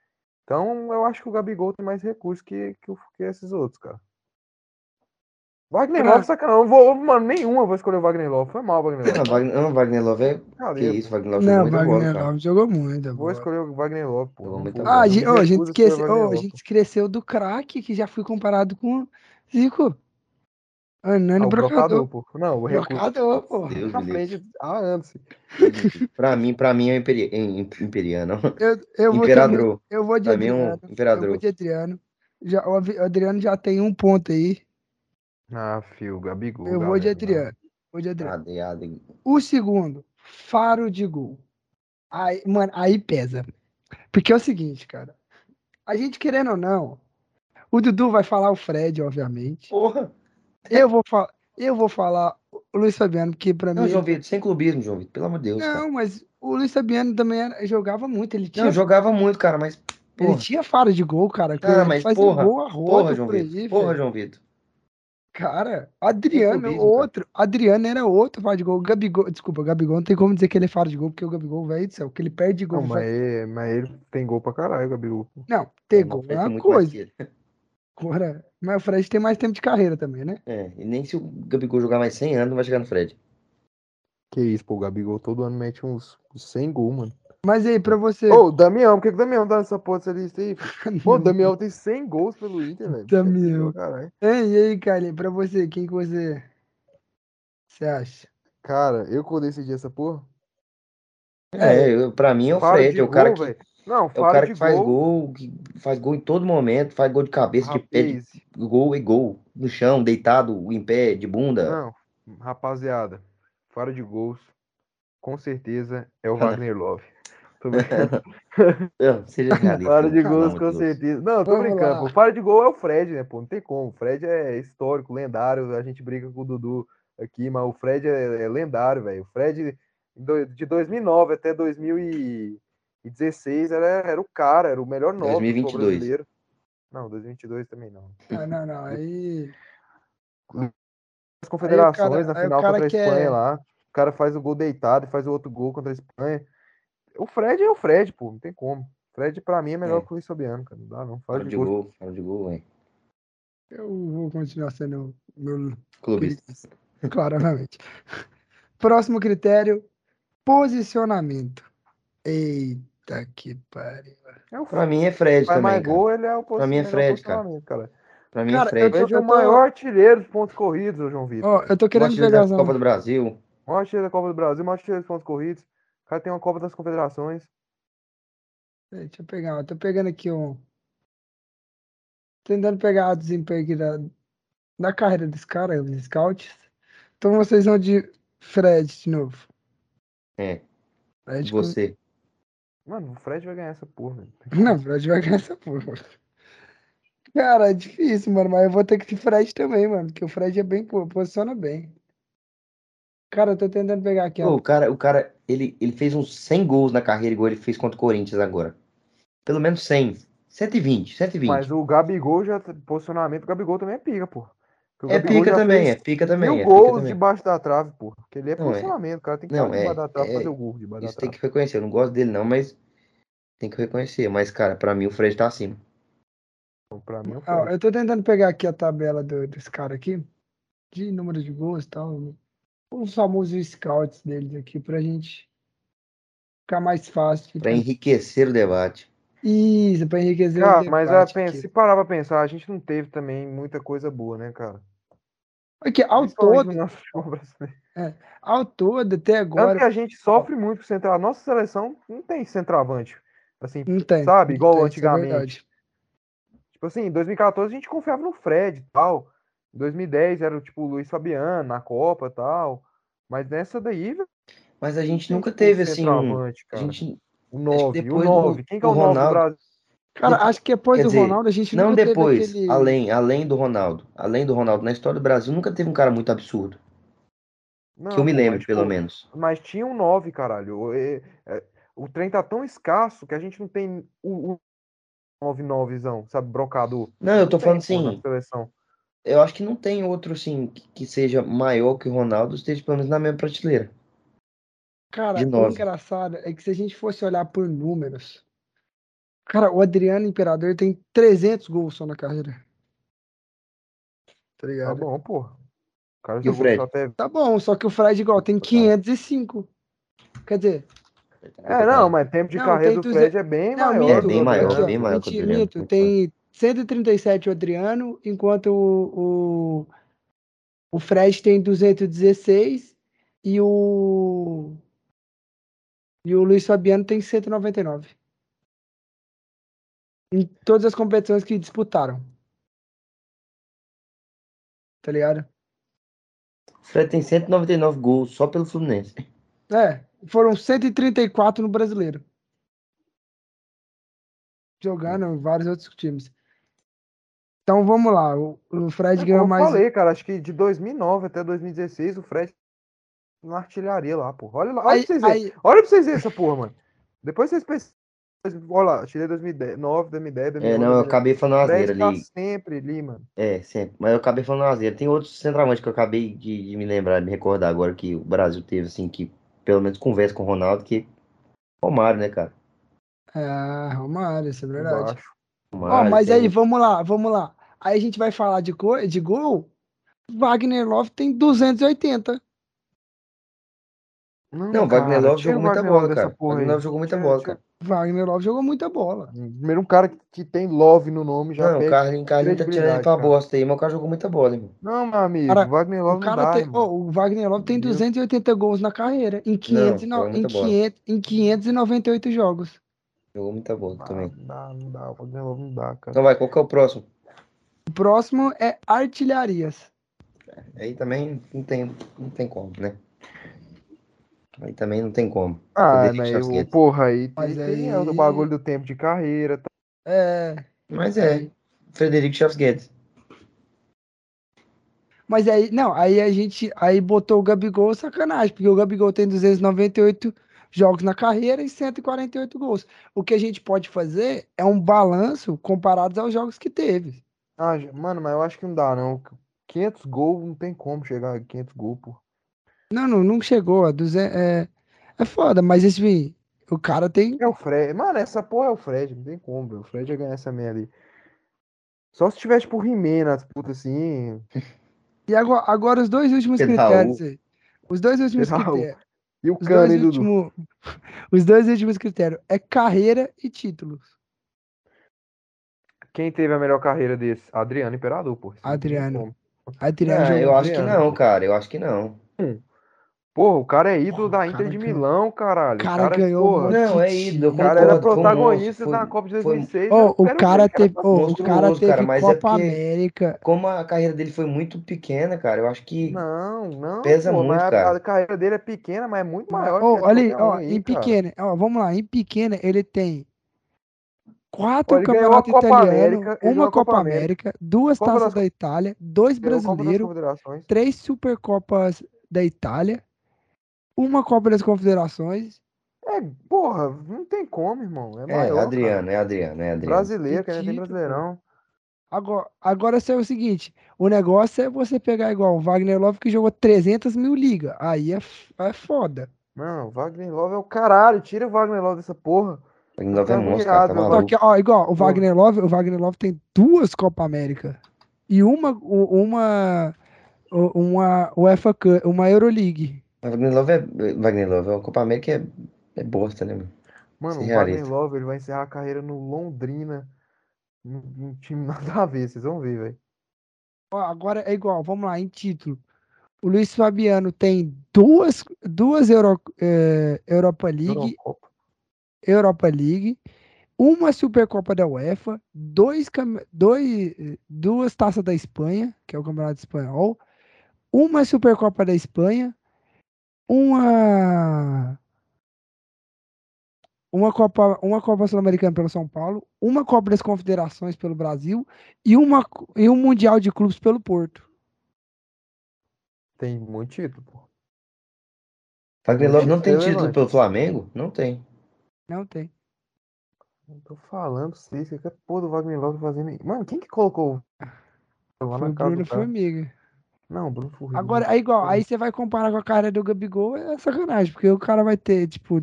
Speaker 3: Então, eu acho que o Gabigol tem mais recursos que, que, que esses outros, cara. Wagner Love, sacanagem. Eu vou, mano, nenhuma vou escolher o Wagner Love. Foi mal, o Wagner
Speaker 2: Não,
Speaker 3: Love.
Speaker 2: Wagner, não, Wagner Love é. Que
Speaker 3: Brincadeira, pô.
Speaker 2: isso, Wagner Love jogou bola,
Speaker 1: Wagner
Speaker 2: cara.
Speaker 1: Love jogou muito.
Speaker 3: Vou
Speaker 1: bola.
Speaker 3: escolher o Wagner Love, pô.
Speaker 2: Jogou muita bola.
Speaker 1: Ah, a gente, ô, a gente
Speaker 3: recuso a escolher o
Speaker 1: esquece,
Speaker 3: Wagner
Speaker 1: ô, a gente
Speaker 3: pô.
Speaker 1: esqueceu do craque que já foi comparado com Zico. Hernani
Speaker 3: Ah, o
Speaker 1: Brocador.
Speaker 3: brocador, pô. Não, o.
Speaker 1: Brocador, pô.
Speaker 2: Deus
Speaker 3: Na frente há anos.
Speaker 2: Pra mim, pra mim é o imperi... im- imperiano.
Speaker 1: Eu, eu vou de,
Speaker 2: Imperador.
Speaker 1: eu vou de
Speaker 2: Pra mim é um
Speaker 1: Adriano. Eu
Speaker 2: imperador.
Speaker 1: vou de Adriano. Já, o Adriano já tem um ponto aí.
Speaker 3: Ah, fio, Gabigol.
Speaker 1: Eu vou de. Adriano. Vou de Adriano.
Speaker 2: Ade, ade.
Speaker 1: O segundo, faro de gol. Aí, mano, aí pesa. Porque é o seguinte, cara. A gente querendo ou não, o Dudu vai falar o Fred, obviamente.
Speaker 2: Porra!
Speaker 1: Eu vou, fa eu vou falar o Luiz Fabiano, porque pra
Speaker 2: Não,
Speaker 1: mim.
Speaker 2: João Vitor, sem clubismo, João Vitor. Pelo amor de Deus, cara.
Speaker 1: Não, mas o Luiz Fabiano também era- jogava muito. Ele tinha,
Speaker 2: Não, jogava muito, cara, mas.
Speaker 1: ele
Speaker 2: Porra,
Speaker 1: tinha faro de gol, cara. que
Speaker 2: Ah,
Speaker 1: ele
Speaker 2: mas
Speaker 1: fazia
Speaker 2: porra,
Speaker 1: gol a roda
Speaker 2: porra, João
Speaker 1: aí,
Speaker 2: Vitor. Porra. João Vitor.
Speaker 1: Cara, Adriano,
Speaker 2: clubismo, cara.
Speaker 1: outro. Adriano era outro faro de gol. Gabigol, desculpa, Gabigol não tem como dizer que ele é faro de gol, porque o Gabigol, velho do céu, que ele perde gol.
Speaker 3: Não, mas, ele- mas ele tem gol pra caralho, Gabigol. pô.
Speaker 1: Não, ter
Speaker 2: Não,
Speaker 1: gol é
Speaker 2: tem
Speaker 1: uma coisa.
Speaker 2: que ele.
Speaker 1: Agora, mas o Fred tem mais tempo de carreira também, né?
Speaker 2: É, e nem se o Gabigol jogar mais 100 anos, não vai chegar no Fred.
Speaker 3: Que isso, pô, o Gabigol todo ano mete uns 100 gols, mano.
Speaker 1: Mas aí, pra você.
Speaker 3: Ô, o Damião, por que, que o Damião tá nessa porra dessa lista aí? Pô, o. Damião tem 100 gols pelo Inter, velho.
Speaker 1: Damião. Ei, e aí, Carlinhos, pra você, quem que você. Você acha?
Speaker 3: Cara, eu que vou decidir essa porra.
Speaker 2: É, eu, pra mim é o Fred, é o cara
Speaker 3: gol,
Speaker 2: que,
Speaker 3: velho. Não,
Speaker 2: é o cara
Speaker 3: de
Speaker 2: que faz
Speaker 3: gol.
Speaker 2: gol, que faz gol em todo momento, faz gol de cabeça, de pé, de
Speaker 3: Rapaz,
Speaker 2: gol e gol. No chão, deitado, em pé, de bunda.
Speaker 3: Não, rapaziada, fora de gols, com certeza é o. Wagner Love. Tô brincando.
Speaker 2: Não, seja realista.
Speaker 3: Fora de gols, com
Speaker 2: de Deus.
Speaker 3: certeza. Não, tô
Speaker 1: Vamos
Speaker 3: brincando,
Speaker 1: lá.
Speaker 3: Fora de gol é o Fred, né, pô? Não tem como. O Fred é histórico, lendário. A gente briga com o Dudu aqui, mas o Fred é, é lendário, velho. O Fred, de 2009 até 2016, era, era o cara, era o melhor nove do futebol
Speaker 2: 2022.
Speaker 3: brasileiro. Não, 2022 também não.
Speaker 1: Ah, não, não. Aí.
Speaker 3: As confederações
Speaker 1: cara-
Speaker 3: na
Speaker 1: aí
Speaker 3: final contra a
Speaker 1: quer-
Speaker 3: Espanha lá. O cara faz o gol deitado e faz o outro gol contra a Espanha. O Fred é o Fred, pô, não tem como. Fred, pra mim, é melhor
Speaker 2: É.
Speaker 3: que o Luiz Fabiano, cara. Não dá, não.
Speaker 2: Fala
Speaker 3: Faz
Speaker 2: de
Speaker 3: de gol.
Speaker 2: gol, fala de gol, hein?
Speaker 1: Eu vou continuar sendo meu
Speaker 2: Clubista.
Speaker 1: claramente. Próximo critério, posicionamento. Eita que pariu.
Speaker 3: É o
Speaker 2: Pra mim é Fred
Speaker 3: faz
Speaker 2: também,
Speaker 3: mais
Speaker 2: cara.
Speaker 3: gol, ele é o
Speaker 2: Pra mim é
Speaker 3: melhor
Speaker 2: Fred, cara.
Speaker 3: cara.
Speaker 2: Pra mim
Speaker 1: Cara,
Speaker 2: é Fred.
Speaker 1: eu tô-
Speaker 3: Fred é o maior artilheiro dos pontos corridos, ô João Vitor.
Speaker 1: Ó, eu tô querendo pegar
Speaker 2: da Copa do Brasil.
Speaker 3: O maior artilheiro da Copa do Brasil, o maior artilheiro dos pontos corridos. O cara tem uma Copa das Confederações.
Speaker 1: Deixa eu pegar, ó, tô pegando aqui um. Tentando pegar o desempenho aqui da, da carreira desse cara, os scouts. Então vocês vão de Fred de novo.
Speaker 2: É,
Speaker 1: Fred com-
Speaker 2: você.
Speaker 3: Mano, o Fred vai ganhar essa porra, velho.
Speaker 1: Não, Fred vai ganhar essa porra. Cara, é difícil, mano, mas eu vou ter que ir Fred também, mano, porque o Fred é bem, pô, posiciona bem. Cara, eu tô tentando pegar aqui,
Speaker 2: Pô,
Speaker 1: ó.
Speaker 2: o cara, o cara ele, ele fez uns 100 gols na carreira, igual ele fez contra o Corinthians agora. Pelo menos 100. 120, 120.
Speaker 3: Mas o Gabigol já. Posicionamento, o Gabigol também é pica, porra. O
Speaker 2: É
Speaker 3: Gabigol
Speaker 2: pica também, é pica também.
Speaker 3: Mil
Speaker 2: É
Speaker 3: gols
Speaker 2: também.
Speaker 3: debaixo da trave, porra. Porque ele é
Speaker 2: Não, é-
Speaker 3: posicionamento, o cara tem que
Speaker 2: não, é-
Speaker 3: debaixo da trave
Speaker 2: é-
Speaker 3: fazer o gol debaixo da
Speaker 2: Isso tem
Speaker 3: trave.
Speaker 2: que reconhecer. Eu não gosto dele, não, mas tem que reconhecer. Mas, cara, pra mim o Fred tá acima.
Speaker 3: Pra mim, é o Fred.
Speaker 1: eu tô tentando pegar aqui a tabela do- desse cara aqui, de número de gols e tal. Os famosos scouts deles aqui, pra gente ficar mais fácil.
Speaker 2: Pra
Speaker 1: pensar.
Speaker 2: enriquecer o debate.
Speaker 1: Isso, pra enriquecer o
Speaker 3: Cara, mas a, pensa,
Speaker 1: aqui.
Speaker 3: se parar pra pensar, a gente não teve também muita coisa boa, né, cara?
Speaker 1: Aqui, ao todo,
Speaker 3: futebol brasileiro.
Speaker 1: ao todo, até
Speaker 3: Tanto que
Speaker 1: agora,
Speaker 3: a gente sofre muito com central. Nossa seleção não tem centroavante. Assim,
Speaker 1: não tem.
Speaker 3: sabe, igual
Speaker 1: tem, é
Speaker 3: antigamente.
Speaker 1: verdade.
Speaker 3: tipo assim, em 2014 a gente confiava no Fred e tal. Em 2010 era tipo o Luiz Fabiano na Copa e tal. Mas nessa daí,
Speaker 2: Mas a gente nunca teve, assim, um...
Speaker 3: centroavante,
Speaker 2: A
Speaker 3: cara.
Speaker 2: gente...
Speaker 3: O 9, o
Speaker 2: depois do-
Speaker 3: 9. Quem que é o 9 do
Speaker 2: Ronaldo-
Speaker 3: Brasil?
Speaker 1: Cara, acho que depois
Speaker 2: Quer
Speaker 1: do
Speaker 2: dizer,
Speaker 1: Ronaldo a gente
Speaker 2: Não
Speaker 1: nunca teve
Speaker 2: depois,
Speaker 1: aquele...
Speaker 2: além, além do Ronaldo. Além do Ronaldo, na história do Brasil nunca teve um cara muito absurdo.
Speaker 3: Não,
Speaker 2: que eu me lembro, pelo menos.
Speaker 3: Mas tinha um 9, caralho. O, é- é- o trem tá tão escasso que a gente não tem o, o 9-9zão, sabe? Brocador.
Speaker 2: Não, eu tô falando assim,
Speaker 3: seleção.
Speaker 2: eu acho que não tem outro, assim, que, que seja maior que o Ronaldo, esteja pelo menos na mesma prateleira.
Speaker 1: Cara, o engraçado é que se a gente fosse olhar por números, cara, o Adriano Imperador tem 300 gols só na carreira. Tá
Speaker 3: Tá
Speaker 1: ligado?
Speaker 3: bom, pô. O cara
Speaker 2: E o Fred?
Speaker 3: só até.
Speaker 1: Tá bom, só que o Fred igual tem 505. Quer dizer,
Speaker 3: É, não, mas tempo de
Speaker 1: Não,
Speaker 3: carreira
Speaker 1: tem
Speaker 3: do
Speaker 1: 200
Speaker 3: Fred é bem
Speaker 1: Não,
Speaker 3: maior.
Speaker 1: mito,
Speaker 2: É, bem maior,
Speaker 1: aqui,
Speaker 2: bem maior que o
Speaker 1: miti-
Speaker 2: Adriano,
Speaker 1: mito,
Speaker 2: muito
Speaker 1: tem 137 o Adriano, enquanto o, o, o Fred tem 216 e o e o Luiz Fabiano tem 199. Em todas as competições que disputaram. Tá ligado?
Speaker 2: O Fred tem 199 gols só pelo Fluminense.
Speaker 1: É, foram 134 no brasileiro. Jogando em vários outros times. Então vamos lá. O, o Fred
Speaker 3: É,
Speaker 1: ganhou
Speaker 3: como eu
Speaker 1: mais.
Speaker 3: falei, cara, acho que de 2009 até 2016 o Fred na artilharia lá, pô. Olha lá, olha
Speaker 1: Aí,
Speaker 3: pra vocês verem.
Speaker 1: aí,
Speaker 3: Olha pra vocês verem essa porra, mano. Depois vocês pensam. Olha lá, artilharia 2009, 2010, 2011.
Speaker 2: É, não, eu acabei falando
Speaker 3: tá
Speaker 2: ali.
Speaker 3: sempre ali, mano.
Speaker 2: É, sempre. Mas eu acabei falando uma asneira. Tem outros centroavantes que eu acabei de, de me lembrar, de me recordar agora que o Brasil teve, assim, que pelo menos conversa com o Ronaldo, que Romário, né, cara?
Speaker 1: é, Romário, isso é verdade.
Speaker 2: Romário,
Speaker 1: mas
Speaker 2: tem-
Speaker 1: aí, vamos lá, vamos lá. Aí a gente vai falar de, co... de gol. Wagner Love tem 280.
Speaker 2: Não, o Wagner
Speaker 3: cara,
Speaker 2: Love
Speaker 3: tira
Speaker 2: jogou muita
Speaker 3: Wagner
Speaker 2: bola,
Speaker 3: Love
Speaker 2: cara. Wagner. Love jogou muita bola, cara.
Speaker 1: Wagner Love jogou muita bola.
Speaker 3: Primeiro um cara que- que tem love no nome já
Speaker 2: Não, o
Speaker 3: perde
Speaker 2: Carlinhos, Carlinhos tá tirando pra bosta aí, mas o cara jogou muita bola, irmão.
Speaker 3: Não, meu amigo,
Speaker 1: Cara,
Speaker 3: Wagner Love
Speaker 1: O
Speaker 3: não
Speaker 1: cara
Speaker 3: dá,
Speaker 1: tem, ó, o Wagner Love tem
Speaker 3: Entendeu?
Speaker 1: 280 gols na carreira em, 500 e no-
Speaker 2: jogou
Speaker 1: em,
Speaker 2: muita bola.
Speaker 1: 500, em 598 jogos.
Speaker 2: Jogou muita bola
Speaker 3: Não,
Speaker 2: também.
Speaker 3: não dá, não dá. O Wagner Love não dá, cara.
Speaker 2: Então vai, qual que é o próximo?
Speaker 1: O próximo é artilharias.
Speaker 2: Aí também não tem, não tem como, né? Aí também não tem como.
Speaker 3: Ah,
Speaker 2: Chasquete.
Speaker 3: o porra aí
Speaker 1: Mas
Speaker 3: tem, tem é o
Speaker 1: aí-
Speaker 3: bagulho do tempo de carreira. Tá?
Speaker 1: É,
Speaker 2: Mas é, Frederico Chaves Guedes.
Speaker 1: mas aí, não, aí a gente aí botou o Gabigol sacanagem, porque o Gabigol tem 298 jogos na carreira e 148 gols. O que a gente pode fazer é um balanço comparado aos jogos que teve.
Speaker 3: Ah, mano, mas eu acho que não dá, não. 500 gols não tem como chegar a 500 gols, pô.
Speaker 1: Não, não, não chegou a 200. É, é foda, mas esse o cara tem.
Speaker 3: É o Fred. Mano, essa porra é o Fred, não tem como, velho. O Fred ia ganhar essa merda ali. Só se tivesse, tipo, He-Man na disputa assim.
Speaker 1: E agora, agora os dois últimos
Speaker 2: Pedro
Speaker 1: critérios aí. Os dois últimos
Speaker 3: Raul.
Speaker 1: critérios.
Speaker 3: E o
Speaker 1: Os
Speaker 3: Cano,
Speaker 1: dois,
Speaker 3: hein, Dudu?
Speaker 1: último, os dois últimos critérios é carreira e títulos.
Speaker 3: Quem teve a melhor carreira desse? Adriano Imperador, pô.
Speaker 1: Adriano. Adriano jogou
Speaker 2: eu acho que
Speaker 3: Adriano.
Speaker 2: não, cara. Eu acho que não.
Speaker 3: Porra, o cara é ídolo
Speaker 1: Porra,
Speaker 3: da Inter
Speaker 1: cara
Speaker 3: de Milão, caralho.
Speaker 1: o cara
Speaker 3: é,
Speaker 1: ganhou
Speaker 3: porra,
Speaker 2: Não, é ídolo.
Speaker 3: O cara era
Speaker 2: foi
Speaker 3: protagonista
Speaker 2: foi-
Speaker 3: Copa de
Speaker 2: foi-
Speaker 3: 2006.
Speaker 1: Ô,
Speaker 3: eu
Speaker 1: o cara teve, ô, o cara teve
Speaker 2: cara, mas é
Speaker 1: Copa
Speaker 2: porque-
Speaker 1: América.
Speaker 2: Como a carreira dele foi muito pequena, cara, eu acho que.
Speaker 3: Não, não.
Speaker 2: Pesa
Speaker 3: pô,
Speaker 2: muito,
Speaker 3: a-
Speaker 2: cara.
Speaker 3: A carreira dele é pequena, mas é muito maior de
Speaker 1: olha aí, ó,
Speaker 3: aí,
Speaker 1: em
Speaker 3: cara.
Speaker 1: pequena, ó, vamos lá, em pequena ele tem quatro campeonatos italianos, uma Copa
Speaker 3: Copa
Speaker 1: América, duas
Speaker 3: Copa
Speaker 1: taças
Speaker 3: das-
Speaker 1: da Itália, dois brasileiros, três Supercopas da Itália, uma Copa das Confederações.
Speaker 3: É, porra, não tem como, irmão. É
Speaker 2: É,
Speaker 3: maior,
Speaker 2: Adriano,
Speaker 3: cara.
Speaker 2: é Adriano, é Adriano.
Speaker 3: Brasileiro, que ainda tem brasileirão.
Speaker 1: Agora, agora é o seguinte, o negócio é você pegar igual o Wagner Love que jogou 300 mil ligas, aí é, é foda.
Speaker 3: Não, o Wagner Love é o caralho. Tira o Wagner Love dessa porra.
Speaker 2: O Nova é
Speaker 3: Tá
Speaker 2: monstro, cara, tá
Speaker 1: Só que, ó, igual, o. Wagner Love, o Wagner Love tem duas Copa América e uma, uma, o- uma UEFA uma Euroleague.
Speaker 2: Mas Wagner Love é. Wagner Love, a Copa América é, é bosta, né, mano?
Speaker 3: Mano, o. Wagner Love ele vai encerrar a carreira no Londrina. Num num time nada a ver, vocês vão ver, velho.
Speaker 1: Agora é igual, vamos lá, em título. O Luiz Fabiano tem duas, duas Euro, eh, Europa League,
Speaker 3: Eurocopa.
Speaker 1: Europa League, uma Supercopa da UEFA, dois, cam- dois, duas taças da Espanha, que é o Campeonato Espanhol, uma Supercopa da Espanha, uma uma Copa, uma Copa Sul-Americana pelo São Paulo, uma Copa das Confederações pelo Brasil e uma e um Mundial de Clubes pelo Porto.
Speaker 3: Tem muito título, pô.
Speaker 2: Wagner Love não tem título pelo Flamengo? Não tem.
Speaker 1: Não tem.
Speaker 3: Não tô falando vocês, que é porra do Wagner Love fazendo. Mano, quem que colocou lá
Speaker 1: Foi
Speaker 3: na
Speaker 1: o
Speaker 3: casa
Speaker 1: Bruno
Speaker 3: do cara?
Speaker 1: Formiga.
Speaker 3: Não, Bruno Formiga.
Speaker 1: Agora, é igual, aí você vai comparar com a cara do Gabigol, é sacanagem, porque o cara vai ter, tipo,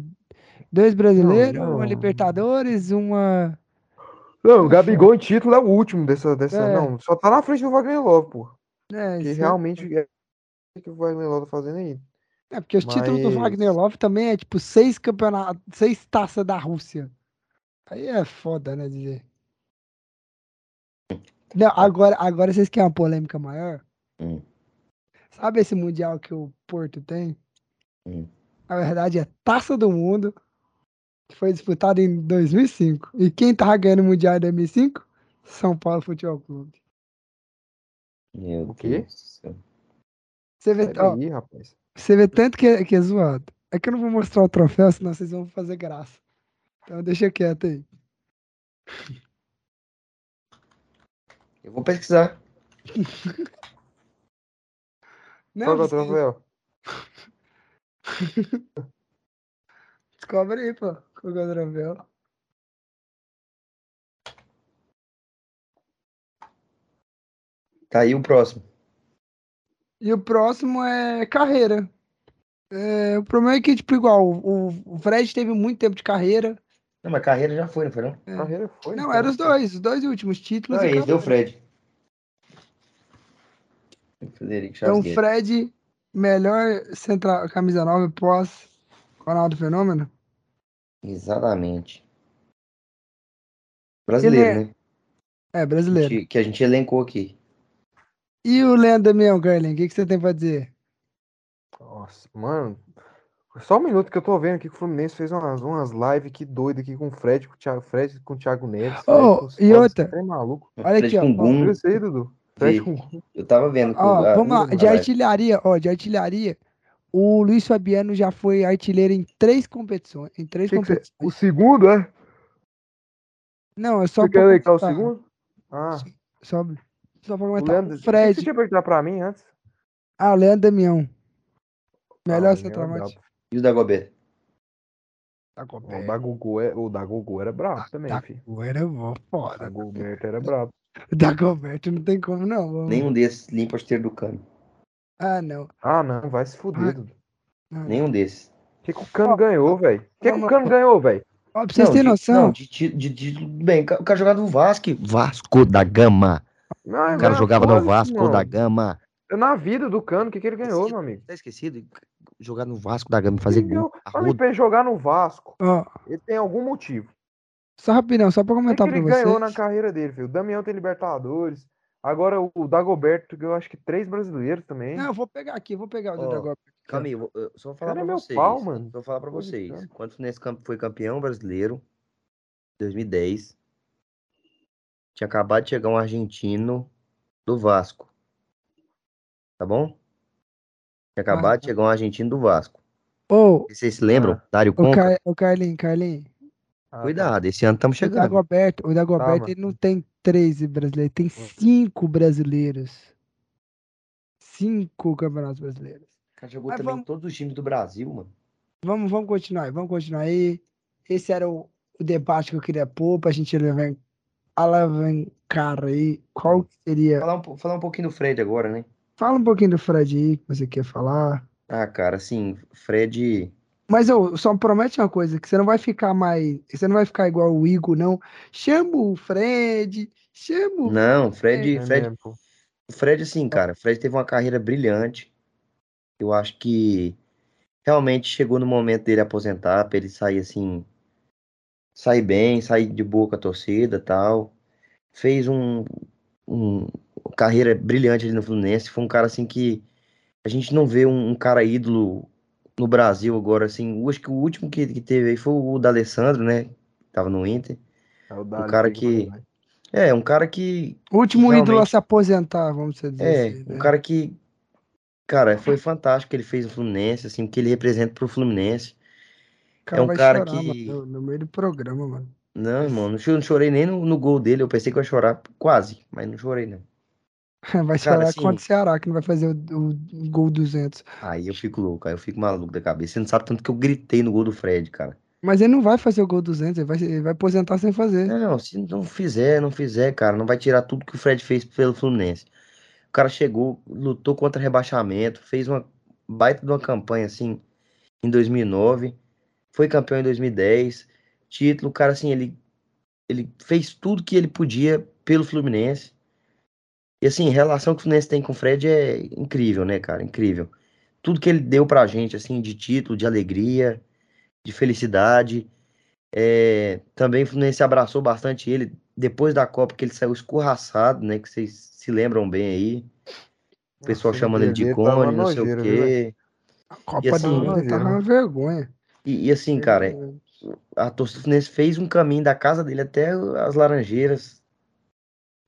Speaker 1: dois brasileiros,
Speaker 3: não.
Speaker 1: uma Libertadores, uma.
Speaker 3: Não, o Gabigol em título é o último dessa. dessa
Speaker 1: É.
Speaker 3: Não, só tá na frente do Wagner Love, pô.
Speaker 1: É,
Speaker 3: Que
Speaker 1: isso é-
Speaker 3: realmente é o que o Wagner Love tá fazendo aí.
Speaker 1: é, porque os títulos do
Speaker 3: Mas-
Speaker 1: Wagner Love também é tipo seis campeonatos, seis taças da Rússia. Aí é foda, né, dizer. Não, agora, agora vocês querem uma polêmica maior?
Speaker 2: Hum.
Speaker 1: Sabe esse Mundial que o Porto tem?
Speaker 2: Hum.
Speaker 1: Na verdade é Taça do Mundo, que foi disputado em 2005. E quem tava ganhando o Mundial em 2005? São Paulo Futebol Clube.
Speaker 2: Meu
Speaker 3: O quê?
Speaker 2: Deus do céu.
Speaker 1: Você vê, ó,
Speaker 3: aí, rapaz.
Speaker 1: você vê tanto que é, que é zoado. É que eu não vou mostrar o troféu, senão vocês vão fazer graça. Então deixa quieto aí.
Speaker 2: Eu vou pesquisar.
Speaker 1: Não,
Speaker 3: Qual é o troféu?
Speaker 1: descobre aí, pô. Qual é o troféu?
Speaker 2: Tá aí o próximo.
Speaker 1: E o próximo é carreira. É, o problema é que, tipo, igual, o, o Fred teve muito tempo de carreira.
Speaker 2: Não, mas carreira já foi, não foi não?
Speaker 1: É.
Speaker 3: Carreira foi.
Speaker 1: Não,
Speaker 3: cara.
Speaker 1: eram os dois, os dois últimos títulos.
Speaker 2: Não,
Speaker 1: e
Speaker 2: esse deu o. Fred. Frederico
Speaker 1: Então,
Speaker 2: Guedes.
Speaker 1: Fred, melhor central, camisa 9 pós Ronaldo Fenômeno.
Speaker 2: Exatamente. Brasileiro,
Speaker 1: Ele
Speaker 2: né?
Speaker 1: É, brasileiro.
Speaker 2: Que, que a gente elencou aqui.
Speaker 1: E o Leandro Damião, Carlin, o que, que você tem pra dizer?
Speaker 3: Nossa, mano. Só um minuto que eu tô vendo aqui que o Fluminense fez umas, umas lives que doido aqui com o Fred, com o Thiago, Fred com o Thiago Neves. Fred
Speaker 1: Oh,
Speaker 3: os
Speaker 1: e outra?
Speaker 3: É maluco.
Speaker 1: Olha
Speaker 2: Fred
Speaker 1: aqui, ó.
Speaker 2: com
Speaker 1: ó,
Speaker 2: Gum.
Speaker 3: Viu isso aí, Dudu? Com
Speaker 2: Eu tava vendo.
Speaker 1: Ó,
Speaker 2: a-
Speaker 1: vamos lá, de
Speaker 2: live.
Speaker 1: artilharia, ó, de artilharia, o Luiz Fabiano já foi artilheiro em três competições, em três
Speaker 3: Que que você-
Speaker 1: competições.
Speaker 3: O segundo, é?
Speaker 1: Não, é só
Speaker 3: Você quer elencar o segundo? Ah,
Speaker 1: Só, só pra
Speaker 3: o
Speaker 1: comentar.
Speaker 3: Leandro.
Speaker 1: O
Speaker 3: o que que
Speaker 1: Fred,
Speaker 3: Você tinha perguntar pra mim antes?
Speaker 1: ah, o Leandro Damião. Melhor
Speaker 3: Ah, o é
Speaker 1: centroavante.
Speaker 2: E o Dagoberto?
Speaker 1: Tá
Speaker 3: Ó, O da Gugu, é, o da Gugu era brabo também,
Speaker 1: Da
Speaker 3: filho.
Speaker 1: era bom,
Speaker 3: O
Speaker 1: foda.
Speaker 3: da Gilberto era brabo.
Speaker 1: O Dagoberto não tem como, não. vamos-
Speaker 2: Nenhum desses limpa a esteira do cano.
Speaker 1: Ah, não.
Speaker 3: Ah, não, vai se fuder,
Speaker 1: Ah.
Speaker 3: Dudu.
Speaker 1: Ah,
Speaker 2: Nenhum desses.
Speaker 3: O que, que o Cano ganhou, velho? O que, que o Cano ganhou, velho?
Speaker 1: Ó, pra vocês terem noção.
Speaker 2: Não, de, de, de, bem, o ca- o cara jogava no Vasco. Vasco da Gama.
Speaker 3: Não,
Speaker 2: O cara jogava no Vasco
Speaker 3: não.
Speaker 2: da Gama.
Speaker 3: Na vida do Cano, o que, que ele ganhou, meu amigo?
Speaker 2: Tá esquecido? Jogar no Vasco da Gama e fazer
Speaker 3: Ele ganhou-
Speaker 2: gol.
Speaker 3: Amigo, pra ele jogar no Vasco,
Speaker 1: Ó,
Speaker 3: ele tem algum motivo.
Speaker 1: Só rapidão, só pra
Speaker 3: O que,
Speaker 1: comentar
Speaker 3: que
Speaker 1: pra
Speaker 3: ele ganhou na carreira dele, filho? O Damião tem Libertadores. Agora o Dagoberto ganhou acho que três brasileiros também.
Speaker 1: Não, eu vou pegar aqui, eu vou pegar o
Speaker 2: Ó,
Speaker 1: Dagoberto.
Speaker 2: Calma aí, eu eu só vou falar
Speaker 3: Cara, é
Speaker 2: pra
Speaker 3: meu
Speaker 2: vocês.
Speaker 3: pau, mano.
Speaker 2: Só vou falar pra vocês.
Speaker 3: brincando.
Speaker 2: Quando o Fluminense cam- foi campeão brasileiro, 2010, tinha acabado de chegar um argentino do Vasco. Tá bom? Tinha acabado de
Speaker 1: tá.
Speaker 2: chegar um argentino do Vasco. E Vocês se lembram?
Speaker 3: Ah.
Speaker 2: Dário
Speaker 1: o,
Speaker 2: Conca?
Speaker 1: Car... o Carlinhos, Carlinhos.
Speaker 3: Ah, tá.
Speaker 2: Cuidado, esse ano estamos
Speaker 1: O
Speaker 2: chegando.
Speaker 1: Dagoberto, o Dagoberto, ele não tem 13 brasileiros, tem
Speaker 3: Hum.
Speaker 1: cinco brasileiros. Cinco campeonatos brasileiros.
Speaker 2: O cara jogou
Speaker 1: Mas
Speaker 2: também em
Speaker 1: vamos-
Speaker 2: todos os times do Brasil, mano.
Speaker 1: Vamos, vamos continuar aí, vamos continuar aí. Esse era o, o debate que eu queria pôr pra gente alavan- alavancar aí. Qual que seria.
Speaker 2: Falar um, falar um pouquinho do Fred agora, né?
Speaker 1: Fala um pouquinho do Fred aí que você quer falar.
Speaker 2: Ah, cara, assim, Fred.
Speaker 1: Mas eu só promete uma coisa, que você não vai ficar mais. Você não vai ficar igual o Igor, não. Chama o Fred, chama o.
Speaker 2: Não, Fred,
Speaker 3: É
Speaker 2: Fred,
Speaker 3: pô.
Speaker 2: O Fred, assim, cara, o Fred teve uma carreira brilhante. Eu acho que realmente chegou no momento dele aposentar, pra ele sair assim, sair bem, sair de boa com a torcida tal. Fez um, um carreira brilhante ali no Fluminense. Foi um cara assim que a gente não vê um, um cara ídolo no Brasil agora, assim. Eu acho que o último que, que teve aí foi o D'Alessandro, né? Tava no Inter.
Speaker 3: É o Dali
Speaker 2: cara
Speaker 3: que vai.
Speaker 2: É, um cara que
Speaker 1: O último ídolo a se aposentar, vamos dizer
Speaker 2: É,
Speaker 1: assim.
Speaker 2: um
Speaker 1: né?
Speaker 2: cara que, cara, foi fantástico que ele fez no Fluminense, assim, o que ele representa pro Fluminense.
Speaker 1: O cara
Speaker 2: um
Speaker 1: vai
Speaker 2: cara
Speaker 1: chorar,
Speaker 2: que-
Speaker 1: mano, no, meio do programa, mano.
Speaker 2: Não, irmão, não cho- não chorei nem no, no gol dele, eu pensei que eu ia chorar, quase, mas não chorei, não.
Speaker 1: Vai
Speaker 2: Cara,
Speaker 1: chorar
Speaker 2: assim-
Speaker 1: contra o Ceará, que não vai fazer o, o gol 200.
Speaker 2: Aí eu fico louco, aí eu fico maluco da cabeça. Você não sabe tanto que eu gritei no gol do Fred, cara.
Speaker 1: Mas ele não vai fazer o gol 200, ele vai, ele vai aposentar sem fazer.
Speaker 2: Não, se não fizer, não fizer, cara, não vai tirar tudo que o Fred fez pelo Fluminense. O cara chegou, lutou contra rebaixamento, fez uma baita de uma campanha, assim, em 2009, foi campeão em 2010, título, o cara, assim, ele, ele fez tudo que ele podia pelo Fluminense. E, assim, a relação que o Fluminense tem com o Fred é incrível, né, cara, incrível. Tudo que ele deu pra gente, assim, de título, de alegria, de felicidade. É, também o Fluminense abraçou bastante ele depois da Copa, que ele saiu escorraçado, né? Que vocês se lembram bem aí. O pessoal
Speaker 3: Nossa,
Speaker 2: chamando ele de
Speaker 3: tava
Speaker 2: cone, não sei o
Speaker 3: nojeira,
Speaker 2: quê.
Speaker 1: A Copa
Speaker 2: E assim-
Speaker 1: do Mundo tava uma vergonha.
Speaker 2: E, e assim, cara, a torcida do Fluminense fez um caminho da casa dele até as Laranjeiras.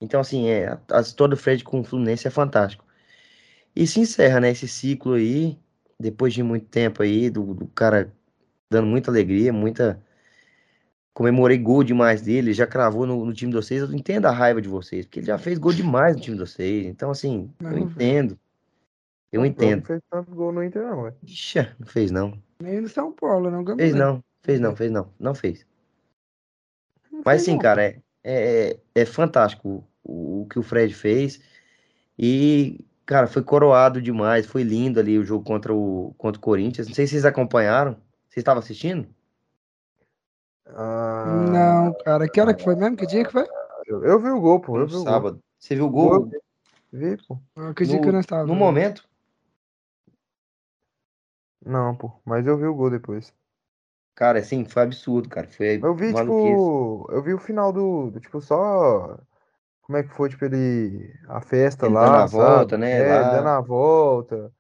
Speaker 2: Então, assim, é, a, história do Fred com o Fluminense é fantástico. E se encerra, né, esse ciclo aí, depois de muito tempo aí, do, do cara dando muita alegria, muita. Comemorei gol demais dele, já cravou no, no time de vocês. Eu entendo a raiva de vocês, porque ele já fez gol demais no time de vocês. Então, assim,
Speaker 1: Não,
Speaker 2: eu entendo. Eu
Speaker 3: Não
Speaker 2: entendo.
Speaker 3: fez tanto gol no Inter, não, velho.
Speaker 2: Ixi, não fez não.
Speaker 1: Nem no São Paulo, não.
Speaker 2: Fez
Speaker 1: Gambá.
Speaker 2: não, fez não, fez não. Não fez.
Speaker 3: Não
Speaker 2: Mas
Speaker 3: fez,
Speaker 2: sim,
Speaker 3: não.
Speaker 2: cara, é, é, é fantástico o, o que o Fred fez. E, cara, foi coroado demais. Foi lindo ali o jogo contra o, contra o Corinthians. Não sei se vocês acompanharam. Vocês estavam assistindo?
Speaker 3: Ah,
Speaker 1: Não, cara. Que hora que foi mesmo? Que dia que foi?
Speaker 3: Eu, eu vi o gol, pô. Eu vi o gol.
Speaker 2: sábado. Você viu o
Speaker 3: Gol, eu Vi, pô.
Speaker 1: Ah, Que dia
Speaker 2: No-
Speaker 1: que nós estávamos?
Speaker 2: No momento?
Speaker 3: Não, pô. Mas eu vi o gol depois.
Speaker 2: Cara, assim, foi absurdo, cara. Foi
Speaker 3: Eu vi,
Speaker 2: maluquice.
Speaker 3: tipo. Eu vi o final do, do, Tipo, só. Como é que foi, tipo, ele. A festa
Speaker 2: Ele
Speaker 3: lá.
Speaker 2: dando a
Speaker 3: sabe?
Speaker 2: volta, né,
Speaker 3: É,
Speaker 2: lá.
Speaker 3: dando a volta.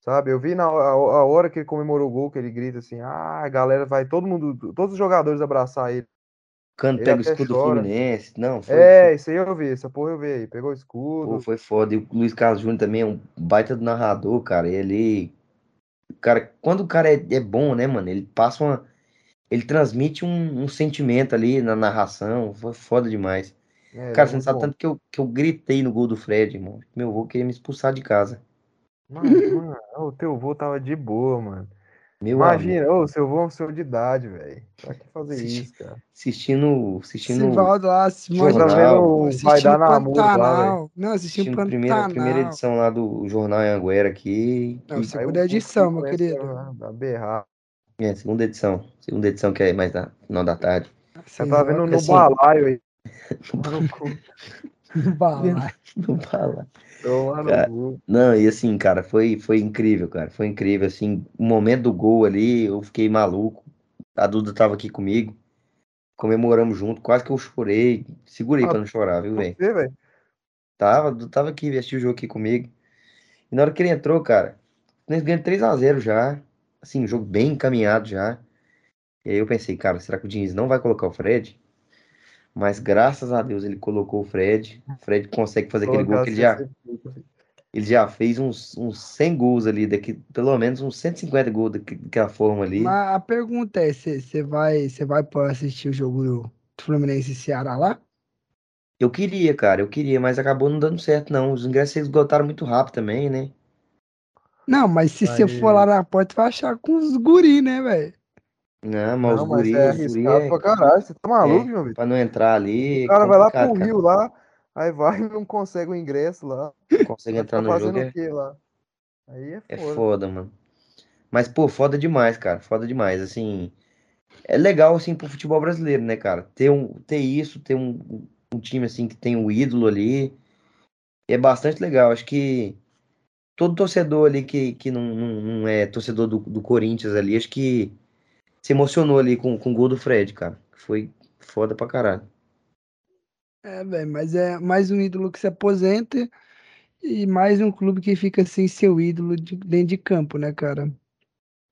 Speaker 3: Sabe? Eu vi na a, a hora que ele comemorou o gol, que ele grita assim: ah, a galera vai, todo mundo, todos os jogadores abraçar ele.
Speaker 2: Pega o escudo do
Speaker 3: chora.
Speaker 2: Fluminense. Não, foi,
Speaker 3: É, isso aí eu vi, essa porra eu vi aí. Pegou o escudo.
Speaker 2: Pô, foi foda. E o Luiz Carlos Júnior também é um baita do narrador, cara. Ele. Cara, quando o cara é, é bom, né, mano? Ele passa uma. Ele transmite um, um sentimento ali na narração. Foi foda demais.
Speaker 3: É,
Speaker 2: Cara,
Speaker 3: é
Speaker 2: você não sabe
Speaker 3: bom.
Speaker 2: tanto que eu, que eu gritei no gol do Fred, irmão. Meu avô queria me expulsar de casa.
Speaker 3: Mano, mano, o teu vô tava de boa, mano.
Speaker 2: Meu amigo.
Speaker 3: Imagina, ô, seu avô é um senhor de idade, velho. Pra que fazer
Speaker 2: Assisti-
Speaker 3: isso, cara?
Speaker 2: Assistindo. Assistindo.
Speaker 1: Sivaldo lá, imagina,
Speaker 3: tá vendo Vai Dar Namoro lá.
Speaker 1: Não, assistindo
Speaker 2: assistindo primeira, primeira edição lá do Jornal Anguera aqui.
Speaker 1: Não, segunda edição, meu querido.
Speaker 3: a- a berrar.
Speaker 2: É, segunda edição. Segunda edição que é mais da final da tarde.
Speaker 3: Você tá vendo no
Speaker 2: assim,
Speaker 3: balaio aí. No
Speaker 1: no.
Speaker 2: Não fala. Cara,
Speaker 3: cu.
Speaker 2: Não, e assim, cara, foi, foi incrível, cara. Foi incrível, assim, o momento do gol ali, eu fiquei maluco. A Duda tava aqui comigo. Comemoramos junto, quase que eu chorei. Segurei
Speaker 3: Ah,
Speaker 2: pra não chorar, viu, velho? Tava, tava aqui, assistiu o jogo aqui comigo. E na hora que ele entrou, cara, nós ganhamos 3x0 já. Assim, um jogo bem encaminhado já. E aí eu pensei, cara, será que o Diniz não vai colocar o Fred? Mas graças a Deus ele colocou o Fred. O Fred consegue fazer aquele gol que ele já, ele já fez uns, uns 100 gols ali, daqui, pelo menos uns 150 gols daqui- daquela forma ali.
Speaker 1: Mas a pergunta é, você vai, você vai para assistir o jogo do Fluminense e Ceará lá?
Speaker 2: Eu queria, cara, eu queria, mas acabou não dando certo, não. Os ingressos esgotaram muito rápido também, né?
Speaker 1: Não, mas se você for lá na porta, vai achar com os guri, né, velho?
Speaker 2: Não, mas
Speaker 3: Não,
Speaker 2: os
Speaker 3: mas
Speaker 2: guri,
Speaker 3: é arriscado
Speaker 2: é,
Speaker 3: pra caralho. Você tá maluco,
Speaker 2: é,
Speaker 3: meu filho?
Speaker 2: pra não entrar ali,
Speaker 3: O
Speaker 2: é
Speaker 3: cara vai lá pro
Speaker 2: cara.
Speaker 3: Rio lá, aí vai e não consegue o ingresso lá.
Speaker 2: Não consegue entrar
Speaker 3: ficar
Speaker 2: no
Speaker 3: fazendo
Speaker 2: jogo, é,
Speaker 3: o quê lá? Aí é
Speaker 2: é
Speaker 3: foda.
Speaker 2: foda, mano. Mas, pô, foda demais, cara, foda demais, assim... É legal, assim, pro futebol brasileiro, né, cara? Ter, um, ter isso, ter um, um time, assim, que tem um ídolo ali, é bastante legal. Acho que todo torcedor ali que, que não, não, não é torcedor do, do Corinthians ali, acho que se emocionou ali com, com o gol do Fred, cara. Foi foda pra caralho.
Speaker 1: É, velho, mas é mais um ídolo que se aposenta e mais um clube que fica sem seu ídolo de- dentro de campo, né, cara?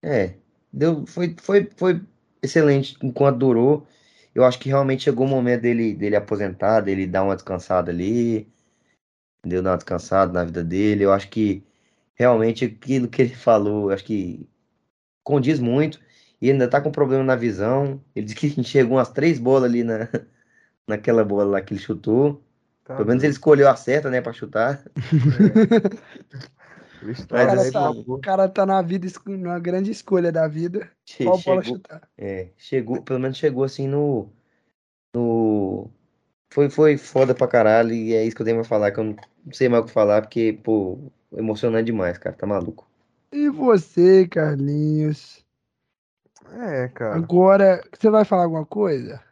Speaker 2: É, deu, foi, foi, foi excelente enquanto durou. Eu acho que realmente chegou o momento dele, dele aposentar, dele dar uma descansada ali, entendeu? Dar uma descansada na vida dele. Eu acho que realmente aquilo que ele falou, acho que condiz muito. E ainda tá com problema na visão. Ele disse que enxergou umas três bolas ali na, naquela bola lá que ele chutou.
Speaker 3: Tá
Speaker 2: Pelo menos ele escolheu a certa, né, pra chutar.
Speaker 3: Bicho
Speaker 1: O cara,
Speaker 3: aí,
Speaker 1: tá,
Speaker 3: pô.
Speaker 1: o cara tá na vida, numa grande escolha da vida.
Speaker 2: Che-
Speaker 1: Qual bola
Speaker 2: chegou,
Speaker 1: chutar?
Speaker 2: É, chegou, pelo menos chegou assim no, no, foi, foi foda pra caralho e é isso que eu tenho pra falar, que eu não sei mais o que falar, porque, pô, emocionante demais, cara, tá maluco.
Speaker 1: E você, Carlinhos?
Speaker 3: É, cara.
Speaker 1: Agora, você vai falar alguma coisa?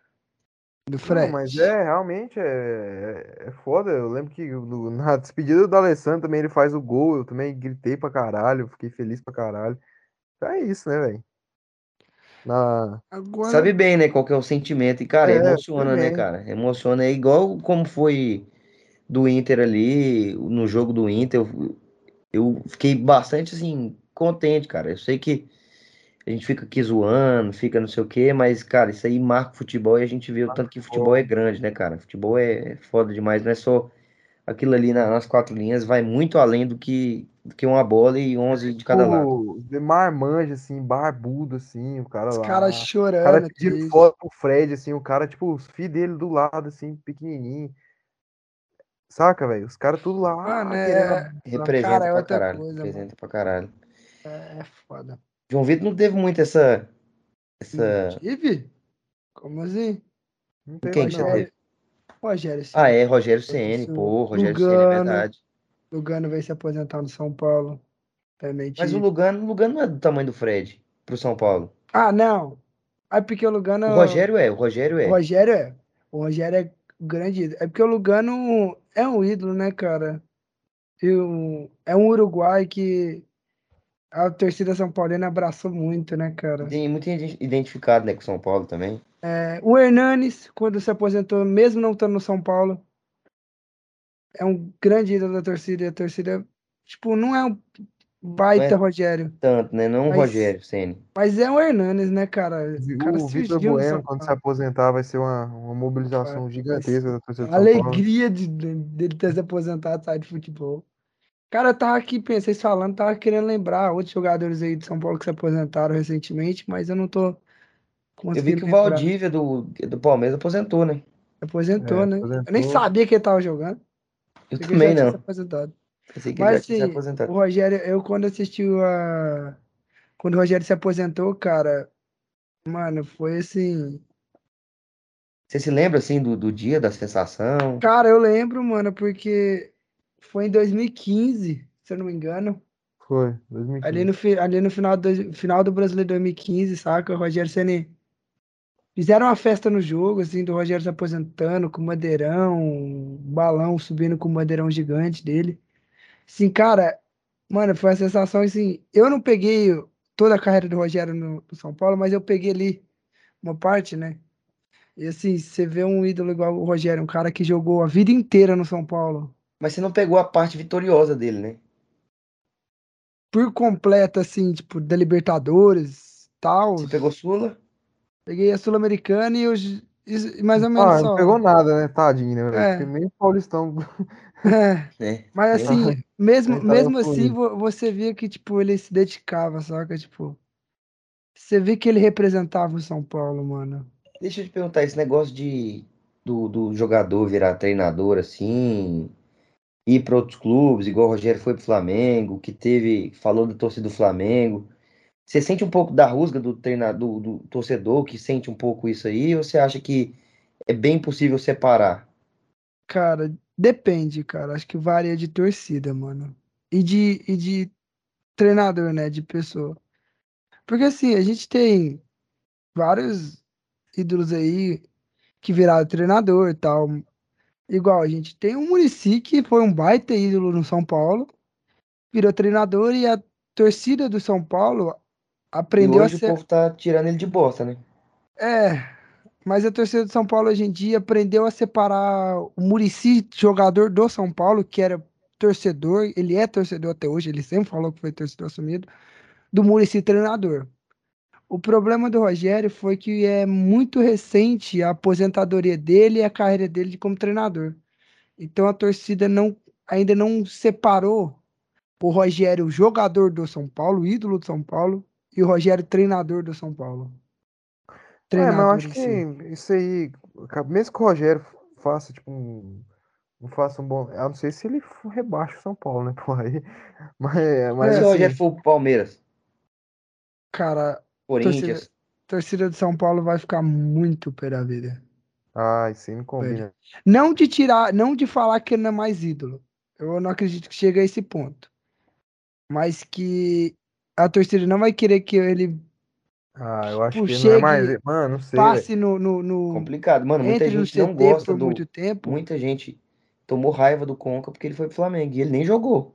Speaker 1: Do
Speaker 3: Não,
Speaker 1: Fred?
Speaker 3: mas é, realmente é, é foda. Eu lembro que no- na despedida do Alessandro também ele faz o gol. Eu também gritei pra caralho, fiquei feliz pra caralho. Então é isso, né, velho? Na...
Speaker 1: Agora,
Speaker 2: Sabe bem, né, qual que é o sentimento, e, cara,
Speaker 3: É,
Speaker 2: emociona, né,
Speaker 3: também.
Speaker 2: cara, emociona, é igual como foi do Inter ali, no jogo do Inter, eu, eu fiquei bastante, assim, contente, cara, eu sei que a gente fica aqui zoando, fica não sei o quê, mas, cara, isso aí marca o futebol e a gente vê o tanto que futebol é grande, né, cara? Futebol é foda demais, não é só aquilo ali na- nas quatro linhas, vai muito além do que, do que uma bola e 11 de cada lado.
Speaker 3: O marmanja, assim, barbudo, assim, o cara
Speaker 1: os
Speaker 3: lá.
Speaker 1: caras
Speaker 3: O cara
Speaker 1: chorando.
Speaker 3: pedindo
Speaker 1: triste.
Speaker 3: foto pro Fred, assim, o cara, tipo, os filhos dele do lado, assim, pequenininho. Saca, velho? Os caras tudo lá.
Speaker 1: Mano,
Speaker 3: ah,
Speaker 1: é-
Speaker 3: querendo abraçar.
Speaker 2: Representa
Speaker 1: Cara, é
Speaker 2: pra
Speaker 1: outra
Speaker 2: caralho,
Speaker 1: coisa,
Speaker 2: representa pra caralho.
Speaker 1: É foda.
Speaker 2: João Vitor não teve muito essa, essa...
Speaker 1: Tive? Como assim?
Speaker 3: Não
Speaker 2: Quem que
Speaker 3: não.
Speaker 2: você teve?
Speaker 1: Rogério, sim.
Speaker 2: Ah, é, Rogério Ceni, pô, Rogério Ceni, é verdade.
Speaker 1: Lugano veio se aposentar no São Paulo. Também
Speaker 2: Mas o. Lugano, Lugano não é do tamanho do Fred, pro São Paulo.
Speaker 1: Ah, não. É porque o Lugano.
Speaker 2: O Rogério é, o Rogério é.
Speaker 1: O Rogério é. O Rogério é grande ídolo. É porque o Lugano é um ídolo, né, cara? E o- é um Uruguai que a torcida São Paulina abraçou muito, né, cara?
Speaker 2: Tem muito gente identificado, né, com o São Paulo também.
Speaker 1: É, o Hernanes, quando se aposentou, mesmo não estando no São Paulo, é um grande ídolo da torcida. E a torcida, tipo, não é um baita
Speaker 2: é-
Speaker 1: Rogério,
Speaker 2: Tanto, né, não o Rogério Ceni.
Speaker 1: mas é o Hernanes, né, cara? O cara
Speaker 3: O Vitor Bueno, quando se aposentar, vai ser uma, uma mobilização
Speaker 1: Vai-
Speaker 3: gigantesca da torcida
Speaker 1: A
Speaker 3: de São Paulo.
Speaker 1: alegria de, de- dele ter se aposentado, sabe, de futebol. Cara, eu tava aqui, pensei falando, tava querendo lembrar outros jogadores aí de São Paulo que se aposentaram recentemente, mas eu não tô
Speaker 2: Eu vi que o
Speaker 1: lembrar.
Speaker 2: Valdívia do, do Palmeiras aposentou, né?
Speaker 1: Aposentou,
Speaker 3: É,
Speaker 1: né? Eu nem
Speaker 3: aposentou.
Speaker 1: sabia que ele tava jogando.
Speaker 2: Eu
Speaker 1: Pensei que ele
Speaker 2: também
Speaker 1: já tinha se
Speaker 2: não.
Speaker 1: aposentado.
Speaker 2: Pensei que ele já
Speaker 1: Mas
Speaker 2: tinha se
Speaker 1: assim,
Speaker 2: aposentado.
Speaker 1: o Rogério, eu quando assisti a, quando o Rogério se aposentou, cara, mano, foi assim.
Speaker 2: Você se lembra, assim, do, do dia, da sensação?
Speaker 1: Cara, eu lembro, mano, porque foi em 2015, se eu não me engano.
Speaker 3: Foi,
Speaker 1: Ali
Speaker 3: 2015.
Speaker 1: no, fi- ali no final do, final do Brasileiro 2015, saca? O Rogério Ceni fizeram uma festa no jogo, assim, do Rogério se aposentando com o bandeirão, um balão subindo com o bandeirão gigante dele. Assim, cara, mano, foi uma sensação assim. Eu não peguei toda a carreira do Rogério no, no São Paulo, mas eu peguei ali uma parte, né? E assim, você vê um ídolo igual o Rogério, um cara que jogou a vida inteira no São Paulo,
Speaker 2: Mas você não pegou a parte vitoriosa dele, né?
Speaker 1: por completo, assim, tipo, da Libertadores, tal.
Speaker 2: Você pegou Sula?
Speaker 1: Peguei a Sul-Americana e os mais ou menos
Speaker 3: Ah,
Speaker 1: só.
Speaker 3: não pegou nada, né? Tadinho, né?
Speaker 1: É.
Speaker 3: Porque nem o Paulistão.
Speaker 1: É,
Speaker 2: né?
Speaker 1: mas assim, mesmo,
Speaker 3: Ele tava
Speaker 1: mesmo assim,
Speaker 3: fluido.
Speaker 1: você via que, tipo, ele se dedicava, saca? Tipo, você vê que ele representava o São Paulo, mano.
Speaker 2: Deixa eu te perguntar, esse negócio de do, do jogador virar treinador assim, ir para outros clubes, igual o Rogério foi pro Flamengo, que teve, falou da torcida do Flamengo. Você sente um pouco da rusga do treinador, do, do torcedor que sente um pouco isso aí, ou você acha que é bem possível separar?
Speaker 1: Cara, depende, cara. Acho que varia de torcida, mano. E de, e de treinador, né? De pessoa. Porque assim, a gente tem vários ídolos aí que viraram treinador e tal. Igual, a gente tem o Muricy, que foi um baita ídolo no São Paulo, virou treinador e a torcida do São Paulo aprendeu a
Speaker 2: hoje o
Speaker 1: ser.
Speaker 2: povo tá tirando ele de bosta, né?
Speaker 1: É, mas a torcida do São Paulo hoje em dia aprendeu a separar o Muricy, jogador do São Paulo, que era torcedor, ele é torcedor até hoje, ele sempre falou que foi torcedor assumido, do Muricy treinador. O problema do Rogério foi que é muito recente a aposentadoria dele e a carreira dele como treinador. Então a torcida não, ainda não separou o Rogério jogador do São Paulo, ídolo do São Paulo, e o Rogério treinador do São Paulo.
Speaker 3: É, mas eu
Speaker 1: Treinador
Speaker 3: acho que
Speaker 1: si.
Speaker 3: isso aí, mesmo que o Rogério faça, tipo, um. Não faça um bom. Eu não sei se ele rebaixa o São Paulo, né? Por aí. Mas,
Speaker 2: E
Speaker 3: mas
Speaker 2: se o
Speaker 3: assim.
Speaker 2: Rogério for pro Palmeiras,
Speaker 1: Cara,
Speaker 2: Corinthians,
Speaker 1: torcida do São Paulo vai ficar muito pé da vida.
Speaker 3: Ai, sim, não combina.
Speaker 1: Não de tirar, não de falar que ele não é mais ídolo. Eu não acredito que chegue a esse ponto. Mas que a torcida não vai querer que ele
Speaker 3: Ah, eu acho
Speaker 1: Tipo,
Speaker 3: que não é mais.
Speaker 1: chegue,
Speaker 3: Mano, não sei.
Speaker 1: passe no, no, no-
Speaker 2: complicado. Mano, muita gente não gosta
Speaker 1: por
Speaker 2: do.
Speaker 1: muito tempo.
Speaker 2: Muita gente tomou raiva do Conca porque ele foi pro Flamengo e ele nem jogou.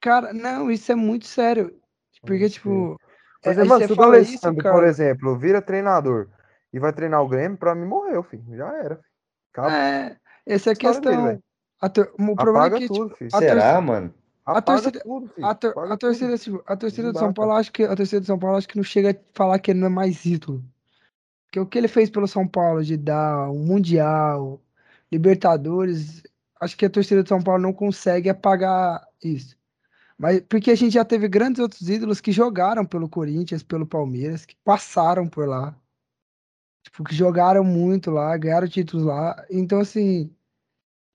Speaker 1: Cara, não, isso é muito sério. Porque,
Speaker 3: Não
Speaker 1: tipo.
Speaker 3: Por
Speaker 1: é,
Speaker 3: exemplo,
Speaker 1: aí
Speaker 3: mano, se o
Speaker 1: fala isso,
Speaker 3: por exemplo, vira treinador e vai treinar o Grêmio, pra mim morreu, filho. Já era. filho. Acabou
Speaker 1: É, essa é a
Speaker 3: dele,
Speaker 1: questão. tor- o problema
Speaker 3: Apaga
Speaker 1: é que,
Speaker 3: tudo,
Speaker 1: tipo,
Speaker 3: filho.
Speaker 1: a
Speaker 2: Será,
Speaker 1: torcida,
Speaker 2: mano?
Speaker 1: a torcida,
Speaker 3: tudo,
Speaker 1: a, tor- a torcida, tipo, a torcida do São. Paulo, acho que a torcida do São Paulo acho que não chega a falar que ele não é mais ídolo. Porque o que ele fez pelo São Paulo de dar o Mundial, Libertadores, acho que a torcida do São Paulo não consegue apagar isso. Mas porque a gente já teve grandes outros ídolos que jogaram pelo Corinthians, pelo Palmeiras, que passaram por lá. Tipo, que jogaram muito lá, ganharam títulos lá. Então, assim,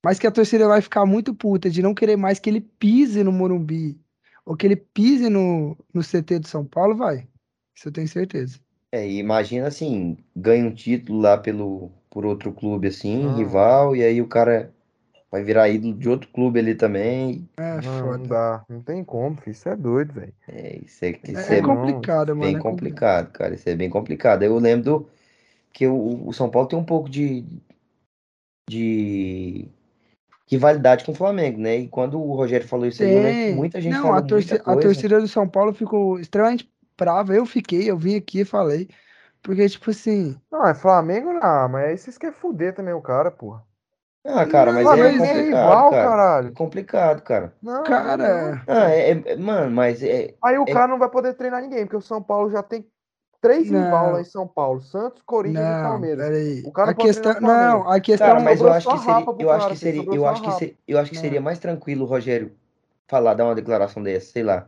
Speaker 1: mas que a torcida vai ficar muito puta de não querer mais que ele pise no Morumbi ou que ele pise no, no CT de São Paulo, vai. Isso eu tenho certeza.
Speaker 2: É, e imagina assim, ganha um título lá pelo, por outro clube assim,
Speaker 3: Não.
Speaker 2: rival, e aí o cara vai virar ídolo de outro clube ali também.
Speaker 1: É
Speaker 3: Não, não
Speaker 1: foda.
Speaker 3: dá. Não tem como, filho. Isso é doido, velho.
Speaker 2: É, isso é, isso
Speaker 1: É,
Speaker 2: é
Speaker 1: é complicado, mano.
Speaker 2: bem
Speaker 1: é complicado.
Speaker 2: complicado, cara. Isso é bem complicado. Eu lembro do- que o, o São Paulo tem um pouco de, de rivalidade com o Flamengo, né? E quando o Rogério falou isso aí, muita gente
Speaker 1: Não,
Speaker 2: falou
Speaker 1: a, torci
Speaker 2: muita
Speaker 1: a torcida do São Paulo ficou extremamente brava. Eu fiquei, eu vim aqui e falei. Porque, tipo assim.
Speaker 3: Não, é Flamengo não, mas aí vocês querem fuder também o cara, porra.
Speaker 2: Ah, cara,
Speaker 1: Não,
Speaker 2: mas é
Speaker 3: Flamengo nem é
Speaker 2: complicado,
Speaker 3: rival,
Speaker 2: cara. É
Speaker 3: caralho.
Speaker 2: complicado, cara.
Speaker 3: Não, não, não.
Speaker 1: Cara,
Speaker 2: Ah, é, é- mano, mas é,
Speaker 3: Aí o
Speaker 2: É-
Speaker 3: cara não vai poder treinar ninguém, porque o São Paulo já tem três rival lá
Speaker 1: não,
Speaker 3: em São Paulo: Santos, Corinthians e
Speaker 1: não,
Speaker 3: Palmeiras.
Speaker 1: peraí.
Speaker 3: O cara
Speaker 1: A
Speaker 3: não pode
Speaker 1: questão.
Speaker 3: o.
Speaker 1: Não, a questão.
Speaker 2: Cara, mas eu acho que seria, eu acho que seria, eu acho que seria, eu acho que seria
Speaker 1: Não.
Speaker 2: mais tranquilo o Rogério falar, dar uma declaração dessa, sei lá,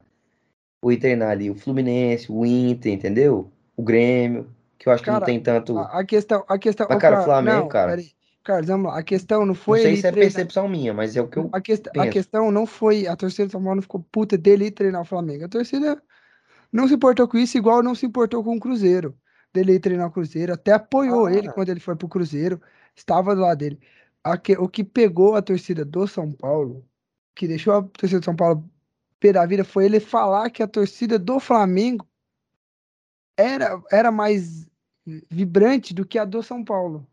Speaker 2: ou ir treinar ali o Fluminense, o Inter, entendeu? O Grêmio, que eu acho que não tem tanto.
Speaker 1: a, a questão. A questão.
Speaker 2: Mas, cara, o. Flamengo,
Speaker 1: Não,
Speaker 2: cara,
Speaker 1: peraí. Carlos, vamos lá. A questão não
Speaker 2: não
Speaker 1: foi
Speaker 2: sei
Speaker 1: ele
Speaker 2: se é
Speaker 1: treinar.
Speaker 2: percepção minha, mas é o que eu
Speaker 1: A, quest... a questão não foi. A torcida do São Paulo não ficou puta dele ir treinar o Flamengo. A torcida não se importou com isso, igual não se importou com o Cruzeiro. Dele ir treinar o Cruzeiro, até apoiou
Speaker 3: Ah.
Speaker 1: ele quando ele foi pro Cruzeiro, estava do lado dele. Que- o que pegou a torcida do São Paulo, que deixou a torcida do São Paulo pé da vida, foi ele falar que a torcida do Flamengo era, era mais vibrante do que a do São Paulo.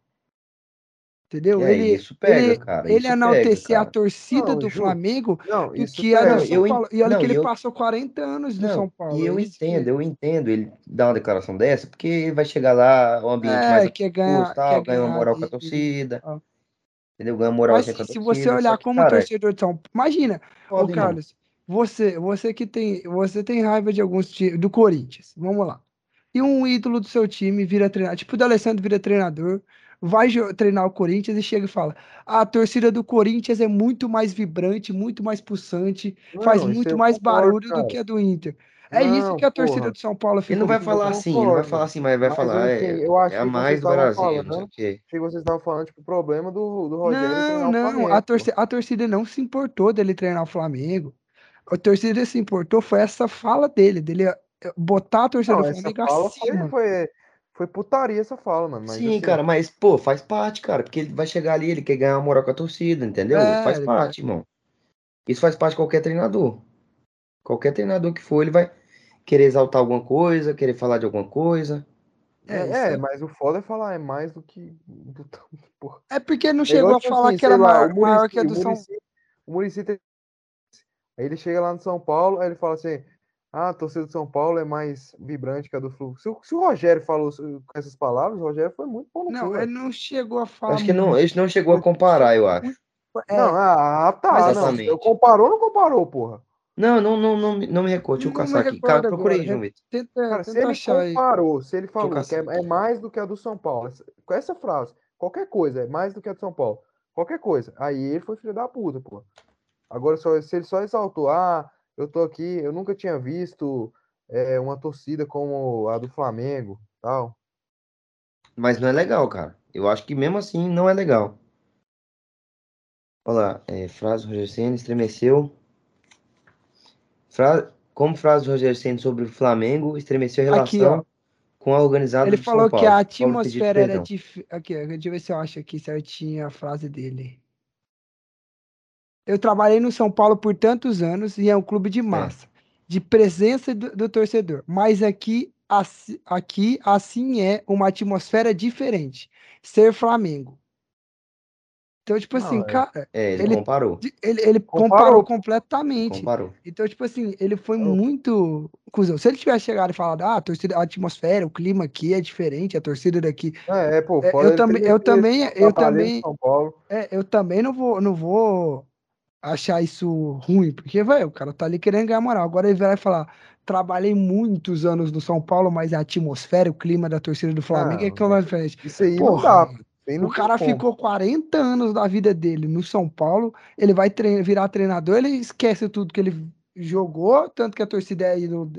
Speaker 1: Entendeu?
Speaker 2: É,
Speaker 1: ele
Speaker 2: isso pega,
Speaker 1: ele,
Speaker 2: cara.
Speaker 1: ele enaltecer a torcida
Speaker 3: Não,
Speaker 1: do
Speaker 3: Ju,
Speaker 1: Flamengo
Speaker 3: Não,
Speaker 1: do que a
Speaker 3: pega.
Speaker 1: do São Paulo. E olha
Speaker 2: não,
Speaker 1: que ele
Speaker 2: eu-
Speaker 1: passou 40 anos no
Speaker 2: Não,
Speaker 1: São Paulo.
Speaker 2: e eu
Speaker 1: é
Speaker 2: entendo, eu entendo ele dar uma declaração dessa, porque ele vai chegar lá, o ambiente
Speaker 1: É,
Speaker 2: mais
Speaker 1: quer ganhar,
Speaker 2: tal,
Speaker 1: quer
Speaker 2: ganha uma moral com a torcida,
Speaker 1: tal.
Speaker 2: entendeu? Ganha uma moral
Speaker 1: Mas
Speaker 2: assim com a
Speaker 1: se, se
Speaker 2: torcida,
Speaker 1: você olhar
Speaker 2: que,
Speaker 1: como
Speaker 2: cara,
Speaker 1: torcedor de São Paulo, imagina, ô. Carlos, você, você que tem, você tem raiva de alguns times, do Corinthians, vamos lá. E um ídolo do seu time vira treinador, tipo o D'Alessandro vira treinador, vai treinar o Corinthians e chega e fala: "Ah, a torcida do Corinthians é muito mais vibrante, muito mais pulsante, faz
Speaker 3: Não, isso
Speaker 1: muito
Speaker 3: eu
Speaker 1: mais
Speaker 3: concordo,
Speaker 1: barulho do
Speaker 3: cara.
Speaker 1: que a do Inter". É isso
Speaker 3: Não,
Speaker 1: que a torcida
Speaker 3: porra.
Speaker 1: do São Paulo
Speaker 2: Ele
Speaker 1: ficou
Speaker 2: não vai falar
Speaker 3: Eu
Speaker 2: assim, ele não vai falar assim, mas vai
Speaker 3: Mas eu
Speaker 2: falar,
Speaker 3: entendi,
Speaker 2: é,
Speaker 3: eu acho
Speaker 2: é a mais do Brasil, não sei
Speaker 3: falando,
Speaker 2: o quê.
Speaker 3: achei que vocês estavam falando, tipo, o problema do, do Rogério
Speaker 1: Não,
Speaker 3: treinar o
Speaker 1: não, a
Speaker 3: Flamengo,
Speaker 1: torcida, a torcida não se importou dele treinar o Flamengo. A torcida se importou foi essa fala dele, dele eh, botar a torcida
Speaker 3: Não,
Speaker 1: do
Speaker 3: essa
Speaker 1: Flamengo
Speaker 3: fala foi,
Speaker 1: acima.
Speaker 3: foi, foi putaria essa fala, mano. Mas
Speaker 2: Sim,
Speaker 3: assim,
Speaker 2: cara, mas, pô, faz parte, cara, porque ele vai chegar ali, ele quer ganhar uma moral com a torcida, entendeu?
Speaker 1: É,
Speaker 2: Faz parte, irmão. Isso faz parte de qualquer treinador. Qualquer treinador que for, ele vai querer exaltar alguma coisa, querer falar de alguma coisa.
Speaker 1: É,
Speaker 3: é, é, mas o foda é falar, é mais do que. Do, porra.
Speaker 1: É porque não
Speaker 3: É
Speaker 1: chegou a
Speaker 3: tipo
Speaker 1: falar
Speaker 3: assim,
Speaker 1: que era
Speaker 3: lá,
Speaker 1: maior,
Speaker 3: o
Speaker 1: maior que a
Speaker 3: Muricy-
Speaker 1: do
Speaker 3: o
Speaker 1: São
Speaker 3: Muricy- O Muricy tem- Aí ele chega lá no São Paulo, aí ele fala assim: ah, a torcida do São Paulo é mais vibrante que a do Flu. Se, o- se o Rogério falou com essas palavras, o Rogério foi muito bom no
Speaker 1: Não, ele não chegou a falar
Speaker 2: Acho que não, eles não chegou a comparar, eu acho.
Speaker 1: É,
Speaker 3: Não, ah, tá,
Speaker 1: Mas
Speaker 3: não.
Speaker 2: exatamente.
Speaker 3: Eu comparou ou não comparou, porra?
Speaker 2: Não, não, não, não, me- não me recordo. Deixa eu
Speaker 1: Não
Speaker 2: caçar aqui. Cara, procura aí,
Speaker 1: agora.
Speaker 2: João Vitor.
Speaker 1: tenta,
Speaker 3: Cara, se
Speaker 1: tenta
Speaker 3: ele
Speaker 1: achar aí.
Speaker 3: comparou, se ele falou que é, é mais do que a do São Paulo, com essa frase, qualquer coisa é mais do que a do São Paulo, qualquer coisa, aí ele foi filho da puta, pô. Agora, só, se ele só exaltou, ah, eu tô aqui, eu nunca tinha visto é, uma torcida como a do Flamengo, tal.
Speaker 2: Mas não é legal, cara. Eu acho que mesmo assim não é legal. Olha lá, é, frase do Roger Senna estremeceu. Fra... Como frase do Roger Senna sobre o Flamengo estremeceu a
Speaker 1: Aqui,
Speaker 2: relação
Speaker 1: ó.
Speaker 2: com a organizada
Speaker 1: Ele
Speaker 2: do São
Speaker 1: falou que
Speaker 2: Paulo.
Speaker 1: a
Speaker 2: Paulo pediu
Speaker 1: atmosfera era
Speaker 2: perdão.
Speaker 1: dif... Aqui, deixa eu ver se eu acho aqui certinho a frase dele. Eu trabalhei no São Paulo por tantos anos e é um clube de massa, de presença do, do torcedor. Mas aqui, assi- aqui, assim é uma atmosfera diferente. Ser Flamengo. Então, tipo
Speaker 3: Não,
Speaker 1: assim,
Speaker 3: é.
Speaker 1: cara,
Speaker 2: É, ele,
Speaker 1: Ele-
Speaker 2: comparou.
Speaker 1: ele, ele comparou,
Speaker 3: Comparou.
Speaker 1: completamente.
Speaker 2: Comparou.
Speaker 1: Então, tipo assim, ele foi muito cuzão. Se ele tivesse chegado e falado, ah, a torcida, a atmosfera, o clima aqui é diferente, a torcida daqui.
Speaker 3: É, é, pô,
Speaker 1: É,
Speaker 3: foda
Speaker 1: eu também,
Speaker 3: ter
Speaker 1: eu também, eu também,
Speaker 3: Paulo.
Speaker 1: é, eu também não vou, não vou achar isso ruim, porque, velho, o cara tá ali querendo ganhar moral. Agora ele vai falar, trabalhei muitos anos no São Paulo, mas a atmosfera, o clima da torcida do Flamengo é
Speaker 3: Não,
Speaker 1: que é diferente.
Speaker 3: Isso aí não
Speaker 1: Porra,
Speaker 3: dá, não
Speaker 1: O
Speaker 3: tem
Speaker 1: cara
Speaker 3: como.
Speaker 1: ficou 40 anos da vida dele no São Paulo, ele vai trein- virar treinador, ele esquece tudo que ele jogou, tanto que a torcida é ídolo,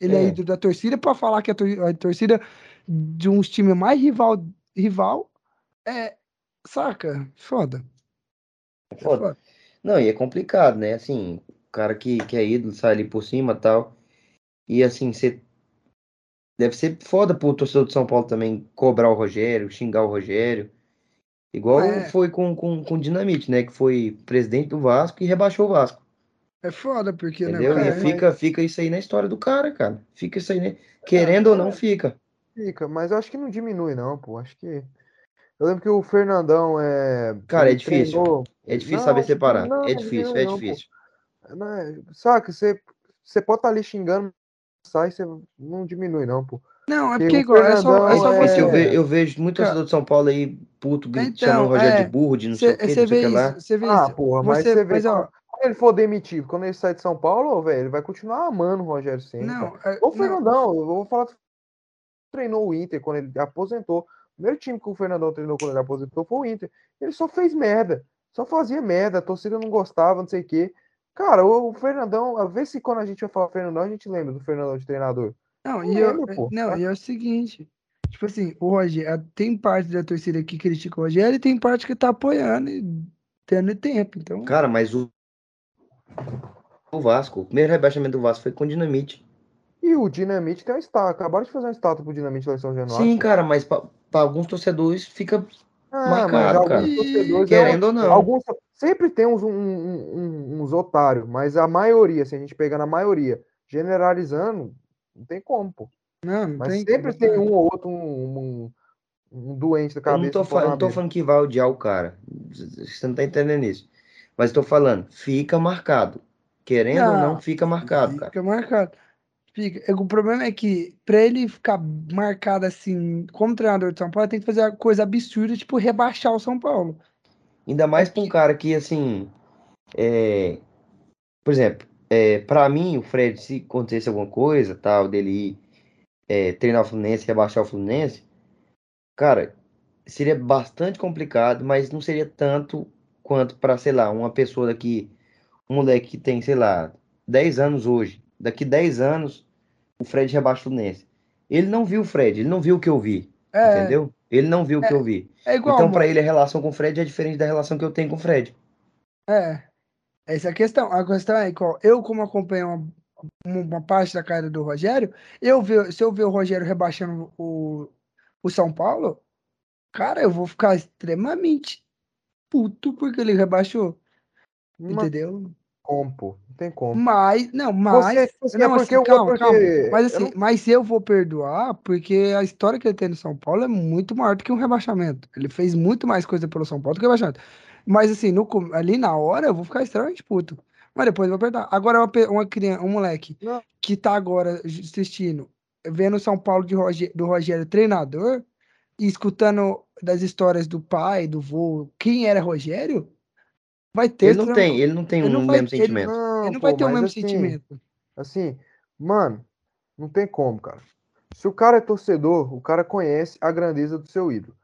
Speaker 1: ele é,
Speaker 2: É.
Speaker 1: ídolo da torcida, pra falar que a, tor- a torcida de uns times mais rival, rival é, saca? Foda. É
Speaker 2: Foda. Não, e é complicado, né? Assim, o cara que, que é ídolo sai ali por cima e tal. E assim, você. Deve ser foda pro torcedor de São Paulo também cobrar o Rogério, xingar o Rogério. Igual
Speaker 1: É.
Speaker 2: foi com, com, com o Dinamite, né? Que foi presidente do Vasco e rebaixou o Vasco.
Speaker 1: É foda, porque, né,
Speaker 2: Entendeu?
Speaker 1: cara,
Speaker 2: E
Speaker 3: é,
Speaker 2: fica, fica isso aí na história do cara, cara. Fica isso aí, né? Querendo ou não, fica.
Speaker 3: Fica, mas eu acho que não diminui, não, pô. Acho que. Eu lembro que o Fernandão é.
Speaker 2: Cara, é difícil.
Speaker 3: treinou-
Speaker 2: É difícil
Speaker 3: Não,
Speaker 2: saber separar.
Speaker 3: não,
Speaker 2: É difícil, é
Speaker 3: não, pô.
Speaker 2: difícil.
Speaker 3: Né? Saca, você, você pode estar ali xingando, sai, você não diminui, não, pô.
Speaker 1: Não, é
Speaker 3: Porque
Speaker 1: porque
Speaker 3: o
Speaker 1: igual, é só, é só
Speaker 2: É
Speaker 1: você.
Speaker 2: Eu,
Speaker 3: é-
Speaker 2: ve- eu vejo muito
Speaker 1: Cara,
Speaker 2: torcedor de São Paulo aí, puto, gri-
Speaker 1: Então,
Speaker 2: o Rogério
Speaker 1: é,
Speaker 2: de burro, de não sei o que,
Speaker 1: Você
Speaker 2: não sei o
Speaker 1: vê
Speaker 2: que lá.
Speaker 1: isso, você vê
Speaker 3: Ah,
Speaker 1: isso.
Speaker 3: porra, mas
Speaker 1: Você,
Speaker 3: você vê,
Speaker 1: mas, ó,
Speaker 3: quando, ele for demitido, quando ele sair de São Paulo, ô, velho, ele vai continuar amando o Rogério Senna.
Speaker 1: não, é,
Speaker 3: O
Speaker 1: não,
Speaker 3: Fernandão, eu vou falar, treinou o Inter quando ele aposentou. O primeiro time que o Fernandão treinou quando ele aposentou foi o Inter. Ele só fez merda, só fazia merda, a torcida não gostava, não sei o quê. Cara, o, o Fernandão, a ver se quando a gente vai falar Fernandão, a gente lembra do Fernandão de treinador.
Speaker 1: Não,
Speaker 3: Não
Speaker 1: e eu,
Speaker 3: lembro, pô.
Speaker 1: não, e é o seguinte, tipo assim, o Rogério, tem parte da torcida que critica o Rogério e tem parte que tá apoiando e tendo tempo, então,
Speaker 2: Cara, mas o, o Vasco, o primeiro rebaixamento do Vasco foi com dinamite.
Speaker 3: E o Dinamite tem uma estátua. Acabaram de fazer uma estátua pro Dinamite lá em São Januário.
Speaker 2: Sim, cara, mas para alguns torcedores fica
Speaker 3: Ah,
Speaker 2: marcado,
Speaker 3: mas alguns
Speaker 2: cara.
Speaker 3: torcedores.
Speaker 2: querendo
Speaker 3: é-
Speaker 2: ou não.
Speaker 3: Alguns, sempre tem uns, um- um- uns otários, mas a maioria, se a gente pegar na maioria, generalizando, não tem como, pô.
Speaker 1: Não, não
Speaker 3: Mas
Speaker 1: tem
Speaker 3: sempre
Speaker 1: como,
Speaker 3: tem um ou outro, um, um, um doente da
Speaker 2: Eu não
Speaker 3: cabeça.
Speaker 2: tô,
Speaker 3: que põe
Speaker 2: fa-
Speaker 3: na
Speaker 2: não tô falando que vai odiar o cara. Você não tá entendendo isso. Mas tô falando, fica marcado. Querendo ou não,
Speaker 1: Não,
Speaker 2: fica marcado, cara.
Speaker 1: Fica marcado. Fica. É, O problema é que, pra ele ficar marcado assim, como treinador de São Paulo, tem que fazer a coisa absurda, tipo, rebaixar o São Paulo.
Speaker 2: Ainda mais pra um cara que, assim, é... por exemplo, é, para mim, o Fred, se acontecesse alguma coisa, tal, dele ir é, treinar o Fluminense, rebaixar o Fluminense, cara, seria bastante complicado, mas não seria tanto quanto pra, sei lá, uma pessoa daqui, um moleque que tem, sei lá, 10 anos hoje, daqui 10 anos, o Fred rebaixa o Fluminense. Ele não viu o Fred, ele não viu o que eu vi,
Speaker 1: É,
Speaker 2: entendeu? Ele não viu o que eu vi.
Speaker 1: é igual,
Speaker 2: Então, pra ele, a relação com o Fred é diferente da relação que eu tenho com o Fred.
Speaker 1: É. Essa é a questão. A questão é igual, eu, como acompanho uma, uma parte da carreira do Rogério, eu ver, se eu ver o Rogério rebaixando o, o São Paulo, cara, eu vou ficar extremamente puto porque ele rebaixou,
Speaker 3: Não
Speaker 1: entendeu?
Speaker 3: Tem como. Não tem como.
Speaker 1: Mas, não, mas.
Speaker 3: Você, você
Speaker 1: não,
Speaker 3: é porque
Speaker 1: assim,
Speaker 3: eu
Speaker 1: calma,
Speaker 3: porque
Speaker 1: calma. Mas
Speaker 3: eu
Speaker 1: assim,
Speaker 3: não-
Speaker 1: mas eu vou perdoar porque a história que ele tem no São Paulo é muito maior do que um rebaixamento. Ele fez muito mais coisa pelo São Paulo do que o rebaixamento. Mas assim, no ali na hora eu vou ficar extremamente puto. Mas depois eu vou perdoar. Agora uma, uma criança, um moleque
Speaker 3: Não.
Speaker 1: que tá agora assistindo, vendo o São Paulo de Roge- do Rogério treinador e escutando das histórias do pai, do vô, quem era Rogério, vai ter
Speaker 2: Ele não tem, ele não tem
Speaker 1: ele
Speaker 2: o
Speaker 1: não vai-
Speaker 2: mesmo
Speaker 1: ele
Speaker 2: sentimento.
Speaker 3: Não,
Speaker 1: ele não
Speaker 3: pô,
Speaker 1: vai ter o mesmo
Speaker 3: assim,
Speaker 1: sentimento.
Speaker 3: Assim, mano, não tem como, cara. Se o cara é torcedor, o cara conhece a grandeza do seu ídolo.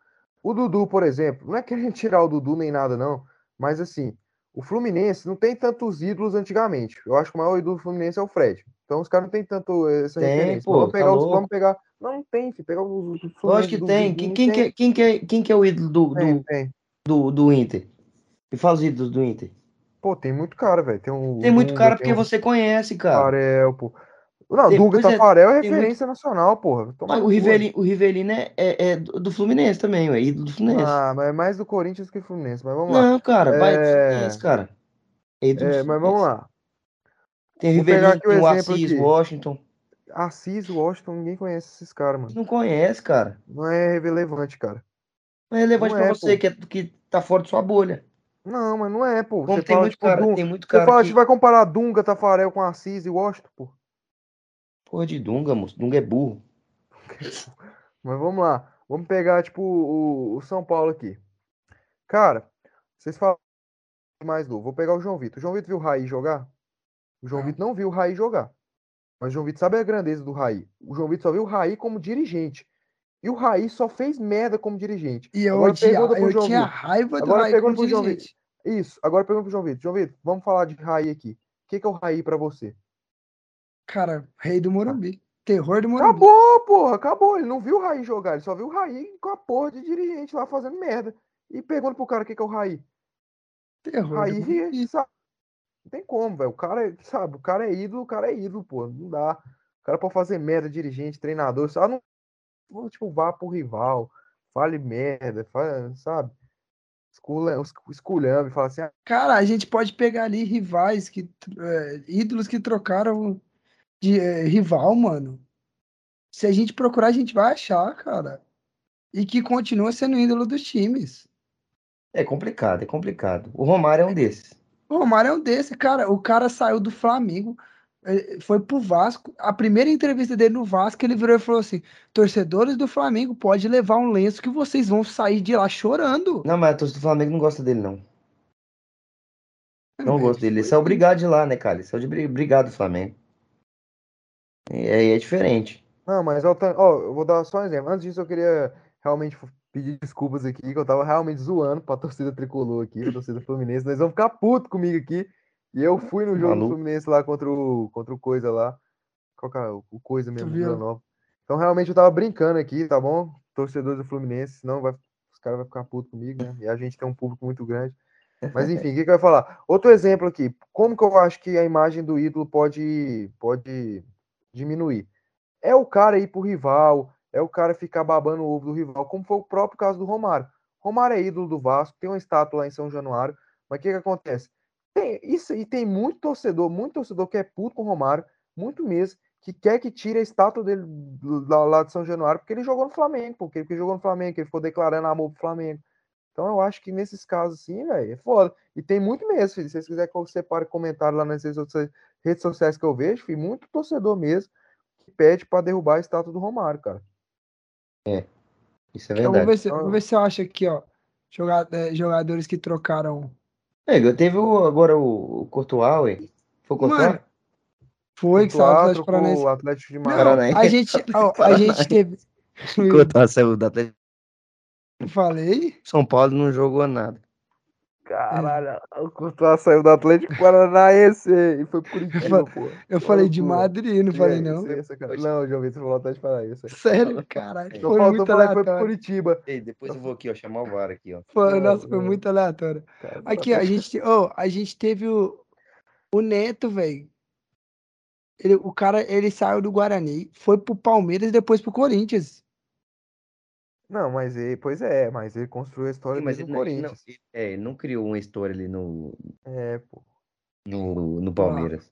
Speaker 3: O Dudu, por exemplo, não é querendo tirar o Dudu nem nada, não, mas assim, o Fluminense não tem tantos ídolos antigamente. Eu acho que o maior ídolo do Fluminense é o Fred. Então os caras não tem tanto essa
Speaker 2: Tem,
Speaker 3: referência.
Speaker 2: pô,
Speaker 3: vamos
Speaker 2: tá
Speaker 3: pegar os,
Speaker 2: louco.
Speaker 3: vamos pegar. Não, não tem, filho. Pegar os, os
Speaker 2: Lógico que
Speaker 3: do
Speaker 2: tem.
Speaker 3: Dudu,
Speaker 2: Quem,
Speaker 3: não
Speaker 2: quem, que,
Speaker 3: tem.
Speaker 2: é- quem, que é, quem que é o ídolo do,
Speaker 3: Tem,
Speaker 2: do,
Speaker 3: tem.
Speaker 2: do, do Inter? Me fala os ídolos do Inter.
Speaker 3: Pô, tem muito cara, velho. Tem, um,
Speaker 2: Tem muito
Speaker 3: Dunga,
Speaker 2: cara porque
Speaker 3: o
Speaker 2: você conhece, cara.
Speaker 3: Tafarel, pô. Não,
Speaker 2: Tem-
Speaker 3: Dunga
Speaker 2: é,
Speaker 3: Tafarel é
Speaker 2: muito-
Speaker 3: referência nacional, porra.
Speaker 2: Mas o Rivelino, o Rivelino é, é, é do Fluminense também, é ídolo do Fluminense.
Speaker 3: Ah, mas é mais do Corinthians que do Fluminense, mas vamos lá.
Speaker 2: não, cara, vai do
Speaker 3: É,
Speaker 2: Fluminense, cara. É ídolo do
Speaker 3: É, mas vamos lá.
Speaker 2: Tem
Speaker 3: Vou
Speaker 2: Rivelino,
Speaker 3: o
Speaker 2: tem o
Speaker 3: exemplo
Speaker 2: Assis,
Speaker 3: aqui.
Speaker 2: Washington.
Speaker 3: Assis, Washington, ninguém conhece esses caras, mano.
Speaker 2: Não conhece, cara.
Speaker 3: Não é relevante, cara.
Speaker 2: Não é relevante
Speaker 3: Não
Speaker 2: pra
Speaker 3: é,
Speaker 2: você
Speaker 3: pô.
Speaker 2: que, é, que tá fora de sua bolha.
Speaker 3: Não, mas não é, pô.
Speaker 2: Como
Speaker 3: Você
Speaker 2: tem
Speaker 3: fala,
Speaker 2: muito
Speaker 3: tipo,
Speaker 2: cara,
Speaker 3: Dun-
Speaker 2: tem muito
Speaker 3: Você
Speaker 2: cara
Speaker 3: fala,
Speaker 2: que...
Speaker 3: você vai comparar Dunga, Tafarel com Assis e Washington, pô.
Speaker 2: Porra de Dunga, moço. Dunga é burro.
Speaker 3: Mas vamos lá. Vamos pegar, tipo, o, o São Paulo aqui. Cara, vocês falam mais novo. Vou pegar o João Vitor. O João Vitor viu o Raí jogar? O João
Speaker 1: Não.
Speaker 3: Vitor não viu o Raí jogar. Mas o João Vitor sabe a grandeza do Raí. O João Vitor só viu o Raí como dirigente. E o Raí só fez merda como dirigente.
Speaker 1: E eu,
Speaker 3: Agora pro
Speaker 1: eu
Speaker 3: João
Speaker 1: tinha
Speaker 3: Vitor.
Speaker 1: raiva do
Speaker 3: Agora
Speaker 1: Raí como dirigente.
Speaker 3: Isso. Agora pergunta pro João Vitor. João Vitor, vamos falar de Raí aqui. O que, que é o Raí pra você?
Speaker 1: Cara, rei do Morumbi. Terror do Morumbi.
Speaker 3: Acabou, porra, acabou. Ele não viu o Raí jogar, ele só viu o Raí com a porra de dirigente lá fazendo merda. E pergunta pro cara o que, que é o Raí.
Speaker 1: Terror
Speaker 3: Raí,
Speaker 1: Morumbi.
Speaker 3: sabe? Não tem como, velho. O cara, é, sabe, o cara é ídolo, o cara é ídolo, pô. Não dá. O cara pode fazer merda, dirigente, treinador, só não. Tipo, vá pro rival, fale merda, fala, sabe? Esculha- Esculhamba e fala assim, ah,
Speaker 1: Cara, a gente pode pegar ali rivais, que, é, ídolos que trocaram de é, rival, mano. Se a gente procurar, a gente vai achar, cara. E que continua sendo ídolo dos times.
Speaker 2: É complicado, é complicado. O Romário é um desses.
Speaker 1: O Romário é um desse, cara. O cara saiu do Flamengo, foi pro Vasco. A primeira entrevista dele no Vasco, ele virou e falou assim: torcedores do Flamengo, pode levar um lenço que vocês vão sair de lá chorando.
Speaker 2: Não, mas a torcida do Flamengo não gosta dele, não. Não
Speaker 1: É,
Speaker 2: gosto dele. Ele saiu obrigado de lá, né, cara? Ele saiu de bri- obrigado do Flamengo. E aí é diferente.
Speaker 3: Não, mas ó, eu vou dar só um exemplo. Antes disso, eu queria realmente pedir desculpas aqui, que eu tava realmente zoando pra torcida tricolor aqui, pra torcida fluminense. Nós vão ficar puto comigo aqui. E eu fui no jogo do
Speaker 2: Maluco.
Speaker 3: Fluminense lá contra o, contra o Coisa lá. Qual que é o Coisa mesmo? Vila Nova. Então, realmente, eu tava brincando aqui, tá bom? Torcedores do Fluminense, senão vai, os caras vão ficar putos comigo, né? E a gente tem um público muito grande. Mas enfim, o que, que eu ia falar? Outro exemplo aqui. Como que eu acho que a imagem do ídolo pode, pode diminuir. É o cara ir pro rival, é o cara ficar babando o ovo do rival, como foi o próprio caso do Romário. Romário é ídolo do Vasco, tem uma estátua lá em São Januário, mas o que, que acontece? Tem, isso, e tem muito torcedor, muito torcedor que é puto com o Romário, muito mesmo, que quer que tire a estátua dele lá, lá de São Januário, porque ele jogou no Flamengo, porque ele jogou no Flamengo, que ele ficou declarando amor pro Flamengo. Então eu acho que nesses casos assim, velho, é foda. E tem muito mesmo, filho. Se vocês quiserem que eu separe comentário lá nas redes sociais, redes sociais que eu vejo, filho, muito torcedor mesmo que pede para derrubar a estátua do Romário, cara.
Speaker 2: É. Isso é
Speaker 1: Então,
Speaker 2: verdade.
Speaker 1: vamos, ver se, vamos ver se eu acho aqui, ó. eh, jogadores que trocaram.
Speaker 2: É, teve o, agora o, o Courtois. Foi o Courtois?
Speaker 1: Mano, foi que saiu do Atlético Paranaense.
Speaker 3: o Atlético de.
Speaker 2: Paranaense.
Speaker 1: a gente, ó, a gente teve.
Speaker 2: Courtois saiu do Atlético.
Speaker 1: Falei?
Speaker 2: São Paulo não jogou nada.
Speaker 3: Caralho, o Courtois saiu do Atlético Paranaense e foi pro Curitiba, pô.
Speaker 1: Eu falei de. Madrid, não falei
Speaker 3: É,
Speaker 1: não.
Speaker 3: isso é. Não, João Vitor falou Atlético Paranaense.
Speaker 1: Sério, caralho. Foi
Speaker 3: faltou
Speaker 1: muito
Speaker 3: falar que foi pro
Speaker 1: aleatório.
Speaker 3: Curitiba.
Speaker 2: Ei, depois eu vou aqui, ó, chamar o VAR aqui, ó.
Speaker 1: Foi,
Speaker 3: Não,
Speaker 1: nossa, foi muito aleatório.
Speaker 3: Cara,
Speaker 1: Aqui, ó, a gente, ó, a gente teve o, o Neto, velho. Ele, o cara, ele saiu do Guarani, foi pro Palmeiras e depois pro Corinthians.
Speaker 3: Não, mas ele, pois é, mas ele construiu a história
Speaker 2: Sim, mas
Speaker 3: dele
Speaker 2: ele
Speaker 3: no
Speaker 2: não, ele não-
Speaker 3: Corinthians.
Speaker 2: é, ele não criou uma história ali no,
Speaker 3: É, pô.
Speaker 2: no, no Palmeiras.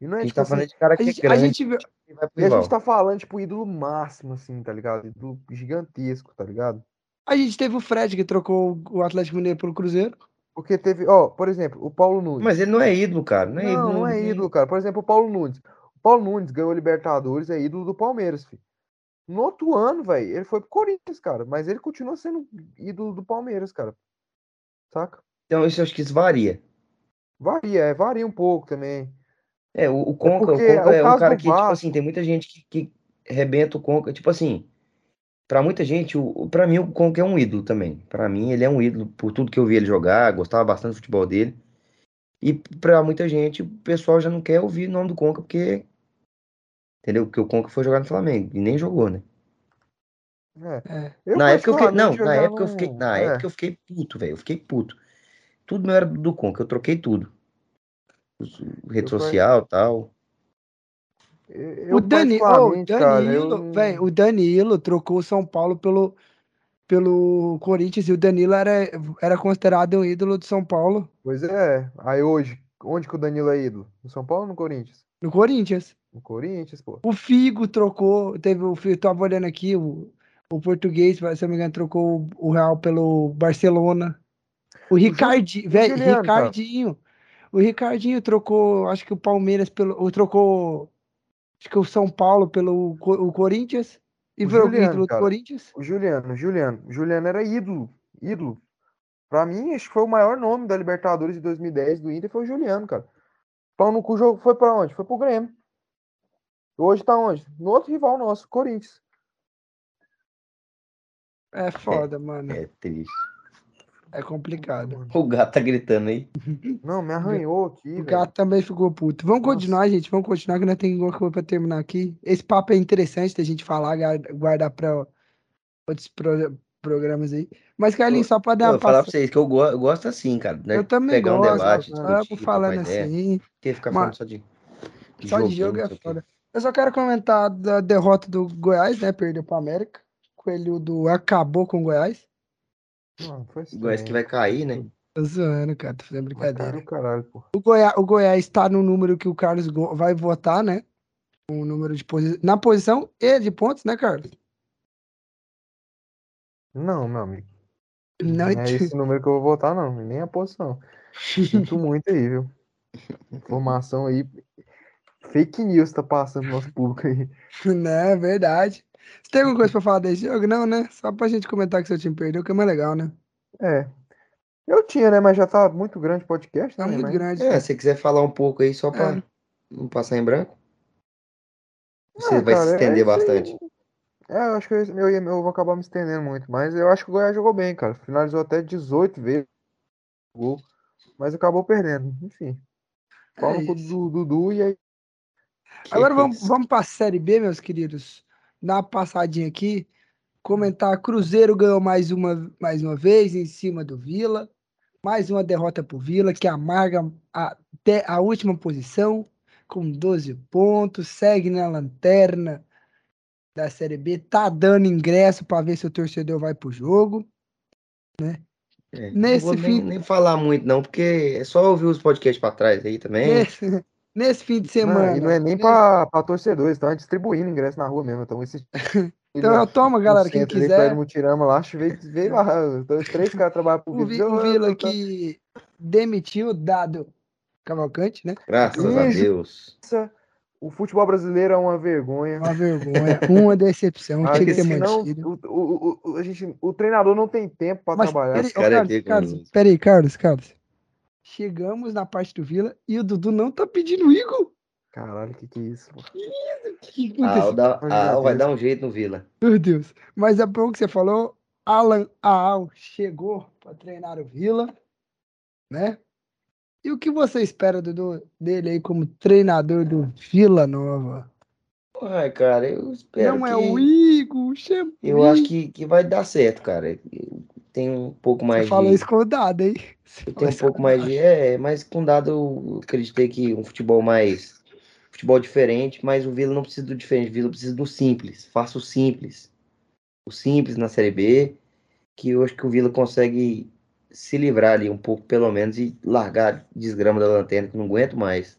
Speaker 3: E não
Speaker 2: A
Speaker 3: é
Speaker 2: gente
Speaker 3: tipo
Speaker 2: tá
Speaker 3: assim,
Speaker 2: falando de cara
Speaker 1: A
Speaker 2: que é
Speaker 1: gente, a
Speaker 2: grande
Speaker 1: gente viu,
Speaker 2: e vai pro
Speaker 3: e a gente tá falando, tipo, ídolo máximo, assim, tá ligado? Ídolo gigantesco, tá ligado?
Speaker 1: a gente teve o Fred que trocou o Atlético Mineiro pelo Cruzeiro.
Speaker 3: Porque teve, ó, por exemplo, o Paulo Nunes.
Speaker 2: Mas ele não é ídolo, cara. Não é ídolo.
Speaker 3: Não, não é ídolo, cara. Por exemplo, o Paulo Nunes. O Paulo Nunes ganhou a Libertadores, é ídolo do Palmeiras, filho. No outro ano, velho, ele foi pro Corinthians, cara. Mas ele continua sendo ídolo do Palmeiras, cara. Saca?
Speaker 2: Então, isso eu acho que isso varia.
Speaker 3: Varia, é, varia um pouco também.
Speaker 2: É, o, o Conca, o
Speaker 3: porque
Speaker 2: Conca
Speaker 3: o
Speaker 2: é um cara que, tipo assim,
Speaker 3: Vasco-
Speaker 2: tem muita gente que, que rebenta o Conca. Tipo assim, pra muita gente, o, o- pra mim o Conca é um ídolo também. Pra mim ele é um ídolo por tudo que eu vi ele jogar, gostava bastante do futebol dele. E pra muita gente, o pessoal já não quer ouvir o nome do Conca porque. Entendeu? Porque o Conca foi jogar no Flamengo e nem jogou, né?
Speaker 3: É.
Speaker 1: É.
Speaker 3: Eu,
Speaker 2: na época eu fiquei, não, na época eu fiquei,
Speaker 3: não-
Speaker 2: na
Speaker 3: é.
Speaker 2: época eu fiquei puto, velho. Eu fiquei puto. Tudo meu era do Conca, eu troquei tudo. Os- Rede
Speaker 3: Eu
Speaker 2: social e tal.
Speaker 3: Eu,
Speaker 1: O Dani, oh,
Speaker 3: particularmente, cara, eu
Speaker 1: Danilo,
Speaker 3: não-
Speaker 1: velho, o Danilo trocou o São Paulo pelo, pelo Corinthians e o Danilo era, era considerado um ídolo de São Paulo
Speaker 3: Pois é. Aí hoje, onde que o Danilo é ídolo? No São Paulo ou no Corinthians?
Speaker 1: No Corinthians.
Speaker 3: No Corinthians, pô.
Speaker 1: O Figo trocou, teve o Figo, tava olhando aqui, o, o português, se eu não me engano, trocou o Real pelo Barcelona. O Ricardinho, velho,
Speaker 3: Juliano, cara.
Speaker 1: Ricardinho. O Ricardinho trocou, acho que o Palmeiras pelo, ou trocou, acho que o São Paulo pelo o Corinthians e
Speaker 3: O
Speaker 1: virou
Speaker 3: Juliano,
Speaker 1: ídolo do
Speaker 3: cara.
Speaker 1: Corinthians.
Speaker 3: O Juliano, o Juliano. O Juliano era ídolo. Ídolo. Pra mim, acho que foi o maior nome da Libertadores de 2010 do Inter foi o Juliano, cara. Pau no cu jogo foi pra onde? Foi pro Grêmio. Hoje tá onde? No outro rival nosso, Corinthians.
Speaker 1: É foda, mano.
Speaker 2: É triste.
Speaker 1: É complicado.
Speaker 2: O gato tá gritando aí.
Speaker 3: Não, me arranhou aqui,
Speaker 1: O
Speaker 3: velho.
Speaker 1: gato também ficou puto. Vamos
Speaker 3: Nossa.
Speaker 1: continuar, gente. Vamos continuar, que nós temos alguma coisa pra terminar aqui. Esse papo é interessante da gente falar, guarda- guardar pra outros programas aí. Mas, Carlinhos, só pra dar
Speaker 2: Eu
Speaker 1: uma
Speaker 2: vou falar pra
Speaker 1: passada.
Speaker 2: vocês que eu, go- eu gosto assim, cara. Né?
Speaker 1: Eu também
Speaker 2: Pegar um
Speaker 1: gosto.
Speaker 2: debate,
Speaker 1: Amo
Speaker 2: discutir,
Speaker 1: falando assim.
Speaker 2: Porque ficar
Speaker 1: Mas-
Speaker 2: falando só de, de
Speaker 1: Só de
Speaker 2: joguinho,
Speaker 1: jogo é foda. Eu só quero comentar da derrota do Goiás, né? Perdeu pro América. Coelhudo acabou com o Goiás.
Speaker 3: Não, foi
Speaker 2: O Goiás que vai cair, né?
Speaker 1: Tô zoando, cara. Tô fazendo brincadeira.
Speaker 3: caralho.
Speaker 1: O Goiás, o Goiás tá no número que o Carlos vai votar, né? O número de posi... Na posição e de pontos, né, Carlos?
Speaker 3: Não, meu amigo.
Speaker 1: Não,
Speaker 3: Não é esse número que eu vou votar, não. Nem a posição. Sinto muito aí, viu? Informação aí. Fake news tá passando no nosso público aí.
Speaker 1: Não, é verdade. Você tem alguma coisa pra falar desse jogo? Não, né? Só pra gente comentar que seu time perdeu, que é mais legal, né?
Speaker 3: É. Eu tinha, né? Mas já tá muito grande o podcast,
Speaker 1: Tá
Speaker 3: né?
Speaker 1: muito
Speaker 3: mas...
Speaker 1: grande.
Speaker 2: É, se você quiser falar um pouco aí só pra
Speaker 1: É.
Speaker 2: não passar em branco. Você
Speaker 3: Ah,
Speaker 2: vai
Speaker 3: cara,
Speaker 2: se
Speaker 3: é
Speaker 2: estender
Speaker 3: isso aí. É, eu acho que eu, eu, ia- eu vou acabar me estendendo muito. Mas eu acho que o Goiás jogou bem, cara. Finalizou até 18 vezes o gol. Mas acabou perdendo. Enfim. Pau
Speaker 1: É
Speaker 3: no
Speaker 1: isso.
Speaker 3: do Dudu e aí.
Speaker 1: Agora
Speaker 2: Que
Speaker 1: vamos, vamos pra Série B, meus queridos. Dar uma passadinha aqui. Comentar: Cruzeiro ganhou mais uma, mais uma vez em cima do Vila. Mais uma derrota pro Vila, que amarga até a última posição. com 12 pontos, segue na lanterna da Série B, tá dando ingresso para ver se o torcedor vai pro jogo, né?
Speaker 2: É,
Speaker 1: Nesse
Speaker 2: não vou
Speaker 1: fim-
Speaker 2: nem, nem falar muito, não, porque é só ouvir os podcasts pra trás aí também.
Speaker 1: Nesse, nesse fim de
Speaker 3: Não,
Speaker 1: semana.
Speaker 3: e não é nem pra, pra torcedores, estão distribuindo ingresso na rua mesmo. Então, esse.
Speaker 1: Então, toma, galera, quem
Speaker 3: centro
Speaker 1: quiser.
Speaker 3: perto do Mutirama lá, veio, veio lá. Três caras trabalham pro Vila.
Speaker 1: o
Speaker 3: Eu-
Speaker 1: Vila
Speaker 3: eu-
Speaker 1: que demitiu o Dado Cavalcante, né?
Speaker 2: Graças a. Deus.
Speaker 3: O futebol brasileiro é uma vergonha.
Speaker 1: Uma vergonha, uma decepção.
Speaker 3: Ah,
Speaker 1: Tinha que ter
Speaker 3: senão
Speaker 1: mantido.
Speaker 3: o, o, o, a gente, o treinador não tem tempo para trabalhar.
Speaker 1: peraí,
Speaker 2: cara é
Speaker 1: Carlos, Carlos, peraí, Carlos, Carlos. Chegamos na parte do Vila e o Dudu não tá pedindo o Igor.
Speaker 3: Caralho, que que é isso? pô?
Speaker 1: O que que
Speaker 2: Ah, dá- ah, vai
Speaker 3: Deus.
Speaker 2: dar um jeito no Vila.
Speaker 1: Meu Deus. Mas é bom que você falou. Alan Aal chegou para treinar o Vila, né? E o que você espera, Dudu, dele aí como treinador do Vila Nova?
Speaker 2: Ai, cara, eu espero
Speaker 1: não
Speaker 2: que...
Speaker 1: é o Igor, o
Speaker 2: Eu acho que, que vai dar certo, cara. Tenho um pouco mais
Speaker 1: Você falou
Speaker 2: de...
Speaker 1: isso com o Dado, hein? Você
Speaker 2: Eu tenho um pouco mais de... É, mas com dado eu acreditei que um futebol mais... Futebol diferente, mas o Vila não precisa do diferente. O Vila precisa do simples. Faça o simples. O simples na Série B, que eu acho que o Vila consegue se livrar ali um pouco, pelo menos, e largar desgrama da lanterna, que não aguento mais.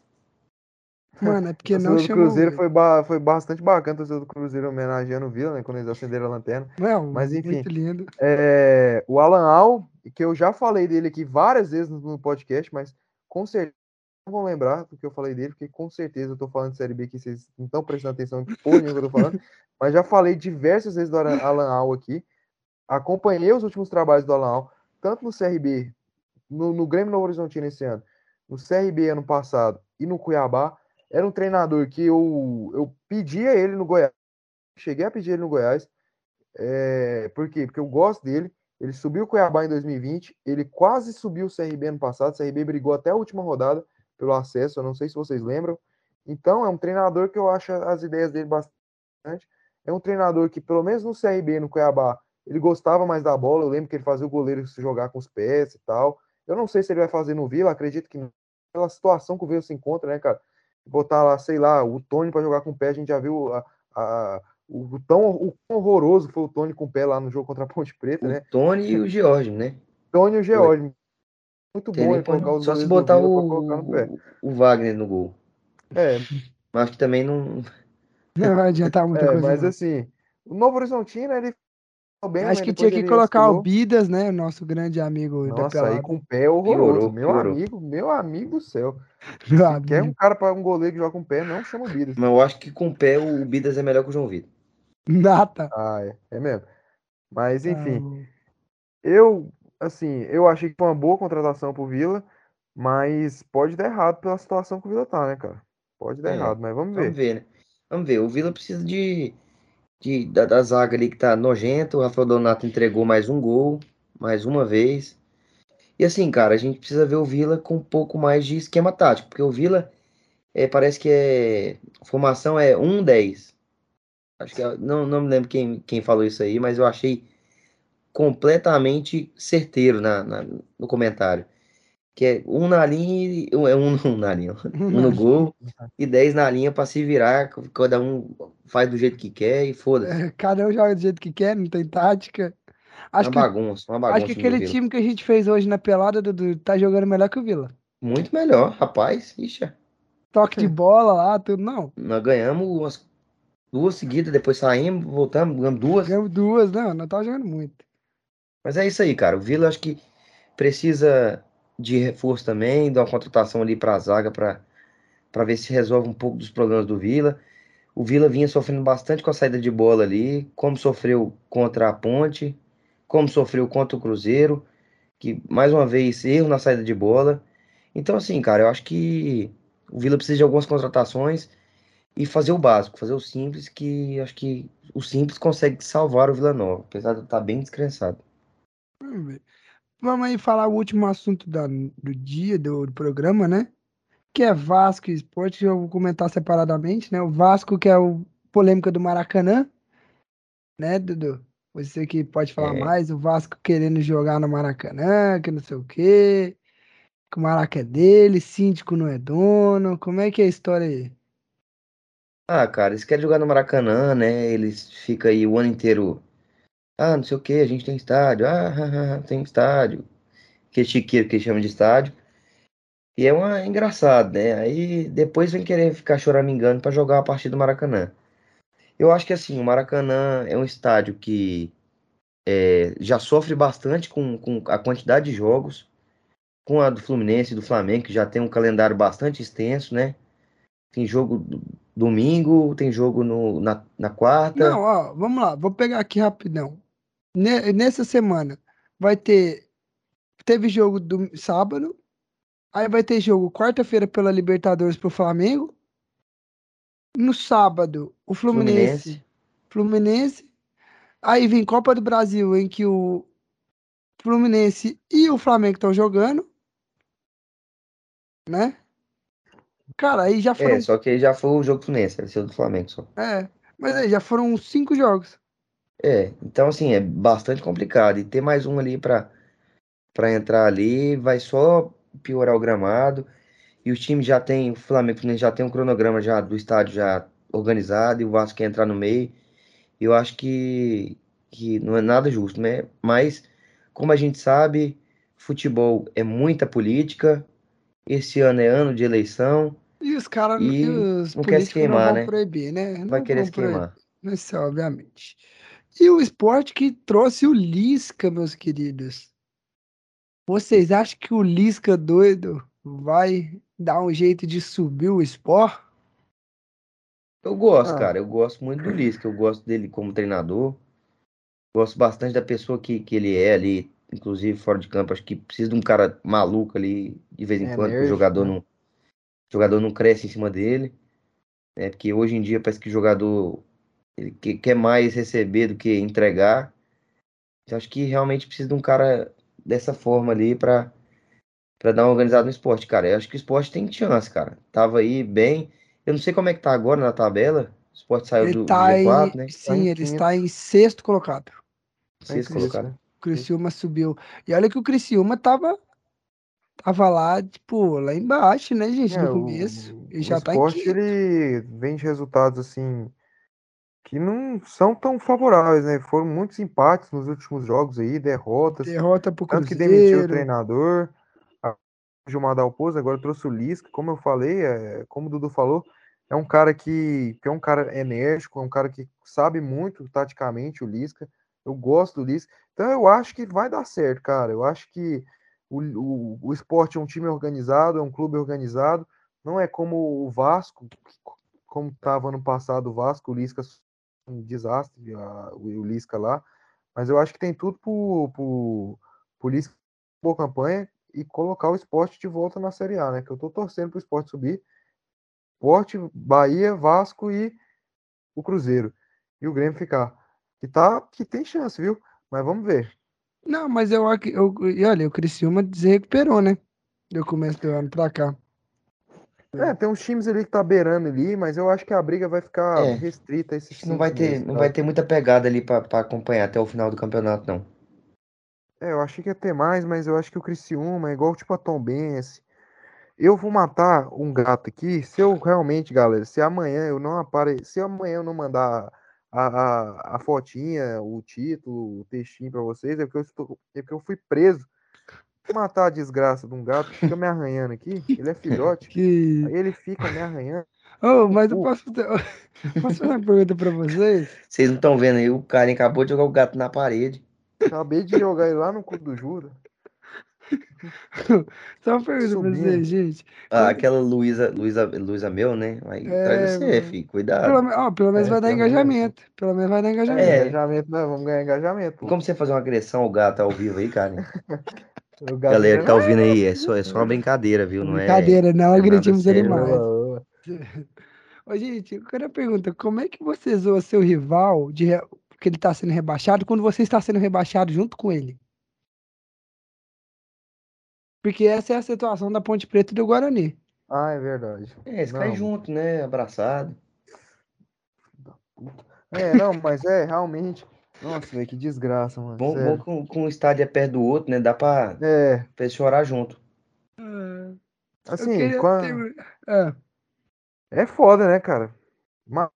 Speaker 1: Mano, é porque
Speaker 3: O
Speaker 1: não
Speaker 3: do
Speaker 1: chamou o
Speaker 3: Cruzeiro foi, ba- foi bastante bacana, o do Cruzeiro homenageando o Vila, né? Quando eles acenderam a lanterna.
Speaker 1: Não,
Speaker 3: Mas, enfim.
Speaker 1: muito lindo.
Speaker 3: É, o Alan Al, que eu já falei dele aqui várias vezes no, podcast, mas com certeza não vão lembrar do que eu falei dele, porque com certeza eu tô falando de Série B que vocês não estão prestando atenção em porra nenhuma que eu tô falando, mas já falei diversas vezes do Alan Alan Al aqui. Acompanhei os últimos trabalhos do Alan Al, tanto no CRB, no, no Grêmio Novo Horizontino esse ano, no CRB ano passado e no Cuiabá. Era um treinador que eu, eu pedia ele no Goiás, cheguei a pedir ele no Goiás, é, por quê? Porque eu gosto dele. Ele subiu o Cuiabá em 2020, ele quase subiu o CRB ano passado. O CRB brigou até a última rodada pelo acesso, eu não sei se vocês lembram. Então, é um treinador que eu acho as ideias dele bastante. É um treinador que, pelo menos no CRB, no Cuiabá, ele gostava mais da bola. Eu lembro que ele fazia o goleiro se jogar com os pés e tal. Eu não sei se ele vai fazer no Vila, acredito que não. Pela situação que o Vila se encontra, né, cara? Botar lá, sei lá, o Tony para jogar com o pé, a gente já viu a, a- o, o tão, o horroroso foi o Tony com o pé lá no jogo contra a Ponte Preta,
Speaker 2: O
Speaker 3: né?
Speaker 2: Tony e o George, né?
Speaker 3: Tony e o George. Muito
Speaker 2: Tem
Speaker 3: bom ele colocar os
Speaker 2: Só se botar
Speaker 3: Vila pra
Speaker 2: o,
Speaker 3: colocar no pé.
Speaker 2: o Wagner no gol.
Speaker 3: É,
Speaker 2: Mas acho que também não.
Speaker 1: Não vai adiantar muita
Speaker 3: é,
Speaker 1: coisa.
Speaker 3: mas
Speaker 1: não.
Speaker 3: assim, o Novo Horizontino, ele ficou bem,
Speaker 1: Acho que tinha que colocar o
Speaker 3: oscilou.
Speaker 1: Bidas, né? O nosso grande amigo da
Speaker 3: Nossa, aí com o pé é horroroso.
Speaker 2: Piorou,
Speaker 3: meu
Speaker 2: piorou.
Speaker 3: amigo, meu amigo do céu.
Speaker 1: Meu
Speaker 3: Se quer um
Speaker 1: amigo.
Speaker 3: cara para um goleiro que joga com o pé, não chama o Bidas.
Speaker 2: Mas eu acho que com o pé o Bidas é melhor que o João Vitor.
Speaker 1: Nata.
Speaker 3: Ah, é, é mesmo. Mas enfim,
Speaker 1: Ah,
Speaker 3: eu, assim, eu achei que foi uma boa contratação pro Vila, mas pode dar errado pela situação que o Vila tá, né, cara? Pode dar
Speaker 2: É,
Speaker 3: errado, mas vamos
Speaker 2: Vamos
Speaker 3: ver.
Speaker 2: ver, né? Vamos ver. O Vila precisa de, de da, da zaga ali que tá nojento. O Rafael Donato entregou mais um gol, mais uma vez. E assim, cara, a gente precisa ver o Vila com um pouco mais de esquema tático, porque o Vila é, parece que é. Formação é 1-10. Acho que é- não, não me lembro quem, quem falou isso aí, mas eu achei completamente certeiro na, na- no comentário. Que é um na linha um, é um, na linha, um no gol e 10 na linha para se virar. Cada um faz do jeito que quer e foda-se.
Speaker 1: É, Cada um joga do jeito que quer, não tem tática. Acho
Speaker 2: Uma
Speaker 1: que,
Speaker 2: bagunça, uma bagunça.
Speaker 1: acho que aquele
Speaker 2: Vila.
Speaker 1: time que a gente fez hoje na pelada, Dudu, tá jogando melhor que o Vila.
Speaker 2: Muito melhor, rapaz. Ixi,
Speaker 1: Toque de bola lá, tudo. Não,
Speaker 2: nós ganhamos umas duas seguidas, depois saímos, voltamos, ganhamos duas.
Speaker 1: ganhamos duas, não, não tá jogando muito.
Speaker 2: Mas é isso aí, cara. O Vila acho que precisa de reforço também, de uma contratação ali para a zaga para ver se resolve um pouco dos problemas do Vila. O Vila vinha sofrendo bastante com a saída de bola ali, como sofreu contra a Ponte, como sofreu contra o Cruzeiro, que mais uma vez erro na saída de bola. Então assim, cara, eu acho que o Vila precisa de algumas contratações e fazer o básico, fazer o simples, que acho que o simples consegue salvar o Vila Nova, apesar de estar bem descrençado.
Speaker 1: Vamos aí falar o último assunto da- do dia, do, do programa, né? Que é Vasco e Esporte, eu vou comentar separadamente, né? O Vasco, que é o polêmica do Maracanã, né, Dudu? Você que pode falar
Speaker 2: É.
Speaker 1: mais, o Vasco querendo jogar no Maracanã, que não sei o quê. Que o Maraca é dele, síndico não é dono. Como é que é a história aí?
Speaker 2: Ah, cara, eles querem jogar no Maracanã, né? Eles ficam aí o ano inteiro. Ah, não sei o que, a gente tem estádio. Ah, ah, ah, tem estádio. Que chiqueiro que eles chamam de estádio. E é uma, é engraçado, né? Aí depois vem querer ficar choramingando para jogar a partida do Maracanã. Eu acho que assim, o Maracanã é um estádio que é, já sofre bastante com, com a quantidade de jogos, com a do Fluminense e do Flamengo, que já tem um calendário bastante extenso, né? Tem jogo domingo, tem jogo no, na, na quarta.
Speaker 1: Não, ó, vamos lá, vou pegar aqui rapidão. Nessa semana vai ter. Teve jogo do sábado, aí vai ter jogo quarta-feira pela Libertadores pro Flamengo. No sábado, o Fluminense. Fluminense. Fluminense. Aí vem Copa do Brasil, em que o Fluminense e o Flamengo estão jogando. Né? Cara, aí já foram.
Speaker 2: É, só que aí já foi o jogo Fluminense, vai ser o do Flamengo só.
Speaker 1: É, mas aí já foram cinco jogos.
Speaker 2: É, então assim, é bastante complicado. E ter mais um ali pra, pra entrar ali vai só piorar o gramado. E o time já tem, o Flamengo já tem um cronograma já do estádio já organizado e o Vasco quer entrar no meio. Eu acho que, que não é nada justo, né? Mas, como a gente sabe, futebol é muita política. Esse ano é ano de eleição.
Speaker 1: E os caras
Speaker 2: não quer se queimar,
Speaker 1: não
Speaker 2: né?
Speaker 1: proibir, né? Não
Speaker 2: vai querer se queimar.
Speaker 1: Isso, obviamente. E o esporte que trouxe o Lisca, meus queridos. Vocês acham que o Lisca doido vai dar um jeito de subir o esporte?
Speaker 2: Eu gosto, ah. cara. Eu gosto muito do Lisca. Eu gosto dele como treinador. Gosto bastante da pessoa que, que ele é ali, inclusive fora de campo. Acho que precisa de um cara maluco ali de vez em é quando, que o jogador não, o jogador não cresce em cima dele. É, porque hoje em dia parece que o jogador ele quer mais receber do que entregar. Então, acho que realmente precisa de um cara dessa forma ali para para dar uma organizada no esporte, cara. Eu acho que o esporte tem chance, cara. Tava aí bem. Eu não sei como é que tá agora na tabela. O esporte saiu
Speaker 1: ele
Speaker 2: do,
Speaker 1: tá
Speaker 2: do G4,
Speaker 1: em,
Speaker 2: né?
Speaker 1: Sim, ele está em sexto colocado.
Speaker 2: Sexto colocado.
Speaker 1: O Criciúma subiu. E olha que o Criciúma tava tava lá, tipo, lá embaixo, né, gente,
Speaker 3: É,
Speaker 1: no
Speaker 3: o,
Speaker 1: começo.
Speaker 3: O
Speaker 1: já tá em
Speaker 3: esporte ele vem de resultados assim que não são tão favoráveis, né? Foram muitos empates nos últimos jogos aí, derrotas.
Speaker 1: Derrota pro
Speaker 3: Tanto que demitiu o treinador, a Gilmar Dalpozo, agora trouxe o Lisca. Como eu falei, é, como o Dudu falou, é um cara que, que é um cara enérgico, é um cara que sabe muito taticamente o Lisca. Eu gosto do Lisca. Então eu acho que vai dar certo, cara. Eu acho que o, o, o esporte é um time organizado, é um clube organizado. Não é como o Vasco, como estava ano passado o Vasco, o Lisca um desastre, a, o Lisca lá. Mas eu acho que tem tudo pro, pro, pro Lisca boa campanha e colocar o esporte de volta na Série A, né? Que eu tô torcendo pro esporte subir. Esporte, Bahia, Vasco e o Cruzeiro. E o Grêmio ficar. Que, tá, que tem chance, viu? Mas vamos ver.
Speaker 1: Não, mas eu, ac- eu, e olha, o Criciúma se recuperou, né? Do começo do ano pra cá.
Speaker 3: É, tem uns times ali que tá beirando ali, mas eu acho que a briga vai ficar
Speaker 2: É,
Speaker 3: restrita a esses
Speaker 2: não vai ter,
Speaker 3: mesmo,
Speaker 2: não
Speaker 3: tá?
Speaker 2: vai ter muita pegada ali pra pra acompanhar até o final do campeonato, não.
Speaker 3: É, eu achei que ia ter mais, mas eu acho que o Criciúma é igual tipo a Tombense. Eu vou matar um gato aqui, se eu realmente, galera, se amanhã eu não apare... se amanhã eu não mandar a, a, a fotinha, o título, o textinho pra vocês, é porque eu estou, é porque eu fui preso. Matar a desgraça de um gato que fica me arranhando aqui, ele é filhote,
Speaker 1: Que...
Speaker 3: aí ele fica me arranhando.
Speaker 1: Oh, mas eu posso, fazer- posso fazer uma pergunta pra vocês?
Speaker 2: Vocês não estão vendo aí, o cara acabou de jogar o gato na parede.
Speaker 3: Acabei de jogar ele lá no cu do Jura.
Speaker 1: Só uma pergunta pra
Speaker 3: Subindo.
Speaker 1: vocês, gente.
Speaker 2: Ah, aquela Luísa, Luísa, Luísa Mel, né? Aí
Speaker 1: É,
Speaker 2: de você, filho,
Speaker 1: Pelo,
Speaker 2: cuidado.
Speaker 1: me- ó, pelo menos
Speaker 3: É,
Speaker 1: vai dar
Speaker 3: pelo
Speaker 1: engajamento. Pelo menos vai dar engajamento.
Speaker 2: É.
Speaker 3: Engajamento, né? Vamos ganhar engajamento.
Speaker 2: Como você fazer uma agressão ao gato ao vivo aí, cara? Galera que tá
Speaker 3: dizendo,
Speaker 2: ouvindo aí, é só, é só uma brincadeira, viu? Não é,
Speaker 1: Brincadeira, não
Speaker 2: não é nada
Speaker 1: agredimos
Speaker 2: sério,
Speaker 1: animais.
Speaker 3: "Ô,
Speaker 1: gente, eu quero pergunta, como é que você zoa seu rival de re- porque ele tá sendo rebaixado quando você está sendo rebaixado junto com ele? Porque essa é a situação da Ponte Preta e do Guarani.
Speaker 3: Ah, é verdade.
Speaker 2: É, eles caem
Speaker 3: Não.
Speaker 2: junto, né? Abraçado.
Speaker 3: É, não, mas é realmente. Nossa, velho, que desgraça, mano.
Speaker 2: Bom, bom um, que um estádio é perto do outro, né? Dá pra,
Speaker 3: É,
Speaker 2: pra eles chorar junto.
Speaker 1: Ai,
Speaker 3: Assim,
Speaker 1: queria
Speaker 3: quan-
Speaker 1: ter- Ah,
Speaker 3: é foda, né, cara? Mas...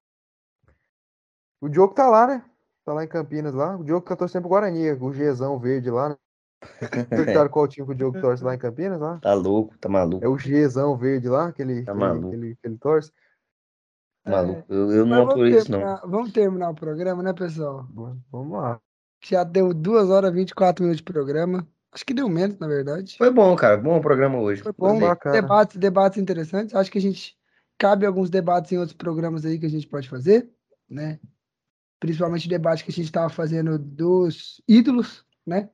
Speaker 3: O Diogo tá lá, né? Tá lá em Campinas, lá. O Diogo tá torcendo pro Guarani, o Gzão verde lá, né? Sabe qual time que o Diogo torce lá em Campinas, lá?
Speaker 2: Tá louco, tá maluco,
Speaker 3: É o Gzão verde lá, que ele,
Speaker 2: Tá
Speaker 3: que ele-
Speaker 2: maluco.
Speaker 3: que ele, que ele torce.
Speaker 2: Maluco. Eu, eu
Speaker 1: mas
Speaker 2: não autorizo isso, não.
Speaker 1: vamos terminar o programa, né, pessoal?
Speaker 3: Bom, Vamos lá.
Speaker 1: Já deu 2 horas e 24 minutos de programa. Acho que deu menos, na verdade.
Speaker 2: Foi bom, cara. Bom programa hoje.
Speaker 1: Foi bom.
Speaker 3: Foi.
Speaker 1: Debates, debates interessantes. Acho que a gente cabe alguns debates em outros programas aí que a gente pode fazer, né? Principalmente o debate que a gente estava fazendo dos ídolos, né?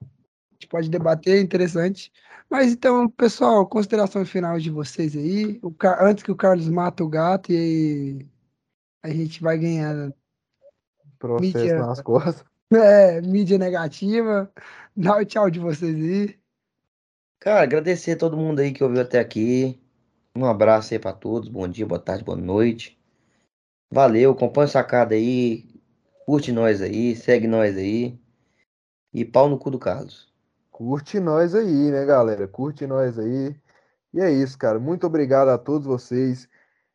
Speaker 1: A gente pode debater, é interessante. Mas então, pessoal, consideração final de vocês aí. O Antes que o Carlos mata o gato e aí a gente vai ganhar
Speaker 3: Processo
Speaker 1: Mídia.
Speaker 3: nas costas.
Speaker 1: é, mídia negativa. Dá o tchau de vocês aí.
Speaker 2: Cara, agradecer a todo mundo aí que ouviu até aqui. Um abraço aí pra todos. Bom dia, boa tarde, boa noite. Valeu, acompanha o sacada aí. Curte nós aí, segue nós aí. E pau no cu do Carlos.
Speaker 3: Curte nós aí, né, galera? Curte nós aí. E é isso, cara. Muito obrigado a todos vocês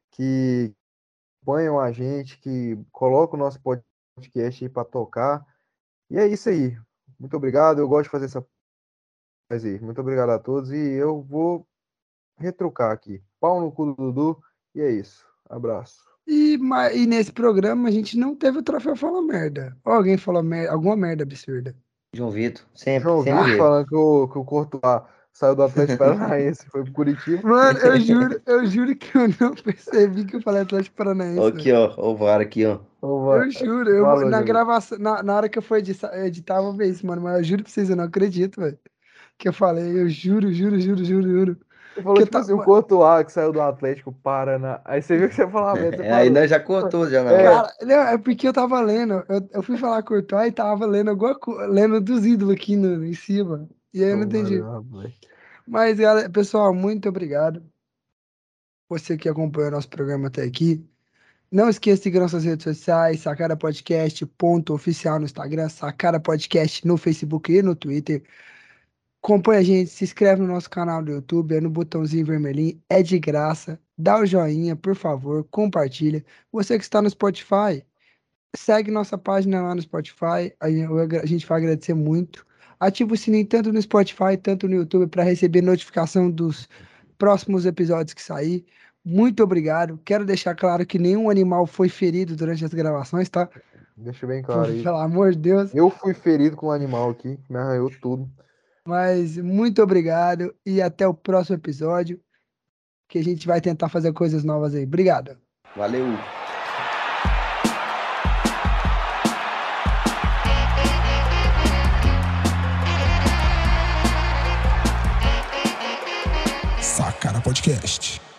Speaker 3: que acompanham a gente, que colocam o nosso podcast aí pra tocar. E é isso aí. Muito obrigado. Eu gosto de fazer essa. Muito obrigado a todos. E eu vou retrucar aqui. Pau no cu do Dudu. E é isso. Abraço.
Speaker 1: E, e nesse programa a gente não teve o troféu Fala Merda. Alguém falou mer alguma merda absurda.
Speaker 2: João Vitor, sempre,
Speaker 3: João
Speaker 2: sempre
Speaker 3: Vitor falando que o, que o Courtois saiu do Atlético Paranaense, foi pro Curitiba.
Speaker 1: Mano, eu juro, eu juro que eu não percebi que eu falei Atlético Paranaense.
Speaker 2: Aqui, ó, o VAR aqui, ó.
Speaker 1: Eu juro, eu,
Speaker 3: Fala,
Speaker 1: na gravação, na, na hora que eu for editar, editar, eu vou ver isso, mano. Mas eu juro pra vocês, eu não acredito, velho. Que eu falei, eu juro, juro, juro, juro, juro.
Speaker 3: Você falou,
Speaker 1: Que
Speaker 3: tipo
Speaker 1: tá-
Speaker 3: assim, o Courtois que saiu do Atlético Paraná. Aí você viu que você falava, você
Speaker 2: É, aí nós já cortou já na
Speaker 3: É.
Speaker 1: Cara, não, é porque eu tava lendo, eu, eu fui falar Courtois e tava lendo alguma coisa, lendo dos ídolos aqui no, em cima. E aí eu não entendi. Mas, galera, pessoal, muito obrigado. Você que acompanhou nosso programa até aqui. Não esqueça de seguir nossas redes sociais, Sacara Podcast, ponto oficial no Instagram, Sacara Podcast no Facebook e no Twitter. Acompanhe a gente, se inscreve no nosso canal do YouTube, é no botãozinho vermelhinho, é de graça. Dá o joinha, por favor, compartilha. Você que está no Spotify, segue nossa página lá no Spotify, a gente vai agradecer muito. Ativa o sininho tanto no Spotify, tanto no YouTube para receber notificação dos próximos episódios que sair. Muito obrigado. Quero deixar claro que nenhum animal foi ferido durante as gravações, tá?
Speaker 3: Deixa bem claro aí.
Speaker 1: Pelo amor de Deus.
Speaker 3: Eu fui ferido com um animal aqui, me arranhou tudo.
Speaker 1: Mas muito obrigado e até o próximo episódio. Que a gente vai tentar fazer coisas novas aí. Obrigado.
Speaker 2: Valeu.
Speaker 4: Sacara Podcast.